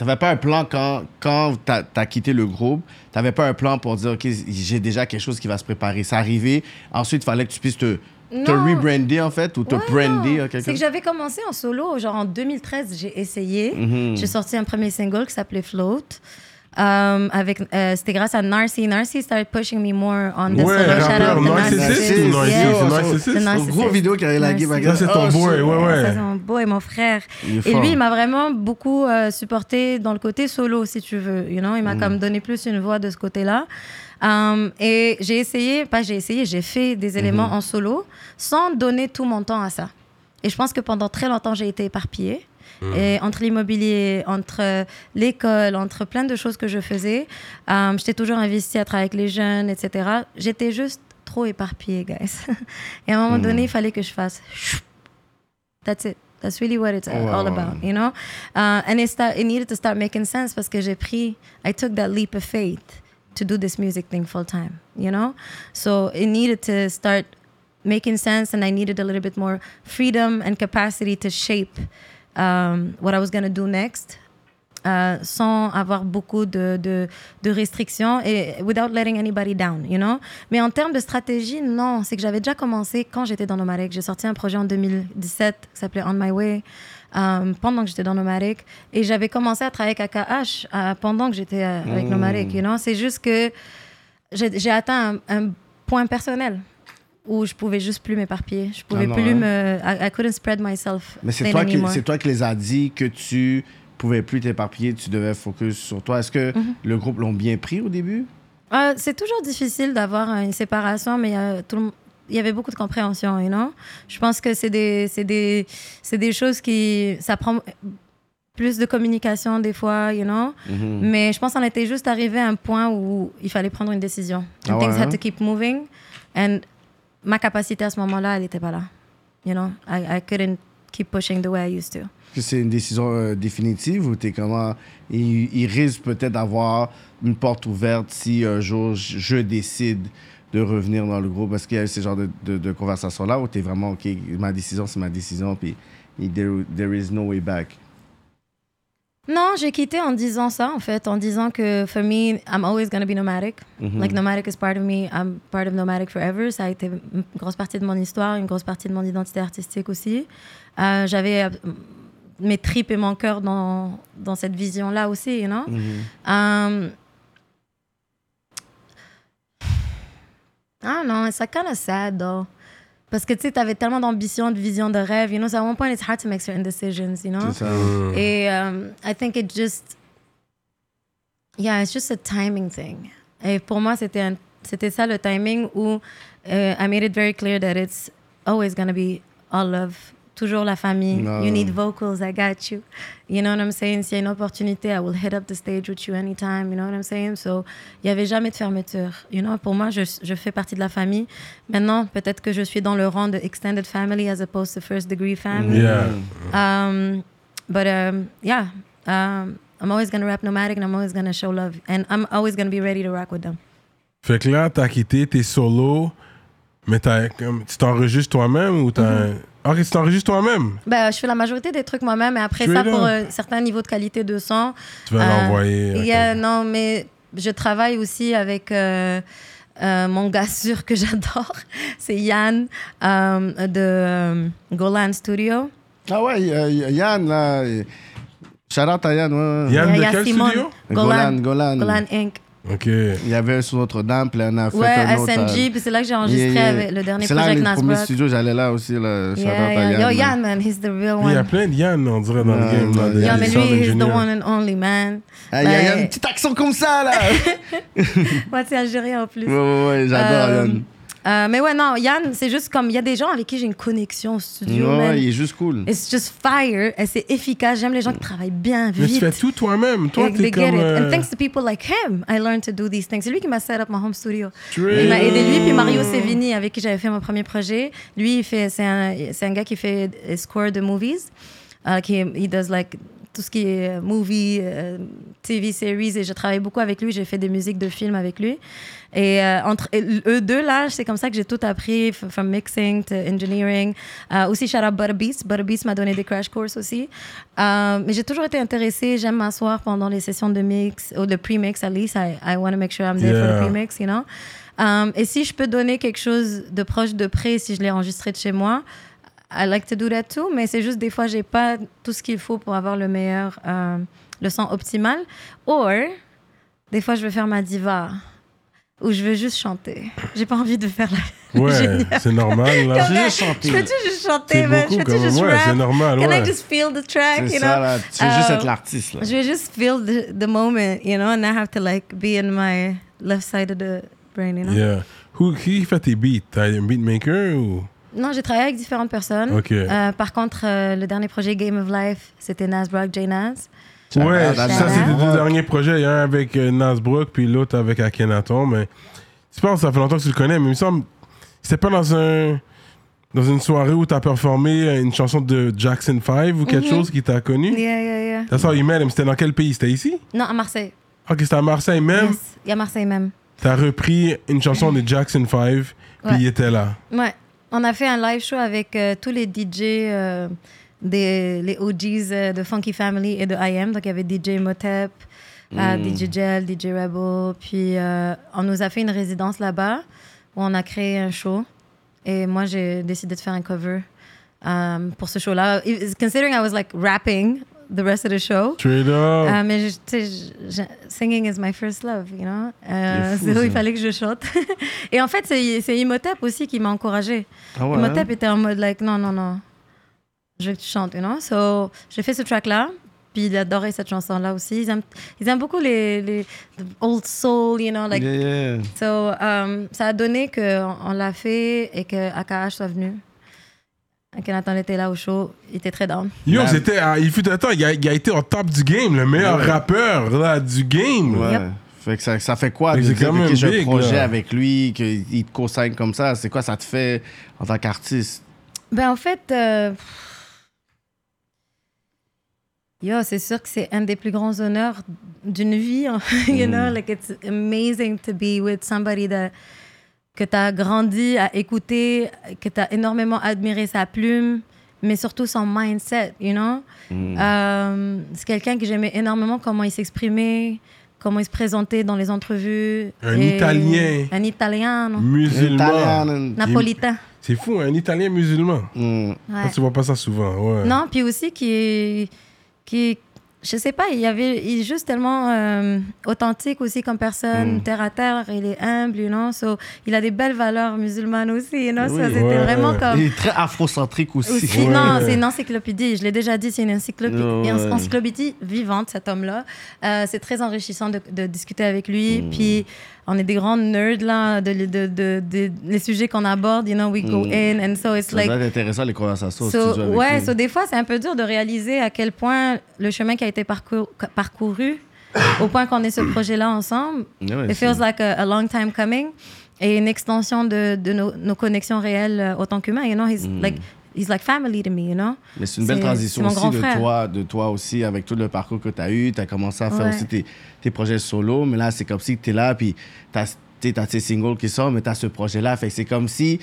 T'avais pas un plan quand, quand t'as as quitté le groupe, t'avais pas un plan pour dire, OK, j'ai déjà quelque chose qui va se préparer? C'est arrivé. Ensuite, il fallait que tu puisses te, te rebrander, en fait, ou te Ouais, brander. à quelque C'est que j'avais commencé en solo, genre en 2013, j'ai essayé. Mhm. J'ai sorti un premier single qui s'appelait Float. Um, avec, euh, c'était grâce à Narcy. Narcy started pushing me more on the Ouais, solo. Shout rappeur out Narcissist. ou? Yeah. Narcissist. gros vidéo qui a lagué ma. Ça, c'est ton Oh, boy, ouais, ouais. Ça, c'est mon beau et mon frère. Et fort. lui, il m'a vraiment beaucoup euh, supporté dans le côté solo, si tu veux. You know? Il m'a comme donné plus une voix de ce côté-là. Um, et j'ai essayé, pas j'ai essayé, j'ai fait des éléments en solo sans donner tout mon temps à ça. Et je pense que pendant très longtemps, j'ai été éparpillée. Et entre l'immobilier, entre euh, l'école, entre plein de choses que je faisais, um, j'étais toujours investie à travailler avec les jeunes, etc. J'étais juste trop éparpillée, guys. et à un moment donné, il fallait que je fasse That's it. That's really what it's Ouais, all ouais. about, you know? Uh, and it, start, it needed to start making sense parce que j'ai pris, I took that leap of faith to do this music thing full time, you know? So it needed to start making sense and I needed a little bit more freedom and capacity to shape um, what I was going to do next. euh, sans avoir beaucoup de, de, de restrictions et without letting anybody down, you know? Mais en termes de stratégie, non, c'est que j'avais déjà commencé quand j'étais dans Nomadic. J'ai sorti un projet en 2017 qui s'appelait On My Way euh, pendant que j'étais dans Nomadic et j'avais commencé à travailler avec AKH euh, pendant que j'étais euh, avec Nomadic, you know? C'est juste que j'ai j'ai atteint un, un point personnel où je pouvais juste plus m'éparpiller. Je pouvais Ah non, plus hein? me... I, I couldn't spread myself Mais c'est toi, qui, c'est toi qui les a dit que tu pouvais plus t'éparpiller, tu devais focus sur toi. Est-ce que Mhm. le groupe l'ont bien pris au début? Euh, c'est toujours difficile d'avoir une séparation, mais euh, tout le il y avait beaucoup de compréhension, you know? Je pense que c'est des, des, des choses qui... Ça prend plus de communication des fois, you know? Mhm. Mais je pense qu'on était juste arrivé à un point où il fallait prendre une décision. Ah And things ouais, hein? had to keep moving. And ma capacité à ce moment-là, elle n'était pas là. You know? I, I couldn't keep pushing the way I used to. C'est une décision euh, définitive ou t'es comment... Il, risque peut-être d'avoir une porte ouverte si un jour je, décide de revenir dans le groupe? Est-ce qu'il y a ce genre de, de, de conversation-là où t'es vraiment, OK, ma décision, c'est ma décision, puis there, there is no way back? Non, j'ai quitté en disant ça, en fait, en disant que for me, I'm always going to be nomadic. Mhm. Like nomadic is part of me, I'm part of nomadic forever. Ça a été une grosse partie de mon histoire, une grosse partie de mon identité artistique aussi. Euh, J'avais euh, mes tripes et mon cœur dans, dans cette vision-là aussi, you know? Mhm. Um, I don't know, it's like kind of sad though. Parce que tu sais, t'avais tellement d'ambition, de vision, de rêve, you know. So at one point, it's hard to make certain decisions, you know? C'est ça. Et um, I think it just, yeah, it's just a timing thing. Et pour moi, c'était un- c'était ça le timing où euh, I made it very clear that it's always gonna be all love, toujours la famille. No. You need vocals, I got you. You know what I'm saying? S'il y a une opportunité, I will hit up the stage with you anytime. You know what I'm saying? So, il n'y avait jamais de fermeture. You know, pour moi, je, je fais partie de la famille. Maintenant, peut-être que je suis dans le rang de extended family as opposed to first degree family. Yeah. Um, but um, yeah, um, I'm always gonna rap nomadic, and I'm always gonna show love, and I'm always gonna be ready to rock with them. Fait que là, t'as quitté, t'es solo, mais t'as, comme, tu t'enregistres toi-même ou t'as. Mm-hmm. un- Ok, tu t'enregistres toi-même? Ben, je fais la majorité des trucs moi-même, et après Tu ça, pour un certain niveau de qualité de son, Tu vas Euh, l'envoyer. ok. yeah, non, mais je travaille aussi avec euh, euh, mon gars sûr que j'adore, c'est Yann euh, de euh, Golan Studio. Ah ouais, euh, Yann, là... euh, Shout out à Yann, ouais, ouais. Yann, de quel Simone. studio? Golan, Golan. Golan Inc. Ok. Il y avait un sur Notre-Dame, puis on a fait Ouais, un autre... SNG, euh, puis c'est là que j'ai enregistré yeah, yeah. avec le dernier C'est là, projet avec les premiers Nasbrock. studios, j'allais là aussi, là. Yeah, à yeah. Yann. Yo, man. Yann, man, he's the real Il y a one. plein de Yann, on dirait, dans le Ouais, game. là, ouais. des- Yeah, mais lui, he's the one and only man. Ah, Il y a- il y a Ben- un petit accent comme ça, là. Ouais, c'est algérien en plus. ouais, ouais, ouais, j'adore Euh, Yann. Euh, mais ouais, non, Yann, c'est juste comme, il y a des gens avec qui j'ai une connexion au studio, Ouais, man. il est juste cool. It's just fire, et c'est efficace. J'aime les gens qui travaillent bien, Mais tu vite. fais tout toi-même. Toi, They- t'es comme. it. euh, And thanks to people like him, I learned to do these things. C'est lui qui m'a set up my home studio. Straight Il m'a aidé lui, puis Mario up. Sevini, avec qui j'avais fait mon premier projet. Lui, il fait, c'est un, c'est un gars qui fait des score de movies. Euh, qui, il does like tout ce qui est euh, movie, euh, TV series, et je travaille beaucoup avec lui. J'ai fait des musiques de films avec lui. Et euh, entre et eux deux, là, c'est comme ça que j'ai tout appris, from mixing to engineering. Euh, aussi, shout out Butterbeast. Butterbeast m'a donné des crash courses aussi. Mais j'ai toujours été intéressée. J'aime m'asseoir pendant les sessions de mix, ou de pre-mix, at least. I, I want to make sure I'm there for the pre-mix, you know? Um, et si je peux donner quelque chose de proche de près, si je l'ai enregistré de chez moi, I like to do that too. Mais c'est juste des fois, j'ai pas tout ce qu'il faut pour avoir le meilleur, euh, le son optimal. Or, Des fois, je veux faire ma diva. Ou je veux juste chanter. J'ai pas envie de faire la. Ouais, c'est normal, là. Je veux juste chanter. Je peux-tu juste chanter, beaucoup, Je peux-tu juste Ouais, c'est normal, Can ouais. I just feel the track, C'est you ça, know? là. Tu veux juste Euh, être l'artiste, là. Je veux juste feel the, the moment, you know, and I have to like be in my left side of the brain, you know? Yeah. Who, qui fait tes beats? T'as un beatmaker ou? Non, j'ai travaillé avec différentes personnes. Euh, par contre, euh, le dernier projet Game of Life, c'était Nas Brock, J Nas. Ouais, ça, out. c'était deux derniers projets. Un avec euh, Nas Brook, puis l'autre avec Akhenaton. Mais je pense que ça fait longtemps que tu le connais, mais il me semble c'était pas dans un dans une soirée où t'as performé une chanson de Jackson 5 ou quelque Mhm. chose qui t'a connu? Yeah, yeah, yeah. That's how you met him. C'était dans quel pays? C'était ici? Non, à Marseille. Ok, c'était à Marseille même? Yes. Il y a Marseille même. T'as repris une chanson de Jackson 5, puis Ouais. il était là. Ouais. On a fait un live show avec euh, tous les DJ, euh, des, les OGs euh, de Funky Family et de IM. Donc, il y avait DJ Motep, euh, DJ Gel, DJ Rebel. Puis, on nous a fait une résidence là-bas où on a créé un show. Et moi, j'ai décidé de faire un cover pour ce show-là. Considering I was like rapping the rest of the show. Straight up. Euh, mais je- je- singing is my first love, you know? Euh, fou, où il fallait que je chante. Et en fait, c'est Imhotep aussi qui m'a encouragée. Ah ouais, Imhotep était en mode like non non non, je veux que tu chantes, you know? So j'ai fait ce track là. Puis il adorait cette chanson là aussi. Ils aiment, ils aiment beaucoup les, les the old soul, you know, like. Yeah, yeah. So um, ça a donné que on, on l'a fait et que AKH soit venu. Et Nathan était là au show, il était très down. Yo, c'était. il fut un temps, il a, il a été au top du game, le meilleur Ouais. rappeur là, du game. Ouais. Yep. Fait que ça, ça fait quoi Fait de que c'est dire quand que même j'ai un big, projet là. avec lui, qu'il te co-signe comme ça? C'est quoi ça te fait en tant qu'artiste? Ben, en fait, euh, yo, c'est sûr que c'est un des plus grands honneurs d'une vie. you know, like it's amazing to be with somebody that, que tu as grandi à écouter, que tu as énormément admiré sa plume, mais surtout son mindset, you know? Euh, c'est quelqu'un que j'aimais énormément, comment il s'exprimait, comment il se présentait dans les entrevues. Un Et- Italien. Un Italien, Musulman. Napolitain. C'est fou, un Italien musulman. Mm. Ouais. Tu vois pas ça souvent, ouais. Non, puis aussi qui est, qui est- je sais pas, il y avait, il est juste tellement euh, authentique aussi comme personne, Mm. terre à terre, il est humble, you know, so, il a des belles valeurs musulmanes aussi, you know, so Oui. c'était Ouais. vraiment comme... Il est très afrocentrique aussi. Aussi, Ouais. non, c'est une encyclopédie. Je l'ai déjà dit, c'est une encyclopédie, une encyclopédie vivante, cet homme-là. Euh, c'est très enrichissant de, de discuter avec lui. Mm. Puis, on est des grands nerds, là, de, de, de, de- les sujets qu'on aborde, you know, we go Mm. in, and so it's Ça like... être intéressant les conversations So, avec ouais, lui. so des fois, c'est un peu dur de réaliser à quel point le chemin qui a été parcouru, parcouru au point qu'on ait ce projet-là ensemble, Ouais, ouais, it feels like a, a long time coming et une extension de, nos connexions réelles euh, autant qu'humains. You know, he's Mm. like he's like family to me. You know? Mais c'est une belle transition aussi de frère. toi, de toi aussi, avec tout le parcours que tu as eu. Tu as commencé à faire Ouais. aussi tes, tes projets solo, mais là, c'est comme si tu es là, puis tu as, tes singles qui sortent, mais tu as ce projet-là. Fait que c'est comme si,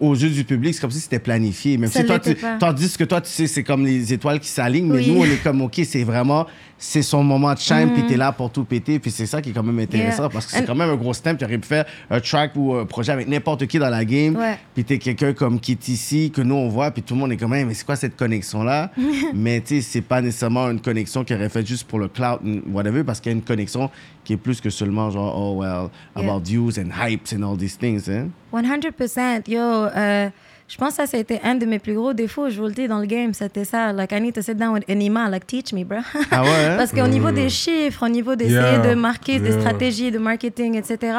aux yeux du public, c'est comme si c'était planifié. Même si toi, tu, tandis que toi, tu sais, c'est comme les étoiles qui s'alignent, mais nous, on est comme, OK, c'est vraiment, c'est son moment de shine, puis Mhm. tu es là pour tout péter. Puis c'est ça qui est quand même intéressant, Yeah. parce que c'est And- quand même un gros stamp. Tu aurais pu faire un track ou un projet avec n'importe qui dans la game. Ouais. Puis t'es quelqu'un comme qui est ici, que nous on voit, puis tout le monde est comme, Hey, mais c'est quoi cette connexion-là? mais tu sais, c'est pas nécessairement une connexion qui aurait fait juste pour le cloud, whatever, parce qu'il y a une connexion qui est plus que seulement genre, oh well, Yeah. about views and hypes and all these things, hein? 100%. Yo, euh, je pense que ça, c'était un de mes plus gros défauts, je vous le dis, dans le game. C'était ça. Like, I need to sit down with Enima, like, teach me, bro. Ah ouais? hein? Parce qu'au niveau des chiffres, au niveau d'essayer Yeah. de marquer des stratégies de marketing, etc.,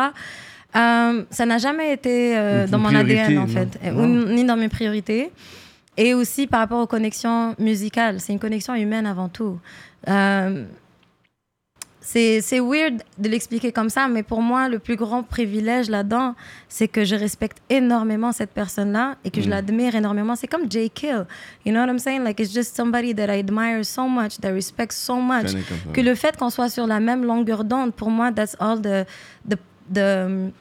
euh, ça n'a jamais été euh, dans mon priorité, ADN, en non? fait, Non? Ou ni dans mes priorités. Et aussi par rapport aux connexions musicales. C'est une connexion humaine avant tout. Euh, c'est c'est weird de l'expliquer comme ça, mais pour moi, le plus grand privilège là-dedans, c'est que je respecte énormément cette personne-là et que je Mm. l'admire énormément. C'est comme Jay Kill. You know what I'm saying? Like, it's just somebody that I admire so much, that I respect so much. Que le fait qu'on soit sur la même longueur d'onde, pour moi, that's all the, the, the,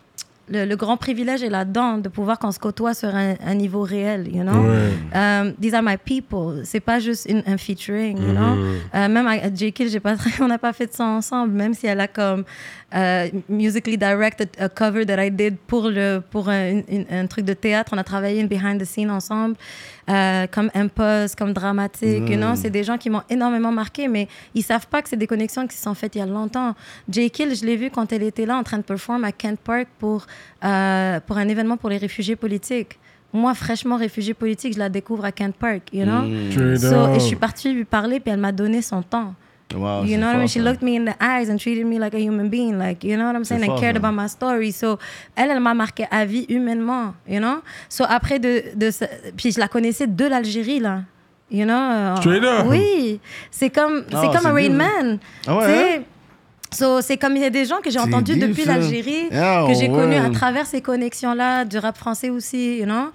le, le grand privilège est là-dedans de pouvoir qu'on se côtoie sur un, un niveau réel, you know? Ouais. Um, these are my people. C'est pas juste un featuring, you know? Mhm. Euh, même avec J. Kill, j'ai pas, on n'a pas fait ça ensemble, même si elle a comme euh, musically directed a cover that I did pour le pour un, truc de théâtre. On a travaillé une behind the scene ensemble, euh, comme Impulse, comme dramatique, you know. C'est des gens qui m'ont énormément marqué, mais ils savent pas que c'est des connexions qui se sont faites il y a longtemps. J. Kill, je l'ai vu quand elle était là en train de performer à Kent Park pour euh, pour un événement pour les réfugiés politiques. Moi, fraîchement réfugiée politique, je la découvre à Kent Park, you know. So, up. et je suis partie lui parler, puis elle m'a donné son temps. Wow, you know what I mean? She looked me in the eyes and treated me like a human being, like, you know what I'm saying? And fort, cared about my story. So, elle, elle m'a marqué à vie humainement, you know? So, après de, de ce- puis je la connaissais de l'Algérie, là. You know? euh, Straight up. Oui. C'est comme, Ah, c'est comme un Rain deep, Man. Ah ouais, sais? So, c'est comme il y a des gens que j'ai entendus deep, depuis l'Algérie, Ah, que j'ai ouais. connus à travers ces connexions-là, du rap français aussi, you know?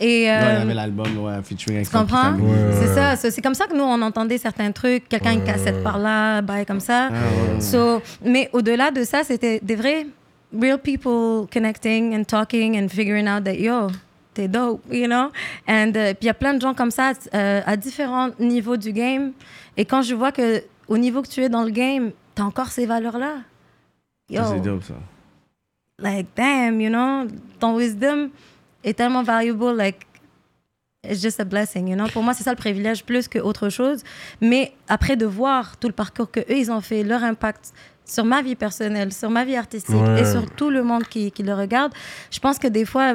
Et, Non, il y euh, avait l'album, ouais, featuring avec tu comprends? Ouais. C'est ça. so, C'est comme ça que nous, on entendait certains trucs. Quelqu'un une cassette par là, bail comme ça. Ah, So, mais au-delà de ça, c'était des vrais real people connecting and talking and figuring out that, yo, t'es dope, you know? And euh, puis il y a plein de gens comme ça euh, à différents niveaux du game. Et quand je vois que au niveau que tu es dans le game, t'as encore ces valeurs-là. Yo, c'est dope, ça. like damn, you know, ton wisdom est tellement valuable, like it's just a blessing, you know? Pour moi, c'est ça le privilège plus que autre chose. Mais après de voir tout le parcours que eux ils ont fait, leur impact sur ma vie personnelle, sur ma vie artistique Ouais. et sur tout le monde qui, qui le regarde, je pense que des fois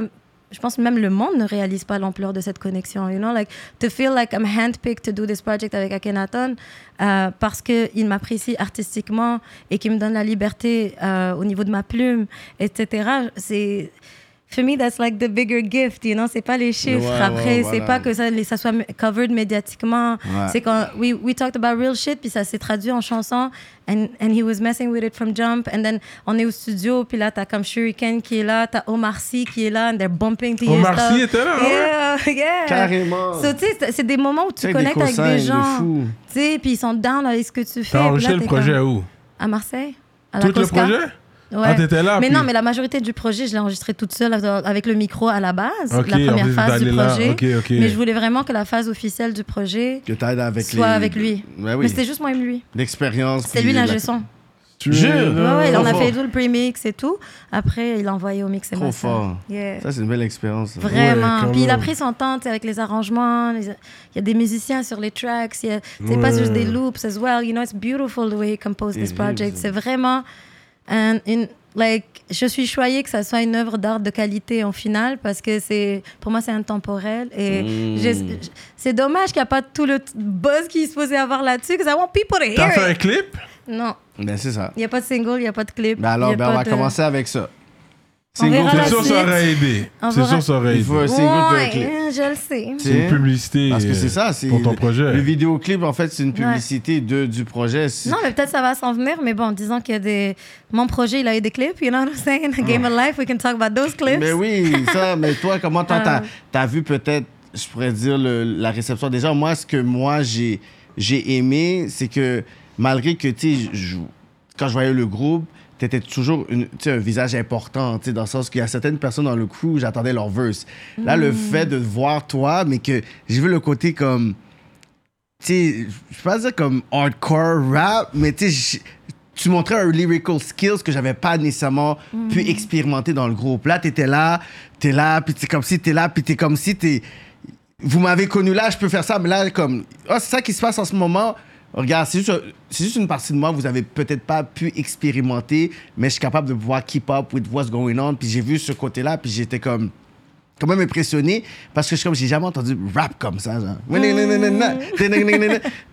je pense même le monde ne réalise pas l'ampleur de cette connexion. You know, like to feel like I'm handpicked to do this project avec Akhenaton euh, parce qu'il m'apprécie artistiquement et qu'il me donne la liberté euh, au niveau de ma plume, etc. C'est For me, that's like the bigger gift, you know? C'est pas les chiffres. Ouais, Après, ouais, c'est voilà. pas que ça, ça soit covered médiatiquement. Ouais. C'est quand we, we talked about real shit, puis ça s'est traduit en chanson. And, and he was messing with it from jump. And then, on est au studio, puis là, t'as comme Shuriken qui est là, t'as Omar Sy qui est là, and they're bumping to Omar. Sy était là, ouais. Yeah, yeah. Carrément. So, tu sais, c'est- des moments où tu connectes avec des de gens. Tu sais, puis ils sont down avec ce que tu fais. T'as enregistré le projet comme- où? À Marseille? À la Tout le Cosca? projet? Ouais. Ah, t'étais là, Mais puis- non, mais la majorité du projet, je l'ai enregistré toute seule avec le micro à la base, Ok, la en première phase du projet. Mais je voulais vraiment que la phase officielle du projet Que t'aides avec soit les... avec lui. Ouais, Mais c'était juste moi et lui. L'expérience. C'est lui la- l'ingé son. Tu Jure. Ouais, ouais, on a fort. fait tout le pre-mix et tout. Après, il a envoyé au mix et Trop master. fort. Yeah. Ça, c'est une belle expérience. Vraiment. quand Puis il a pris son temps avec les arrangements. les- Il y a des musiciens sur les tracks. il y a- C'est pas Ouais. juste des loops as well. You know, it's beautiful the way he composed this project. C'est vraiment Like, je suis choyée que ça soit une œuvre d'art de qualité en finale parce que c'est, pour moi, c'est intemporel. Et Mm. je- c'est dommage qu'il n'y a pas tout le buzz qu'il se posait avoir là-dessus. Because I want people to T'as hear fait un it. clip? Non, Ben, c'est ça. il n'y a pas de single, il n'y a pas de clip. Ben alors, ben, on va de- commencer avec ça. C'est sûr, ça aurait aidé. C'est sûr, ça aurait Il aidé. faut un single Ouais, clip. je le sais. C'est une publicité. Parce que euh, c'est ça, c'est Pour ton le- projet. Le vidéoclip, en fait, c'est une publicité de, du projet. Non, mais peut-être ça va s'en venir, mais bon, disons qu'il y a des. Mon projet, il a eu des clips, you know what I'm saying? A Game of Life, we can talk about those clips. Mais oui, ça, mais toi, comment toi, t'as as vu peut-être, je pourrais dire, le- la réception? Déjà, moi, ce que moi, j'ai j'ai aimé, c'est que malgré que, tu sais, quand je voyais le groupe, t'étais toujours une, un visage important, dans le sens qu'il y a certaines personnes dans le crew, j'attendais leur verse. Là, le fait de voir toi, mais que j'ai vu le côté comme, tu sais, je peux pas dire comme hardcore rap, mais tu sais, tu montrais un lyrical skills que j'avais pas nécessairement pu expérimenter dans le groupe. Là, t'étais là, t'es là, puis t'es comme si t'es là, puis t'es comme si t'es... Vous m'avez connu là, je peux faire ça, mais là, comme... Ah, c'est ça qui se passe en ce moment. Regarde, c'est juste, juste une partie de moi que vous avez peut-être pas pu expérimenter, mais je suis capable de pouvoir keep up with what's going on. Puis j'ai vu ce côté-là, puis j'étais comme quand même impressionné parce que je suis comme j'ai jamais entendu rap comme ça genre.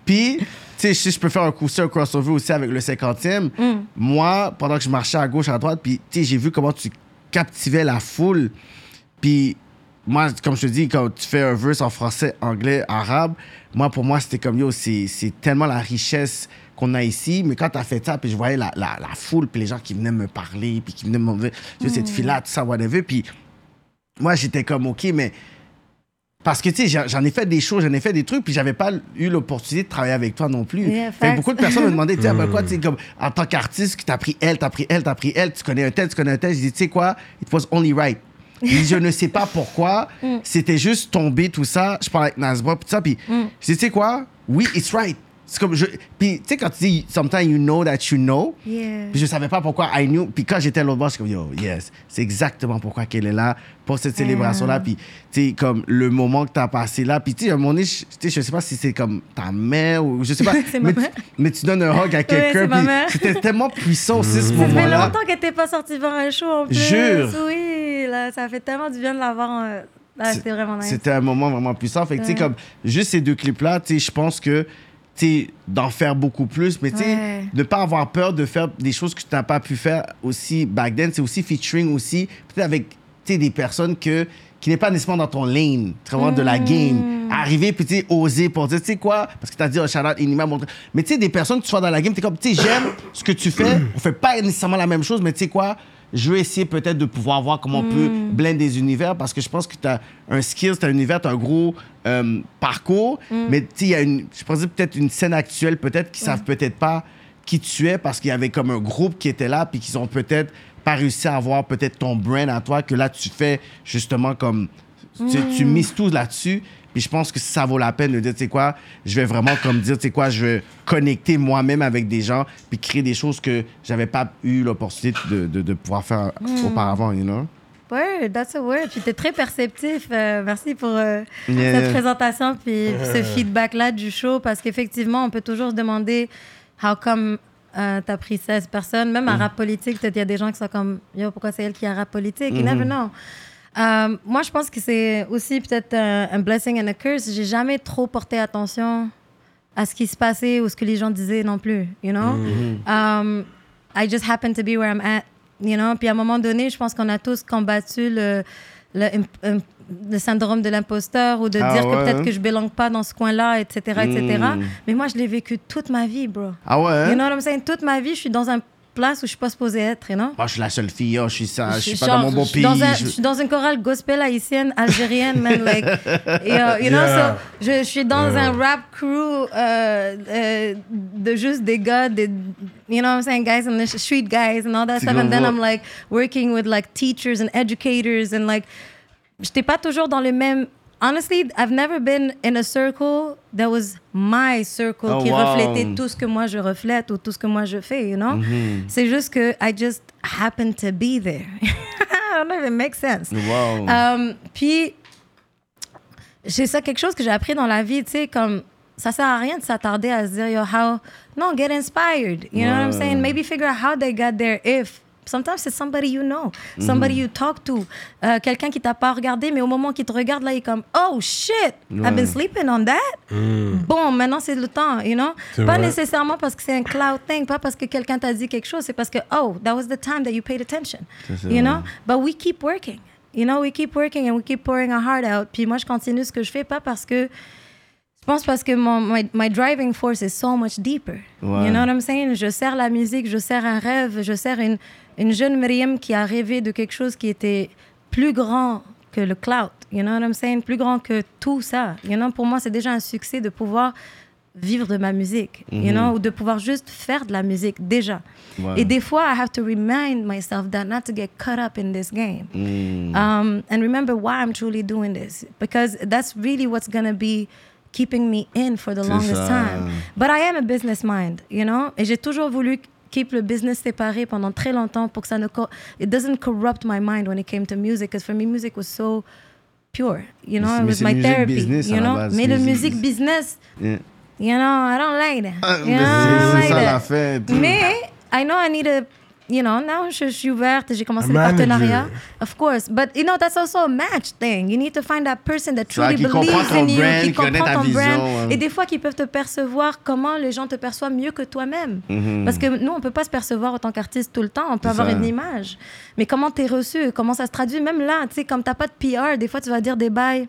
puis tu sais je peux faire un coup un crossover aussi avec le 50e moi pendant que je marchais à gauche à droite puis tu sais j'ai vu comment tu captivais la foule. Puis moi comme je te dis quand tu fais un verse en français anglais arabe moi pour moi c'était comme yo c'est c'est tellement la richesse qu'on a ici, mais quand t'as fait ça, puis je voyais la, la, la foule, puis les gens qui venaient me parler, puis qui venaient me dire, Yo, cette fille-là, tout ça, whatever, puis moi, j'étais comme, OK, mais Parce que, tu sais, j'en- ai fait des shows, j'en ai fait des trucs, puis j'avais pas eu l'opportunité de travailler avec toi non plus. Yeah, Fait que beaucoup de personnes me demandaient, tu sais, ben quoi, tu sais, comme, en tant qu'artiste, t'as pris elle, t'as pris elle, t'as pris elle, tu connais un tel, tu connais un tel. Je dis, tu sais quoi, it was only right. Je ne sais pas pourquoi, Mm. c'était juste tombé, tout ça. Je parlais avec Nasbra, tout ça, puis Mm. tu sais quoi, oui, it's right. C'est comme, je... Puis, tu sais, quand tu dis, sometimes you know that you know, Yeah. puis je savais pas pourquoi I knew. Puis quand j'étais à l'autre bord, je suis comme, yo, yes, c'est exactement pourquoi qu'elle est là, pour cette célébration-là. Puis, tu sais, comme le moment que tu as passé là. Puis, tu sais, à un moment donné, je, tu sais, je sais pas si c'est comme ta mère ou je sais pas. C'est ma mais, tu, mais tu donnes un hug à quelqu'un. c'est mère. C'était tellement puissant aussi, ce Ça fait moment-là. longtemps qu'elle n'était pas sortie voir un show en plus. Jure. Oui, là, ça fait tellement du bien de l'avoir. euh, c'était vraiment nice. C'était un moment vraiment puissant. Fait que, tu sais, comme, juste ces deux clips-là, tu sais, je pense que, d'en faire beaucoup plus, mais tu sais, Ouais. ne pas avoir peur de faire des choses que tu n'as pas pu faire aussi back then. C'est aussi featuring aussi, peut-être avec, des personnes que, qui n'est pas nécessairement dans ton lane, vraiment de Mm. la game. Arriver, puis tu oser pour dire, tu sais quoi, parce que tu as dit, oh, shout out, Inima, mon- mais tu sais, des personnes que tu sois dans la game, tu es comme, tu sais, j'aime ce que tu fais, on fait pas nécessairement la même chose, mais tu sais quoi, je veux essayer peut-être de pouvoir voir comment on peut blender des univers parce que je pense que tu as un skill, tu as un univers, tu as un gros euh, parcours, mais tu sais, il y a une, je pense peut-être une scène actuelle, peut-être, qui savent peut-être pas qui tu es parce qu'il y avait comme un groupe qui était là puis qu'ils ont peut-être pas réussi à avoir peut-être ton brand à toi que là tu fais justement comme tu, tu mises tout là-dessus puis je pense que ça vaut la peine de dire tu sais quoi je vais vraiment comme dire tu sais quoi je vais connecter moi-même avec des gens puis créer des choses que j'avais pas eu l'opportunité de, de, de pouvoir faire auparavant you know? Word, that's a word. Puis t'es très perceptif. euh, merci pour euh, Yeah, cette présentation puis ce feedback-là du show parce qu'effectivement, on peut toujours se demander how come euh, t'as pris 16 personnes. Même Mm. en rap politique, peut-être il y a des gens qui sont comme Yo, pourquoi c'est elle qui a rap politique? You Mm-hmm. never know. Euh, moi, je pense que c'est aussi peut-être un, un blessing and a curse. J'ai jamais trop porté attention à ce qui se passait ou ce que les gens disaient non plus, you know? Um, I just happen to be where I'm at, you know? Puis à un moment donné, je pense qu'on a tous combattu le, le, im- le syndrome de l'imposteur ou de Ah dire que peut-être hein? que je belonge pas dans ce coin-là, etc., etc. Mm. Mais moi, je l'ai vécu toute ma vie, bro. ah ouais hein? You know what I'm saying? Toute ma vie, je suis dans une place où je suis pas supposée être, you know? Moi, je suis la seule fille, oh, je suis ça, je suis pas genre, dans mon bon je suis pays. Dans un- je- je suis dans une chorale gospel haïtienne, algérienne, man. Like, et, euh, you know, Yeah. so, je, je suis dans un rap crew euh, euh, de juste des gars, des, you know what I'm saying, guys on the street guys and all that Tu stuff. And then. I'm like working with like teachers and educators and like, j'étais pas toujours dans le même. Honestly, I've never been in a circle that was my circle Oh, qui wow. reflétait tout ce que moi je reflète ou tout ce que moi je fais, you know? Mm-hmm. C'est juste que I just happen to be there. I don't know if it makes sense. Wow. Um, puis, c'est ça quelque chose que j'ai appris dans la vie, tu sais, comme ça sert à rien de s'attarder à se dire, yo, how. Non, get inspired. You know what I'm saying? Maybe figure out how they got there if. Sometimes it's somebody you know, somebody you talk to, Euh, quelqu'un qui t'a pas regardé, mais au moment qu'il te regarde, là, il est comme, oh shit, I've been sleeping on that? Bon, maintenant c'est le temps, you know? C'est Pas vrai. nécessairement parce que c'est un cloud thing, pas parce que quelqu'un t'a dit quelque chose, c'est parce que, oh, that was the time that you paid attention. You know? But we keep working. You know, we keep working and we keep pouring our heart out. Puis moi, je continue ce que je fais, pas parce que. Je pense parce que mon my, my driving force is so much deeper. Ouais. You know what I'm saying? Je sers la musique, je sers un rêve, je sers une, une jeune Myriam qui a rêvé de quelque chose qui était plus grand que le cloud. You know what I'm saying? Plus grand que tout ça. You know, pour moi, c'est déjà un succès de pouvoir vivre de ma musique, you know, ou de pouvoir juste faire de la musique déjà. Et des fois, I have to remind myself that not to get caught up in this game. Mm. Um, and remember why I'm truly doing this. Because that's really what's to be keeping me in for the longest ça. time. But I am a business mind, you know? Et j'ai toujours voulu keep le business séparé pendant très longtemps pour que ça ne... It doesn't corrupt my mind when it came to music. Because for me, music was so pure, you know? It was my therapy, business you know? base, Mais le music business, Yeah. you know, I don't like that. Ah, You mais know, I don't like ça that. l'affaire. Mais I know I need a, you know, now je, suis ouverte, j'ai commencé A le manager. partenariat. Of course. But, you know, that's also a match thing. You need to find that person that truly qui believes in you, brand, qui comprend ton vision, brand. ouais. Et des fois, qui peuvent te percevoir comment les gens te perçoivent mieux que toi-même. Mhm. Parce que nous, on peut pas se percevoir en tant qu'artiste tout le temps. On peut avoir ça. une image. Mais comment t'es reçu, comment ça se traduit, même là, tu sais, comme t'as pas de PR, des fois, tu vas dire des bails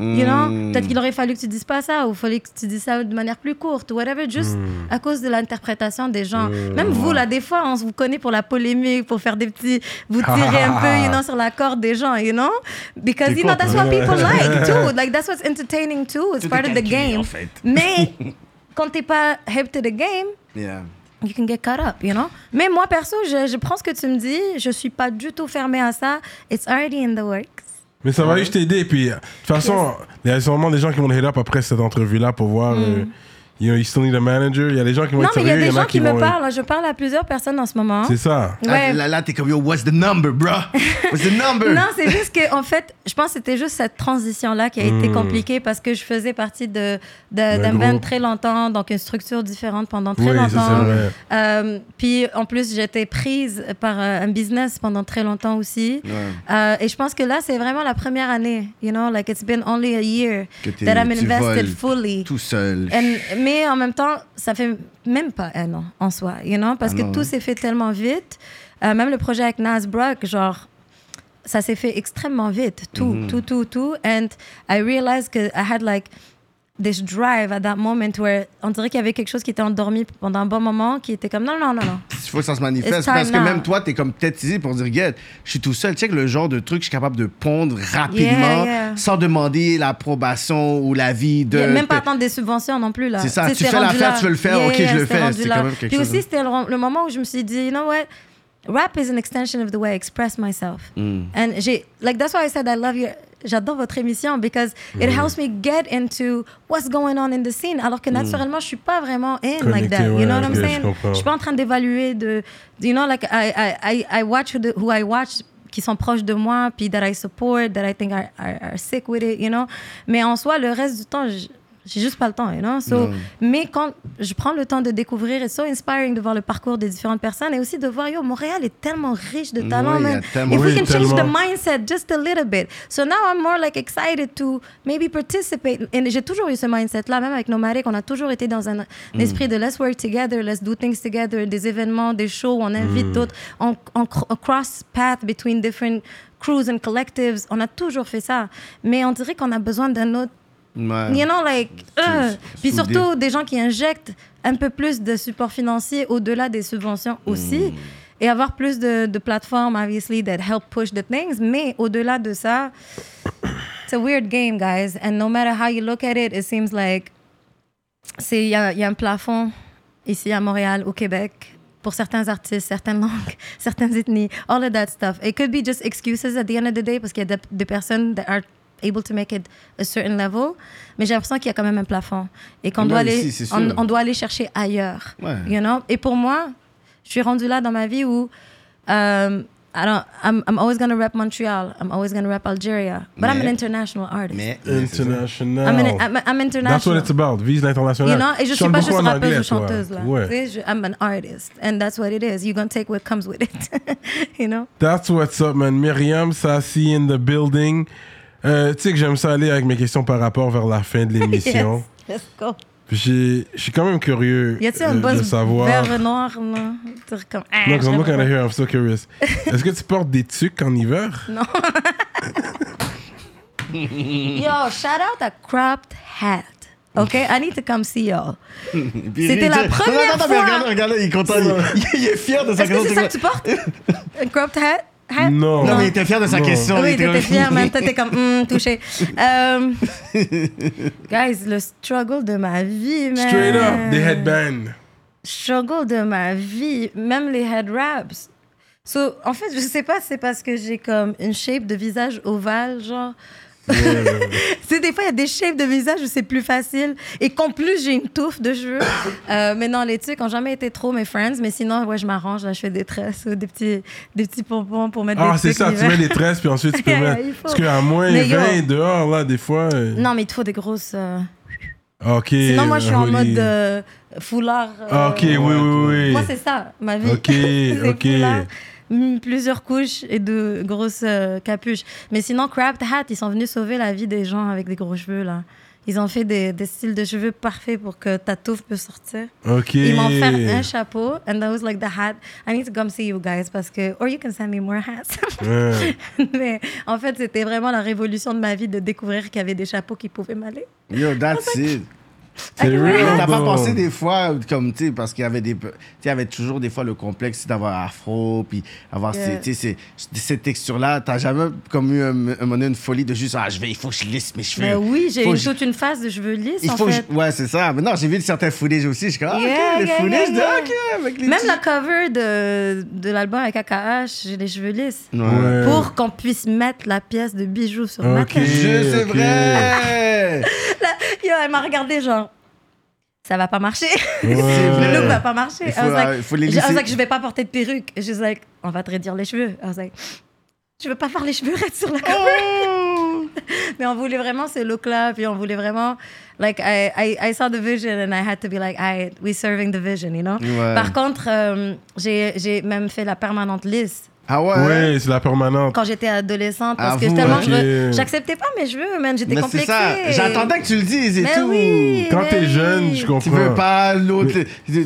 You know? Mm. Peut-être qu'il aurait fallu que tu dises pas ça, ou fallait que tu dises ça de manière plus courte, ou whatever, juste Hmm. à cause de l'interprétation des gens. Même vous, là, des fois, on vous connaît pour la polémique, pour faire des petits. Vous tirez un peu, you know, sur la corde des gens, you know? Because, C'est you know, that's what people like, too. Like, that's what's entertaining, too. It's Tout part of the game. en fait. Mais quand t'es pas hip to the game, Yeah. you can get caught up, you know? Mais moi, perso, je, je prends ce que tu me dis. Je suis pas du tout fermée à ça. It's already in the works. Mais ça va juste t'aider. Puis, de toute façon, il y a sûrement des gens qui vont hit up après cette entrevue-là pour voir. euh, you know, you still need a manager. Il y a des gens qui vont. Non, être mais il y a des en gens qui, me vont- parlent. Je parle à plusieurs personnes en ce moment. C'est ça. Ouais. Ah, Là, là, t'es comme, yo, what's the number, bro? What's the number? Non, c'est juste que en fait, je pense que c'était juste cette transition-là qui a été compliquée parce que je faisais partie de, de- d'un groupe. band très longtemps, donc une structure différente pendant très Oui, longtemps. c'est vrai. Euh, puis en plus, j'étais prise par euh, un business pendant très longtemps aussi. Ouais. Euh, et je pense que là, c'est vraiment la première année. You know, like it's been only a year Que that I'm tu invested voles fully. Tout seul. And- mais en même temps, ça fait même pas un an en soi, you know, parce Ah que non, tout s'est fait tellement vite. Euh, même le projet avec Nas Brock, genre, ça s'est fait extrêmement vite. Tout, Mhm. tout, tout, tout. And I realized que I had like this drive at that moment where on dirait qu'il y avait quelque chose qui était endormi pendant un bon moment, qui était comme non, non, non, non. Il faut que ça se manifeste. Parce que now. même toi, t'es comme tétisé pour dire, Get, je suis tout seul. Check le genre de truc que je suis capable de pondre rapidement Yeah, yeah. sans demander l'approbation ou l'avis de. Il y a même pas attendre des subventions non plus là. C'est ça, sais, tu fais l'affaire, tu veux le faire, ok, je le fais, c'est là. quand même quelque Puis chose, aussi, c'était le, le moment où je me suis dit, you know what, rap is an extension of the way I express myself. Mm. And j'ai, like that's why I said I love your, j'adore votre émission because it Mm. helps me get into what's going on in the scene. Alors que naturellement, je suis pas vraiment in Connecté, like that. ouais, you know what I'm je saying? comprends. Je suis pas en train d'évaluer de, you know, like I, I, I, watch who, the- who I watch qui sont proches de moi, puis that I support, that I think are, are, are sick with it, you know? Mais en soi, le reste du temps, j'ai juste pas le temps, you know? So. Mais quand je prends le temps de découvrir, it's so inspiring de voir le parcours des différentes personnes et aussi de voir, yo, Montréal est tellement riche de talents, man. If we can change the mindset just a little bit. So now I'm more like excited to maybe participate. Et j'ai toujours eu ce mindset-là, même avec Nomadic, on a toujours été dans un, un esprit de let's work together, let's do things together, des événements, des shows, on invite d'autres, on, on, cr- on cross path between different crews and collectives. On a toujours fait ça. Mais on dirait qu'on a besoin d'un autre Ouais. You know, like, uh, Puis surtout, des gens qui injectent un peu plus de support financier au-delà des subventions aussi. Et avoir plus de, de plateformes, obviously, that help push the things. Mais au-delà de ça, it's a weird game, guys. And no matter how you look at it, it seems like il y a, il y a un plafond ici à Montréal, au Québec, pour certains artistes, certaines langues, certaines ethnies, all of that stuff. It could be just excuses at the end of the day parce qu'il y a des, des personnes that are able to make it a certain level, mais j'ai l'impression qu'il y a quand même un plafond et qu'on doit aller, ici, on, on doit aller chercher ailleurs. Ouais. You know? Et pour moi, je suis rendue là dans ma vie où um, I don't, I'm, I'm always gonna rep Montreal, I'm always gonna rep Algeria, but I'm an Mais- international artist. Mais. International. I'm, an, I'm, I'm international. That's what it's about. Vise l'international. You know, et je suis pas juste rappeuse ou chanteuse là. Ouais. Je- I'm an artist, and that's what it is. You're gonna take what comes with it. you know? That's what's up, man. Myriam Sassi in the building. Euh, tu sais que j'aime ça aller avec mes questions par rapport vers la fin de l'émission. Yes. Let's go. Je suis quand même curieux Y a-t-il un euh, de buzz savoir. vert noir? Dire comme. ah, No, 'cause I'm looking pas. at here, I'm so curious. Est-ce que tu portes des tucs en hiver? Yo, shout out à Cropped Hat. Okay, I need to come see y'all. C'était la première non, non, non, fois. Regarde, regarde, il est content. Il, il est fier de sa Est-ce que c'est ça que tu portes? Un cropped hat? Hat? Non. Non, mais il était fier de sa Non. question. il Oui, était t'étais comme- fière, man. T'étais comme, hum, touché. Euh, guys, le struggle de ma vie, man. Straight up, des headbands. struggle de ma vie, même les head wraps. So, en fait, je sais pas si c'est parce que j'ai comme une shape de visage ovale, genre. C'est des fois, il y a des shapes de visage où c'est plus facile et qu'en plus, j'ai une touffe de cheveux. Euh, mais non, les trucs ont jamais été trop mes friends. Mais sinon, ouais, je m'arrange. Là, je fais des tresses ou des petits, des petits pompons pour mettre Ah, des c'est ça, tu mets des tresses, puis ensuite tu peux mettre. Parce qu'à moins Mais yo. 20 dehors, là, des fois. euh, Non, mais il te faut des grosses. euh, Ok. Sinon, moi, je suis en mode euh, foulard. Ah, ok, oui, oui, oui. Moi, c'est ça, ma vie. Ok, ok. Plusieurs couches et de grosses euh, capuches. Mais sinon, Craft Hat, ils sont venus sauver la vie des gens avec des gros cheveux, là. Ils ont fait des, des styles de cheveux parfaits pour que ta touffe peut sortir. Ok. Ils m'ont fait un chapeau, and that was like the hat. I need to come see you guys parce que, or you can send me more hats. Ouais. Mais en fait, c'était vraiment la révolution de ma vie de découvrir qu'il y avait des chapeaux qui pouvaient m'aller. Yo, that's it. C'est real, T'as pas pensé des fois, comme, tu sais, parce qu'il y avait des... Tu sais, il y avait toujours des fois le complexe d'avoir afro, puis avoir Yeah. ces, ces, ces textures-là. T'as jamais comme eu un, un une folie de juste, ah, je vais, il faut que je lisse mes cheveux. Mais oui, j'ai eu toute une phase de cheveux lisses, Il en faut que fait. je- Ouais, c'est ça. Mais non, j'ai vu certains footage aussi. Je suis comme, ah, Yeah, ok, les yeah, footage, yeah, de, yeah. ok, avec les Même la cover de, de l'album avec AKH, j'ai les cheveux lisses. Ouais. Pour qu'on puisse mettre la pièce de bijoux sur ma Ok. tête. C'est vrai. Yo, elle m'a regardé genre, ça va pas marcher. Ouais. Le look va pas marcher. Il faut, I was like, faut les I was lisser. like, je vais pas porter de perruque. Je suis like, on va te réduire les cheveux. I was like, je veux pas faire les cheveux raides sur la cover. Oh. Mais on voulait vraiment ce look-là, puis on voulait vraiment, like, I, I, I saw the vision and I had to be like, I, we serving the vision, you know? Ouais. Par contre, euh, j'ai j'ai même fait la permanente lisse Ah ouais? Ouais, c'est la permanente. quand j'étais adolescente parce que tellement je j'acceptais pas mes cheveux, man, j'étais Mais c'est complexée. ça. J'attendais que tu le dises et Mais tout. oui. Quand t'es oui. jeune, je comprends. Tu veux pas l'autre.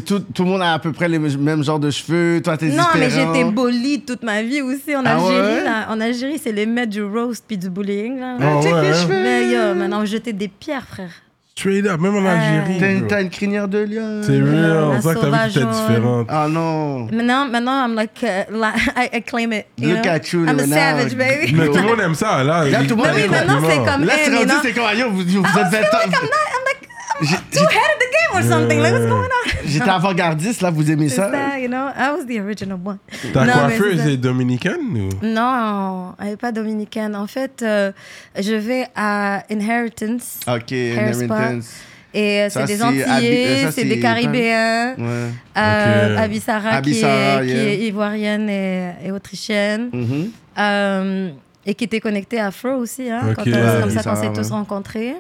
Tout, tout le monde a à peu près les mêmes genres de cheveux. Toi, t'es Non, mais différent. j'étais bully toute ma vie aussi en Ah Algérie. ouais? là. En Algérie, c'est les maîtres du roast puis du bullying. Là. Ah ouais, les hein? cheveux. Mais yo, maintenant, on jetait des pierres, frère. Straight up, même en Algérie. T'as une, t'as crinière de lion. C'est real. la On sent que ta vie était sauvage différente. Ah non. Maintenant, maintenant I'm like, uh, li- I, I claim it. You Look know? at you I'm a now. savage, baby. Mais tout le monde aime ça, là. Là, tout le monde Mais oui, aime maintenant, c'est comme Là, c'est rendu, c'est comme, ah, yo, vous, êtes 20 feeling ans. like I'm like, too ahead of the game or something. Like, what's going on? J'étais avant-gardiste, là, vous aimez C'est ça? ça, you know? I was the original one. Ta Non, mais coiffeuse c'est ça. est dominicaine ou? Non, elle n'est pas dominicaine. En fait, euh, je vais à Inheritance. Ok, Hair spa. Inheritance. Et euh, Ça, c'est des c'est euh, Antillais, ça, c'est c'est- des Caribéens. Ouais. Euh, Ok. Abisara, qui, est, qui yeah. est ivoirienne et, et autrichienne. Mhm. Euh, et qui était connectée à Fro aussi. Hein, Ok. quand on- c'est Ouais, comme ça qu'on s'est tous rencontrés.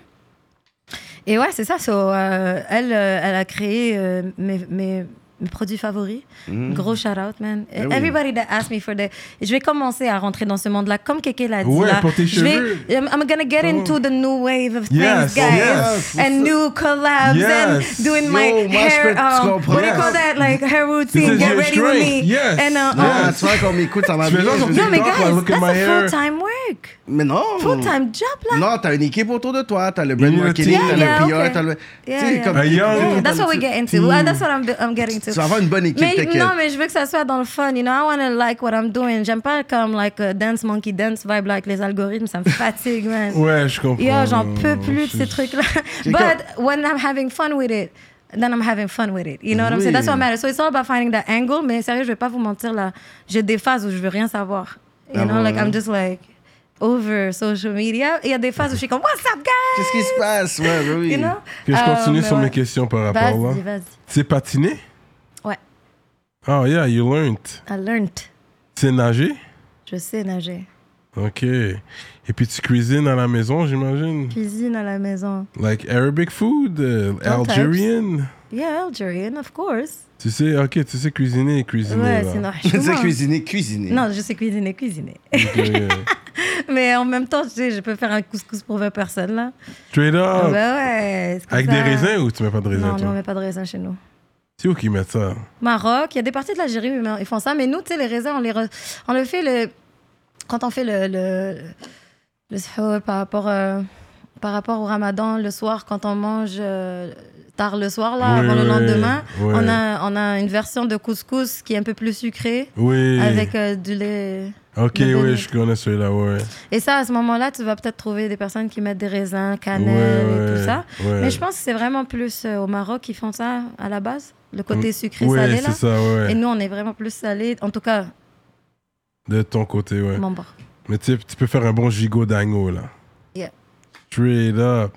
Et ouais, c'est ça. so, euh, elle, euh, elle a créé euh, mes, mes, mes produits favoris. Mhm. Gros shout out, man. Eh oui. Everybody that asked me for the. Je vais commencer à rentrer dans ce monde-là, comme Keke l'a dit. Ouais, là. pour tes Je vais- cheveux. I'm, I'm gonna get into the new wave of Yes, things, guys. yes. And new collabs Yes. and doing my Yo, je hair. um, what do you call that? Like hair routine. Get ready with me. Yes. And, uh, Ah, um, tu vois, qu'on m'écoute, ça fais bien. no, mais guys, that's my a full-time work. Mais non. Full-time job, là. Non, t'as une équipe autour de toi. T'as le brand marketing, t'as Yeah, le PR, okay. t'as le. Yeah, comme. Young- Yeah, that's what we get into. team. Uh, that's what I'm, I'm getting to. Tu vas avoir une bonne équipe, Mais non, mais je veux que ça soit dans le fun. You know, I want to like what I'm doing. J'aime pas comme like a dance monkey dance vibe like les algorithmes. Ça me fatigue, man. Ouais, je comprends. Yo, j'en peux plus de ces trucs-là. But when I'm having fun with it, then I'm having fun with it. You know what I'm saying? That's what matters. So it's all about finding that angle. Mais sérieux, je vais pas vous mentir là. J'ai des phases où je veux rien savoir. You Ah know, bon, like hein? I'm just like over social media. Il y a des phases où je suis comme What's up, guys? Qu'est-ce qui se passe? Ouais, bah oui. You know? Que je continue Euh, sur mes questions par rapport là. Vas-y, vas-y. C'est patiner? Ouais. Oh yeah, you learned. I learned. C'est nager? Je sais nager. Ok. Et puis tu cuisines à la maison, j'imagine? Cuisine à la maison. Like Arabic food? Sometimes. Algerian? Yeah, Algerian, of course. Tu sais, ok, tu sais cuisiner et cuisiner. Ouais, là. sinon, Tu sais cuisiner, cuisiner. Non, je sais cuisiner, cuisiner. Ok, yeah. Mais en même temps, tu sais, je peux faire un couscous pour 20 personnes, là. Straight Ah up. bah ouais. Avec ça. des raisins ou tu mets pas de raisins, Non, nous, on toi? met pas de raisins chez nous. C'est où qu'ils mettent ça? Maroc, il y a des parties de l'Algérie, mais ils font ça. Mais nous, tu sais, les raisins, on les re- on le fait le... quand on fait le, le, le sahur par rapport, euh, par rapport au ramadan, le soir, quand on mange euh, tard le soir, là, avant le lendemain, on, a, on a une version de couscous qui est un peu plus sucrée, Oui. avec euh, du lait. Ok, oui, je connais celui-là, ouais. Et ça, à ce moment-là, tu vas peut-être trouver des personnes qui mettent des raisins, Ouais, cannelle et tout ça. ouais. Mais je pense que c'est vraiment plus euh, au Maroc qui font ça à la base, le côté Mm, sucré-salé là. c'est ça. Et nous, on est vraiment plus salé. En tout cas, De ton côté, ouais. Mais tu peux faire un bon gigot d'agneau, là. Yeah. Straight up.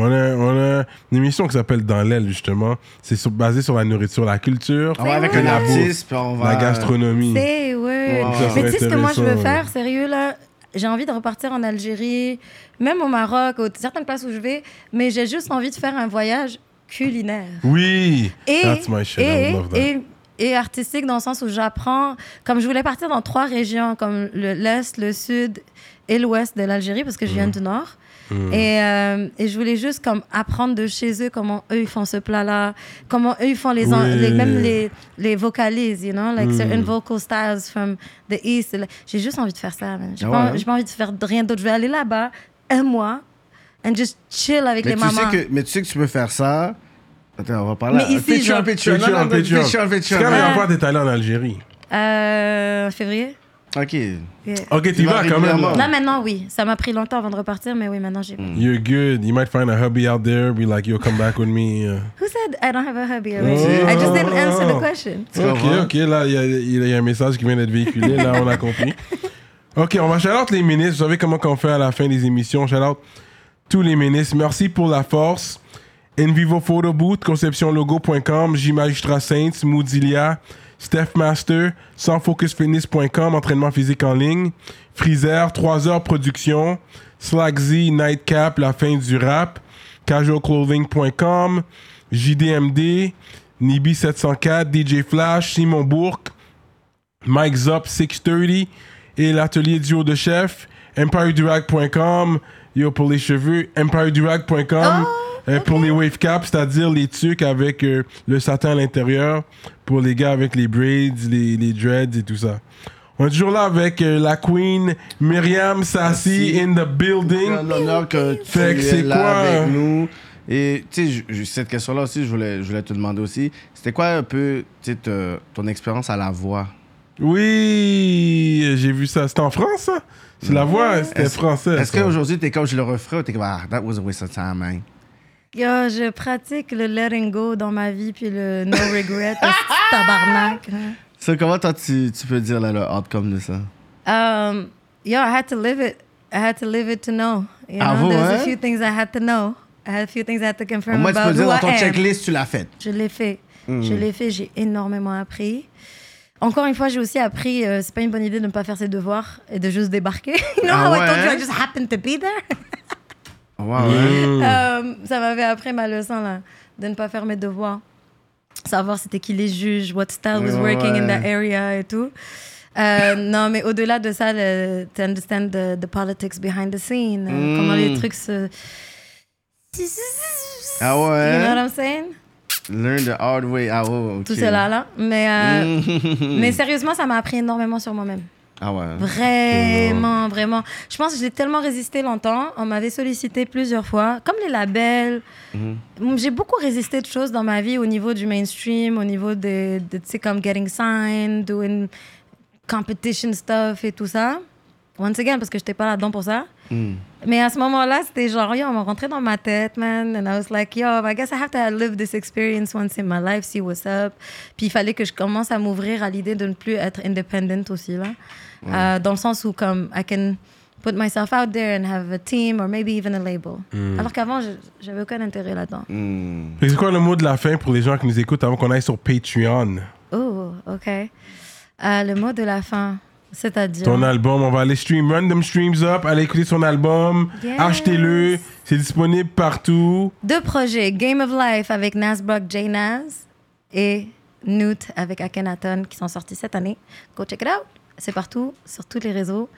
On a, on a une émission qui s'appelle Dans l'aile, justement. C'est sur- basé sur la nourriture, la culture, On va avec vrai. un La artiste, puis on va. la gastronomie. C'est, ouais. Wow. Mais tu sais ce que moi je veux faire, sérieux là j'ai envie de repartir en Algérie, même au Maroc, aux certaines places où je vais, mais j'ai juste envie de faire un voyage culinaire. Oui! Et, That's my shit. I et, would love that. et et artistique dans le sens où j'apprends, comme je voulais partir dans trois régions, comme le- l'Est, le Sud et l'Ouest de l'Algérie, parce que je viens du Nord. Et, euh, et je voulais juste comme apprendre de chez eux comment eux ils font ce plat-là, comment eux ils font les, en- les- même les, les vocalises, you know, like certain vocal styles from the East. J'ai juste envie de faire ça, man. J'ai Ah pas, ouais, hein? pas envie de faire rien d'autre. Je vais aller là-bas un mois and just chill avec Mais les tu, mamans. sais que, mais tu sais que tu peux faire ça. Attends, on va parler. Mais ici, Patreon, Patreon, Patreon, non, Patreon. Patreon, C'est Patreon. quand même Ouais. fois t'es allé en Algérie. Euh, février? Ok. Yeah. Ok, tu vas quand même. Là, maintenant, oui. Ça m'a pris longtemps avant de repartir, mais oui, maintenant, j'ai... You're good. You might find a hubby out there. Be like, yo, come back with me. uh. Who said I don't have a hubby already? Oh. I just didn't answer the question. Ok, ok, là, il y, a- il y a un message qui vient d'être véhiculé, là, on a compris. Ok, on va shout out les ministres. Vous savez comment on fait à la fin des émissions. Shout out tous les ministres. Merci pour la force. Envivo Photo Booth, conceptionlogo.com, J Magistrat Saints, Moodilia, Steph Master, sansfocusfitness.com, entraînement physique en ligne, Freezer, 3 heures production, Slack Z, Nightcap, la fin du rap, casualclothing.com, JDMD, Nibi704, DJ Flash, Simon Bourque, Mike Zop 630 et l'atelier duo de chef, empiredurag.com, yo pour les cheveux, empiredurag.com euh, pour les wave caps, c'est-à-dire les tucs avec euh, le satin à l'intérieur pour les gars avec les braids, les, les dreads et tout ça. On est toujours là avec euh, la queen Myriam Sassi Sassi. in the building. C'est un honneur que tu Fait que es là quoi, avec nous. Et tu sais, cette question-là aussi, je voulais, je voulais te demander aussi. C'était quoi un peu tu sais, te- ton expérience à la voix? Oui, j'ai vu ça. C'était en France, ça? C'est la voix, c'était français. Est-ce ça. qu'aujourd'hui, t'es comme je le referais ou t'es comme, ah, that was a waste of time, man? Yo, je pratique le letting go dans ma vie, puis le no regret, c'est tabarnak. hein. So, comment toi, tu, tu peux dire là, le outcome de ça? Um, yo, I had to live it. I had to live it to know. You Ah, know, vous, there's a hein? few things I had to know. I had a few things I had to Au confirm moins, tu peux dire dans ton checklist, tu l'as fait. Je l'ai fait. Mm. Je l'ai fait. J'ai énormément appris. Encore une fois, j'ai aussi appris, euh, c'est pas une bonne idée de ne pas faire ses devoirs et de juste débarquer. you know Ah how I told you ouais? I just happened to be there? Ouais, ouais. Mm. Euh, ça m'avait appris ma leçon là, de ne pas faire mes devoirs. Savoir c'était qui les juges, what style was Ouais, working in that ouais. area et tout. Euh, non, mais au-delà de ça, le, to understand the, the politics behind the scene, Mm. comment les trucs se. Ah ouais? You know what I'm saying? Learn the hard way. Ah ok. Tout cela là. Mais, euh, mais sérieusement, ça m'a appris énormément sur moi-même. Ah ouais. Vraiment, vraiment. Je pense que j'ai tellement résisté longtemps. On m'avait sollicité plusieurs fois, comme les labels. Mhm. J'ai beaucoup résisté de choses dans ma vie au niveau du mainstream, au niveau de, de tu sais, comme getting signed, doing competition stuff et tout ça. Once again, parce que j'étais pas là-dedans pour ça. Mm. Mais à ce moment-là, c'était genre, yo, on m'a rentré dans ma tête, man. And I was like, yo, I guess I have to live this experience once in my life, see what's up. Puis il fallait que je commence à m'ouvrir à l'idée de ne plus être independent aussi, là. Euh, dans le sens où, comme, I can put myself out there and have a team or maybe even a label. Alors qu'avant, je- j'avais aucun intérêt là-dedans. Mm. Que C'est quoi le mot de la fin pour les gens qui nous écoutent avant qu'on aille sur Patreon? Oh, OK. Euh, le mot de la fin, c'est-à-dire... Ton album, on va aller stream, them streams up, allez écouter son album, Yes. achetez-le, c'est disponible partout. Deux projets, Game of Life avec Nasbrock J. Nas et Newt avec Akhenaton qui sont sortis cette année. Go check it out. C'est partout, sur tous les réseaux,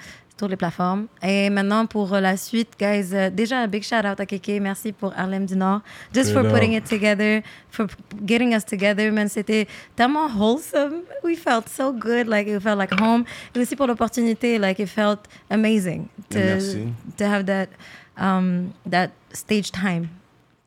sur toutes les plateformes. Et maintenant, pour euh, la suite, guys, euh, déjà un big shout out à Keke. Merci pour Harlem du Nord. Just for putting it together, for getting us together, man. C'était tellement wholesome. We felt so good, like it felt like home. Et aussi pour l'opportunité, like it felt amazing to, Merci. to have that, um, that stage time.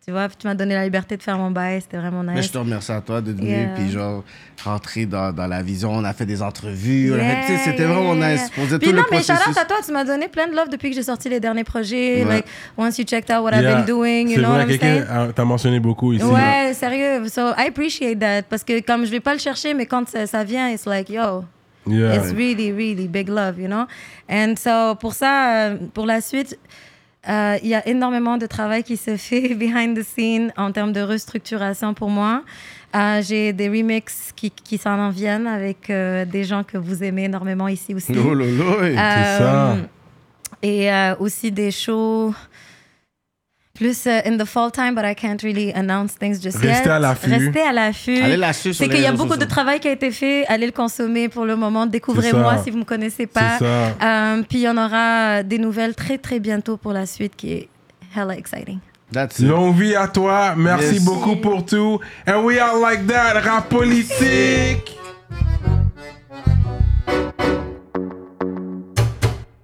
Tu vois, tu m'as donné la liberté de faire mon bail, c'était vraiment Mais nice. je te remercie à toi d'être venu, Yeah. puis genre, rentrer dans, dans la vision. On a fait des entrevues, sais, Yeah, c'était yeah, vraiment yeah. nice. On faisait Puis tout non, le mais processus. à toi, tu m'as donné plein de love depuis que j'ai sorti les derniers projets. Ouais. Like, once you checked out what I've Yeah. been doing, you know what vrai, I'm quelqu'un saying? a- t'a mentionné beaucoup ici. Ouais, sérieux. So I appreciate that. Parce que comme je vais pas le chercher, mais quand ça, ça vient, it's like, yo, Yeah. It's really, really big love, you know? And so, pour ça, euh, pour la suite, euh, il y a énormément de travail qui se fait behind the scene en termes de restructuration pour moi. Euh, J'ai des remixes qui, qui s'en en viennent avec euh, des gens que vous aimez énormément ici aussi. Oh Euh, ça. Et aussi des shows plus euh, in the fall time, but I can't really announce things just Restez yet. à l'affût. Restez à l'affût. Allez la suivre sur C'est qu'il y a beaucoup de travail qui a été fait. Allez le consommer pour le moment. Découvrez-moi si vous me connaissez pas. Euh, puis il y en aura des nouvelles très très bientôt pour la suite qui est hella exciting. That's it. Longue vie à toi. Merci Yes. beaucoup pour tout. And we are like that. Rap politique.